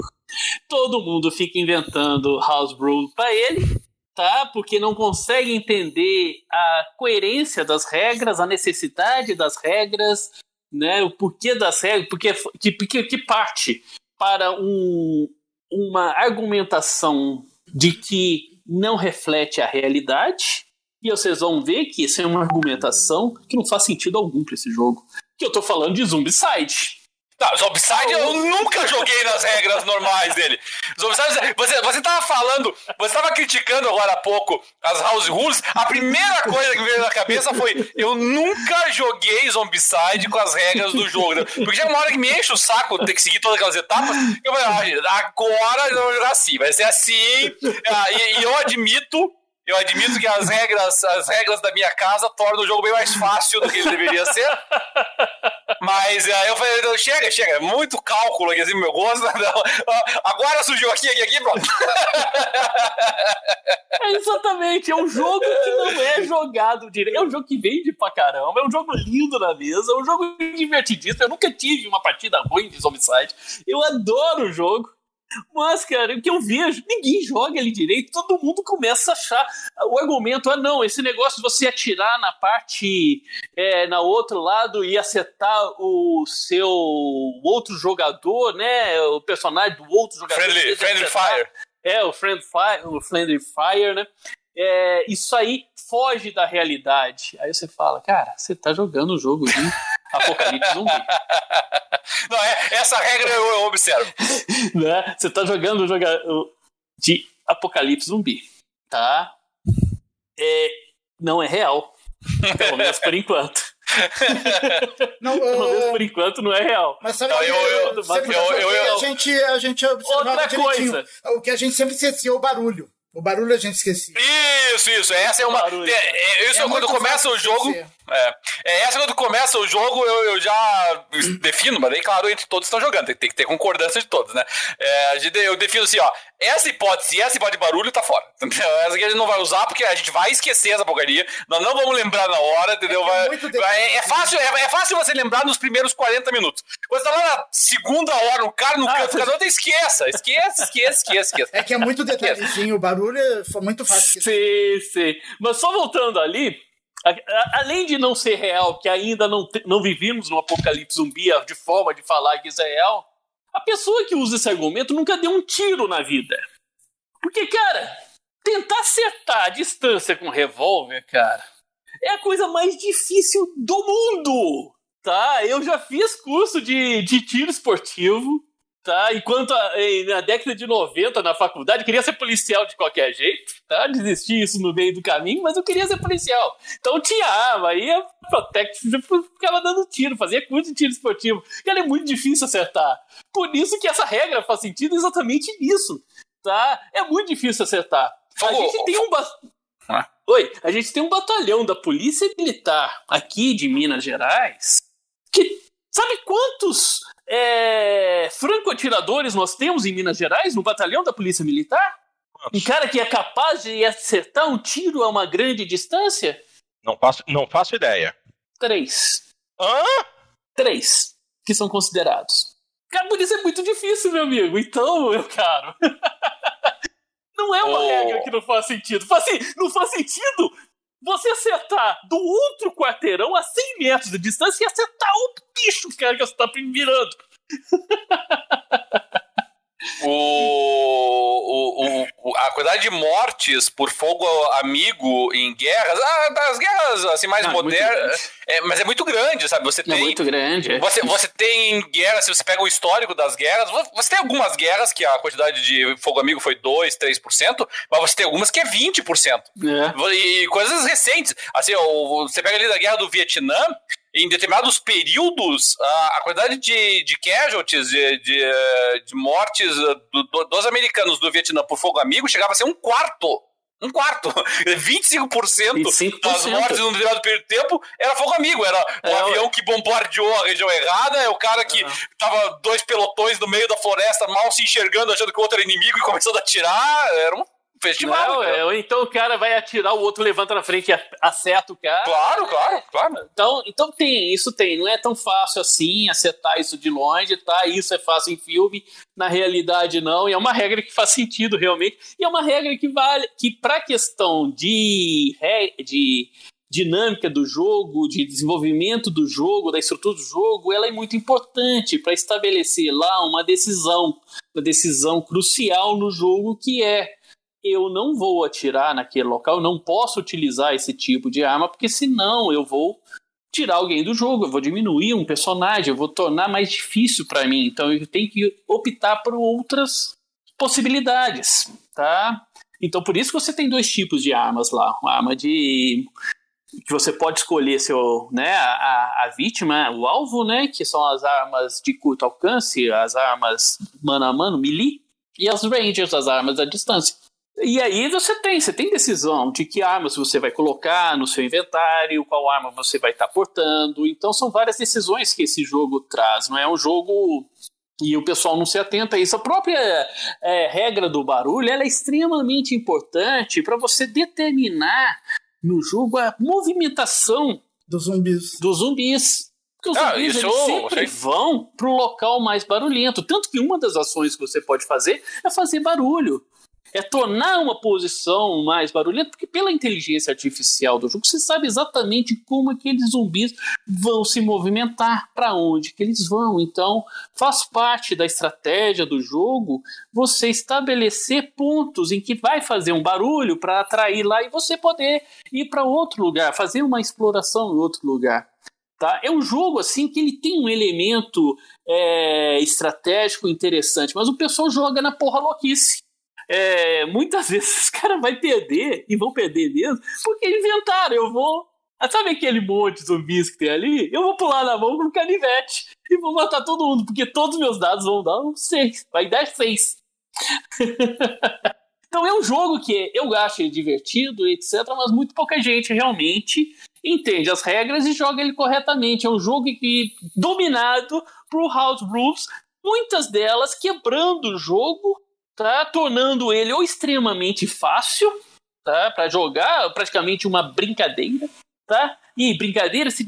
Todo mundo fica inventando house rule para ele tá? Porque não consegue entender a coerência das regras, a necessidade das regras, né? O porquê das regras, porque que, que, que parte para um, uma argumentação de que não reflete a realidade. E vocês vão ver que isso é uma argumentação que não faz sentido algum para esse jogo. Que eu tô falando de Zombicide. Não, Zombicide eu nunca joguei nas regras normais dele. Zombicide, você, você tava falando, você tava criticando agora há pouco as House Rules. A primeira coisa que veio na cabeça foi: eu nunca joguei Zombicide com as regras do jogo. Porque já é uma hora que me enche o saco ter que seguir todas aquelas etapas. Eu falei, ah, agora eu vou jogar assim, vai ser assim. Ah, e, e eu admito eu admito que as regras, as regras da minha casa tornam o jogo bem mais fácil do que ele deveria ser. Mas aí eu falei, chega, chega, é muito cálculo aqui, assim, meu gosto. Agora surgiu aqui, aqui, aqui, pronto. É exatamente, é um jogo que não é jogado direito. É um jogo que vende pra caramba, é um jogo lindo na mesa, é um jogo divertidíssimo. Eu nunca tive uma partida ruim de Zombicide. Eu adoro o jogo. Mas, cara, o que eu vejo, ninguém joga ele direito, todo mundo começa a achar o argumento, ah não, esse negócio de você atirar na parte, é, na outro lado e acertar o seu outro jogador, né, o personagem do outro jogador. Friendly, friendly Fire. É, o Friend Fire, o Friendly Fire, né, é, isso aí foge da realidade. Aí você fala, cara, você tá jogando o jogo de Apocalipse Zumbi. Não, é, essa regra eu, eu observo. né? Você tá jogando o jogo de Apocalipse Zumbi, tá? É, não é real. Pelo menos por enquanto. Não, Pelo menos por enquanto não é real. Mas sabe não, eu, eu, eu, eu, a gente a gente Outra coisa. O que a gente sempre esquecia o barulho. O barulho a gente esquecia. Isso, isso. Essa é uma. É, é, isso é, quando começa o jogo. É, é, essa quando começa o jogo, eu, eu já defino, mas aí, claro, entre todos estão jogando. Tem, tem que ter concordância de todos, né? É, eu defino assim, ó. Essa hipótese, essa hipótese de barulho tá fora. Entendeu? Essa aqui a gente não vai usar porque a gente vai esquecer essa porcaria. Nós não vamos lembrar na hora, entendeu? É, vai, vai, é fácil, é, é, fácil você lembrar nos primeiros 40 minutos. Quando você tá lá na segunda hora, o cara no ah, canto, você... esqueça. Esqueça, esqueça, esqueça, esqueça. É que é muito detalhezinho, o barulho foi muito fácil. Sim, sim. Mas só voltando ali, além de não ser real, que ainda não, não vivemos no apocalipse zumbi de forma de falar que isso é real, a pessoa que usa esse argumento nunca deu um tiro na vida. Porque, cara, tentar acertar a distância com revólver, cara, é a coisa mais difícil do mundo. Tá? Eu já fiz curso de, de tiro esportivo. Tá? Enquanto a, na década de 90, na faculdade, queria ser policial de qualquer jeito. Tá? Desisti isso no meio do caminho, mas eu queria ser policial. Então tinha arma, ia Protect, ficava dando tiro, fazia curso de tiro esportivo. E é muito difícil acertar. Por isso que essa regra faz sentido exatamente nisso tá? É muito difícil acertar. A gente tem um. Ah. Oi, a gente tem um batalhão da Polícia Militar aqui de Minas Gerais que. Sabe quantos é, franco-atiradores nós temos em Minas Gerais, no batalhão da Polícia Militar? Um cara que é capaz de acertar um tiro a uma grande distância? Não faço, não faço ideia. Três. Hã? Três que são considerados. Cara, por isso é muito difícil, meu amigo. Então, meu caro. não é uma oh. regra que não faz sentido. Faz, não faz sentido você acertar do outro quarteirão a 100 metros de distância e acertar o bicho, cara, que você tá virando. o, o, o, a quantidade de mortes por fogo amigo em guerras, ah, as guerras assim mais Não, modernas, é, mas é muito grande, sabe? Você tem é muito grande. É. Você, você tem guerras, se você pega o histórico das guerras, você tem algumas guerras que a quantidade de fogo amigo foi 2, 3%, mas você tem algumas que é 20%. É. E coisas recentes, assim, você pega ali da guerra do Vietnã, em determinados períodos, a, a quantidade de, de casualties, de, de, de mortes do, do, dos americanos do Vietnã por fogo amigo chegava a ser um quarto. Um quarto. 25%, 25%. das mortes num determinado período de tempo era fogo amigo. Era o é, avião que bombardeou a região errada, é o cara que uhum. tava dois pelotões no meio da floresta, mal se enxergando, achando que o outro era inimigo e começando a atirar. Era um festival. Não, é, ou então o cara vai atirar, o outro levanta na frente e acerta o cara. Claro, claro, claro. Então, então tem, isso tem. Não é tão fácil assim acertar isso de longe, tá? Isso é fácil em filme, na realidade não. E é uma regra que faz sentido realmente. E é uma regra que vale, que pra questão de, de dinâmica do jogo, de desenvolvimento do jogo, da estrutura do jogo, ela é muito importante para estabelecer lá uma decisão, uma decisão crucial no jogo que é eu não vou atirar naquele local, não posso utilizar esse tipo de arma, porque senão eu vou tirar alguém do jogo, eu vou diminuir um personagem, eu vou tornar mais difícil para mim. Então eu tenho que optar por outras possibilidades, tá? Então por isso que você tem dois tipos de armas lá, uma arma de que você pode escolher seu, né, a, a vítima, o alvo, né, que são as armas de curto alcance, as armas mano a mano, melee, e as rangers, as armas à distância. E aí você tem, você tem decisão de que armas você vai colocar no seu inventário, qual arma você vai estar tá portando. Então são várias decisões que esse jogo traz. Não é um jogo e o pessoal não se atenta a isso. A própria é, regra do barulho é extremamente importante para você determinar no jogo a movimentação dos zumbis. Dos zumbis. Porque os ah, zumbis isso, sempre vão para o local mais barulhento. Tanto que uma das ações que você pode fazer é fazer barulho é tornar uma posição mais barulhenta, porque pela inteligência artificial do jogo, você sabe exatamente como aqueles zumbis vão se movimentar, para onde que eles vão. Então, faz parte da estratégia do jogo você estabelecer pontos em que vai fazer um barulho para atrair lá e você poder ir para outro lugar, fazer uma exploração em outro lugar. Tá? É um jogo assim que ele tem um elemento é, estratégico interessante, mas o pessoal joga na porra louquice é, muitas vezes os caras vão perder, e vão perder mesmo, porque inventaram, eu vou. Sabe aquele monte de zumbis que tem ali? Eu vou pular na mão com um canivete e vou matar todo mundo, porque todos os meus dados vão dar um 6. Vai dar 6. Então é um jogo que eu acho divertido, etc., mas muito pouca gente realmente entende as regras e joga ele corretamente. É um jogo que dominado por House Rules, muitas delas quebrando o jogo, tá? Tornando ele ou extremamente fácil, tá? Para jogar, praticamente uma brincadeira, tá? E brincadeira se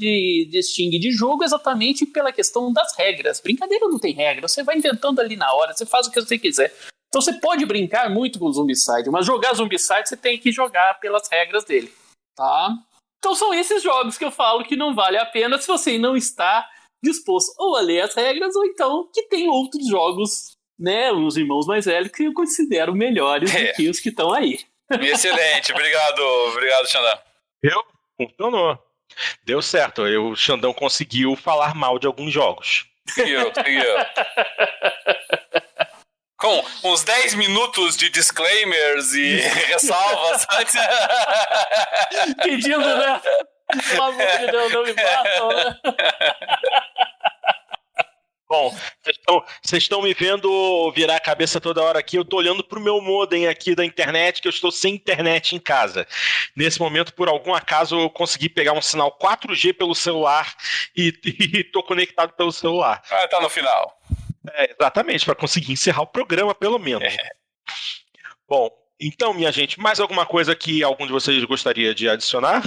distingue de jogo exatamente pela questão das regras. Brincadeira não tem regra, você vai inventando ali na hora, você faz o que você quiser. Então você pode brincar muito com o Zombicide, mas jogar Zombicide você tem que jogar pelas regras dele, tá? Então são esses jogos que eu falo que não vale a pena se você não está disposto ou a ler as regras ou então que tem outros jogos, né, os irmãos mais velhos que eu considero melhores é. do que os que estão aí. Excelente, obrigado, obrigado, Xandão. Eu? Funcionou. Deu certo, eu, o Xandão conseguiu falar mal de alguns jogos. Com uns 10 minutos de disclaimers e ressalvas antes. Pedindo, né? Pelo amor de Deus, não me matam, né? Bom, vocês estão me vendo virar a cabeça toda hora aqui. Eu estou olhando para o meu modem aqui da internet, que eu estou sem internet em casa. Nesse momento, por algum acaso, eu consegui pegar um sinal 4G pelo celular e estou conectado pelo celular. Ah, tá no final. É, exatamente, para conseguir encerrar o programa, pelo menos. É. Bom, então, minha gente, mais alguma coisa que algum de vocês gostaria de adicionar?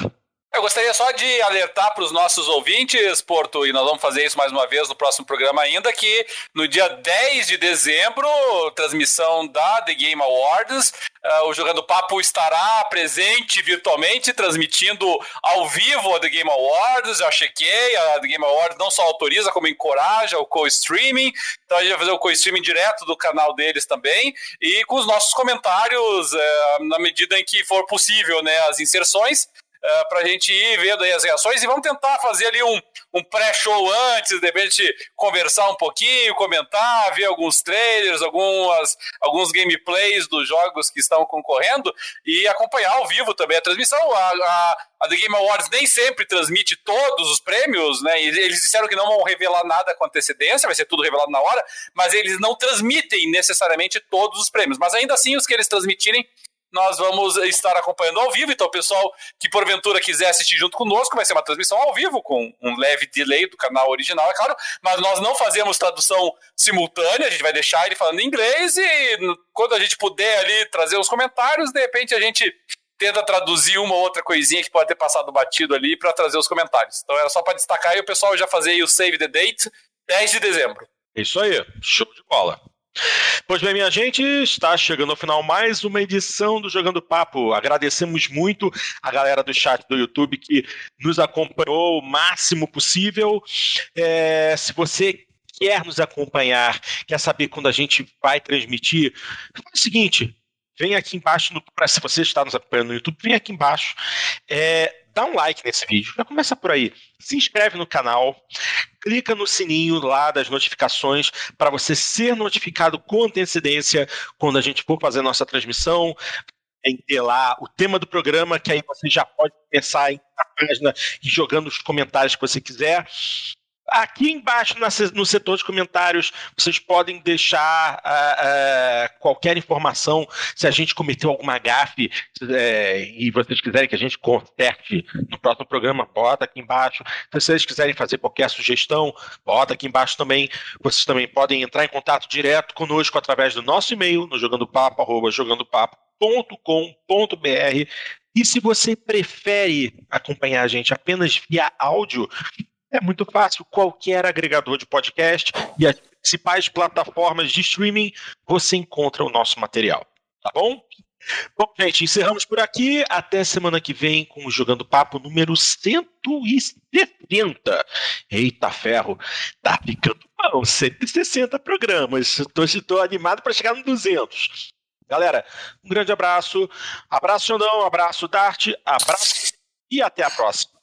Eu gostaria só de alertar para os nossos ouvintes, Porto, e nós vamos fazer isso mais uma vez no próximo programa ainda, que no dia 10 de dezembro, transmissão da The Game Awards, uh, o Jogando Papo estará presente virtualmente, transmitindo ao vivo a The Game Awards, já chequei, a The Game Awards não só autoriza, como encoraja o co-streaming, então a gente vai fazer o co-streaming direto do canal deles também, e com os nossos comentários, uh, na medida em que for possível, né, as inserções, uh, eh, para a gente ir vendo aí as reações e vamos tentar fazer ali um, um pré-show antes, de repente conversar um pouquinho, comentar, ver alguns trailers, algumas, alguns gameplays dos jogos que estão concorrendo e acompanhar ao vivo também a transmissão. A, a, a The Game Awards nem sempre transmite todos os prêmios, né? Eles disseram que não vão revelar nada com antecedência, vai ser tudo revelado na hora, mas eles não transmitem necessariamente todos os prêmios. Mas ainda assim, os que eles transmitirem nós vamos estar acompanhando ao vivo. Então, o pessoal que porventura quiser assistir junto conosco, vai ser uma transmissão ao vivo, com um leve delay do canal original, é claro, mas nós não fazemos tradução simultânea, a gente vai deixar ele falando em inglês e quando a gente puder ali trazer os comentários, de repente a gente tenta traduzir uma ou outra coisinha que pode ter passado batido ali para trazer os comentários. Então era só para destacar aí o pessoal já fazer o save the date, 10 de dezembro. Isso aí, show de bola. Pois bem, minha gente, está chegando ao final mais uma edição do Jogando Papo. Agradecemos muito a galera do chat do YouTube que nos acompanhou o máximo possível. É, se você quer nos acompanhar, quer saber quando a gente vai transmitir, faz o seguinte: vem aqui embaixo, no, se você está nos acompanhando no YouTube, vem aqui embaixo. É, dá um like nesse vídeo, já começa por aí. Se inscreve no canal, clica no sininho lá das notificações para você ser notificado com antecedência quando a gente for fazer nossa transmissão. Tem ter lá o tema do programa, que aí você já pode começar na página e jogando os comentários que você quiser. Aqui embaixo no setor de comentários vocês podem deixar uh, uh, qualquer informação se a gente cometeu alguma gafe uh, e vocês quiserem que a gente conserte no próximo programa, bota aqui embaixo. Se vocês quiserem fazer qualquer sugestão, bota aqui embaixo também. Vocês também podem entrar em contato direto conosco através do nosso e-mail no jogandopapo, jogandopapo.com.br e se você prefere acompanhar a gente apenas via áudio, é muito fácil, qualquer agregador de podcast e as principais plataformas de streaming você encontra o nosso material, tá bom? Bom, gente, encerramos por aqui. Até semana que vem com o Jogando Papo número 170. Eita ferro, tá ficando bom, 160 programas. Estou animado para chegar no 200. Galera, um grande abraço. Abraço, Xandão, abraço, Dart, abraço e até a próxima.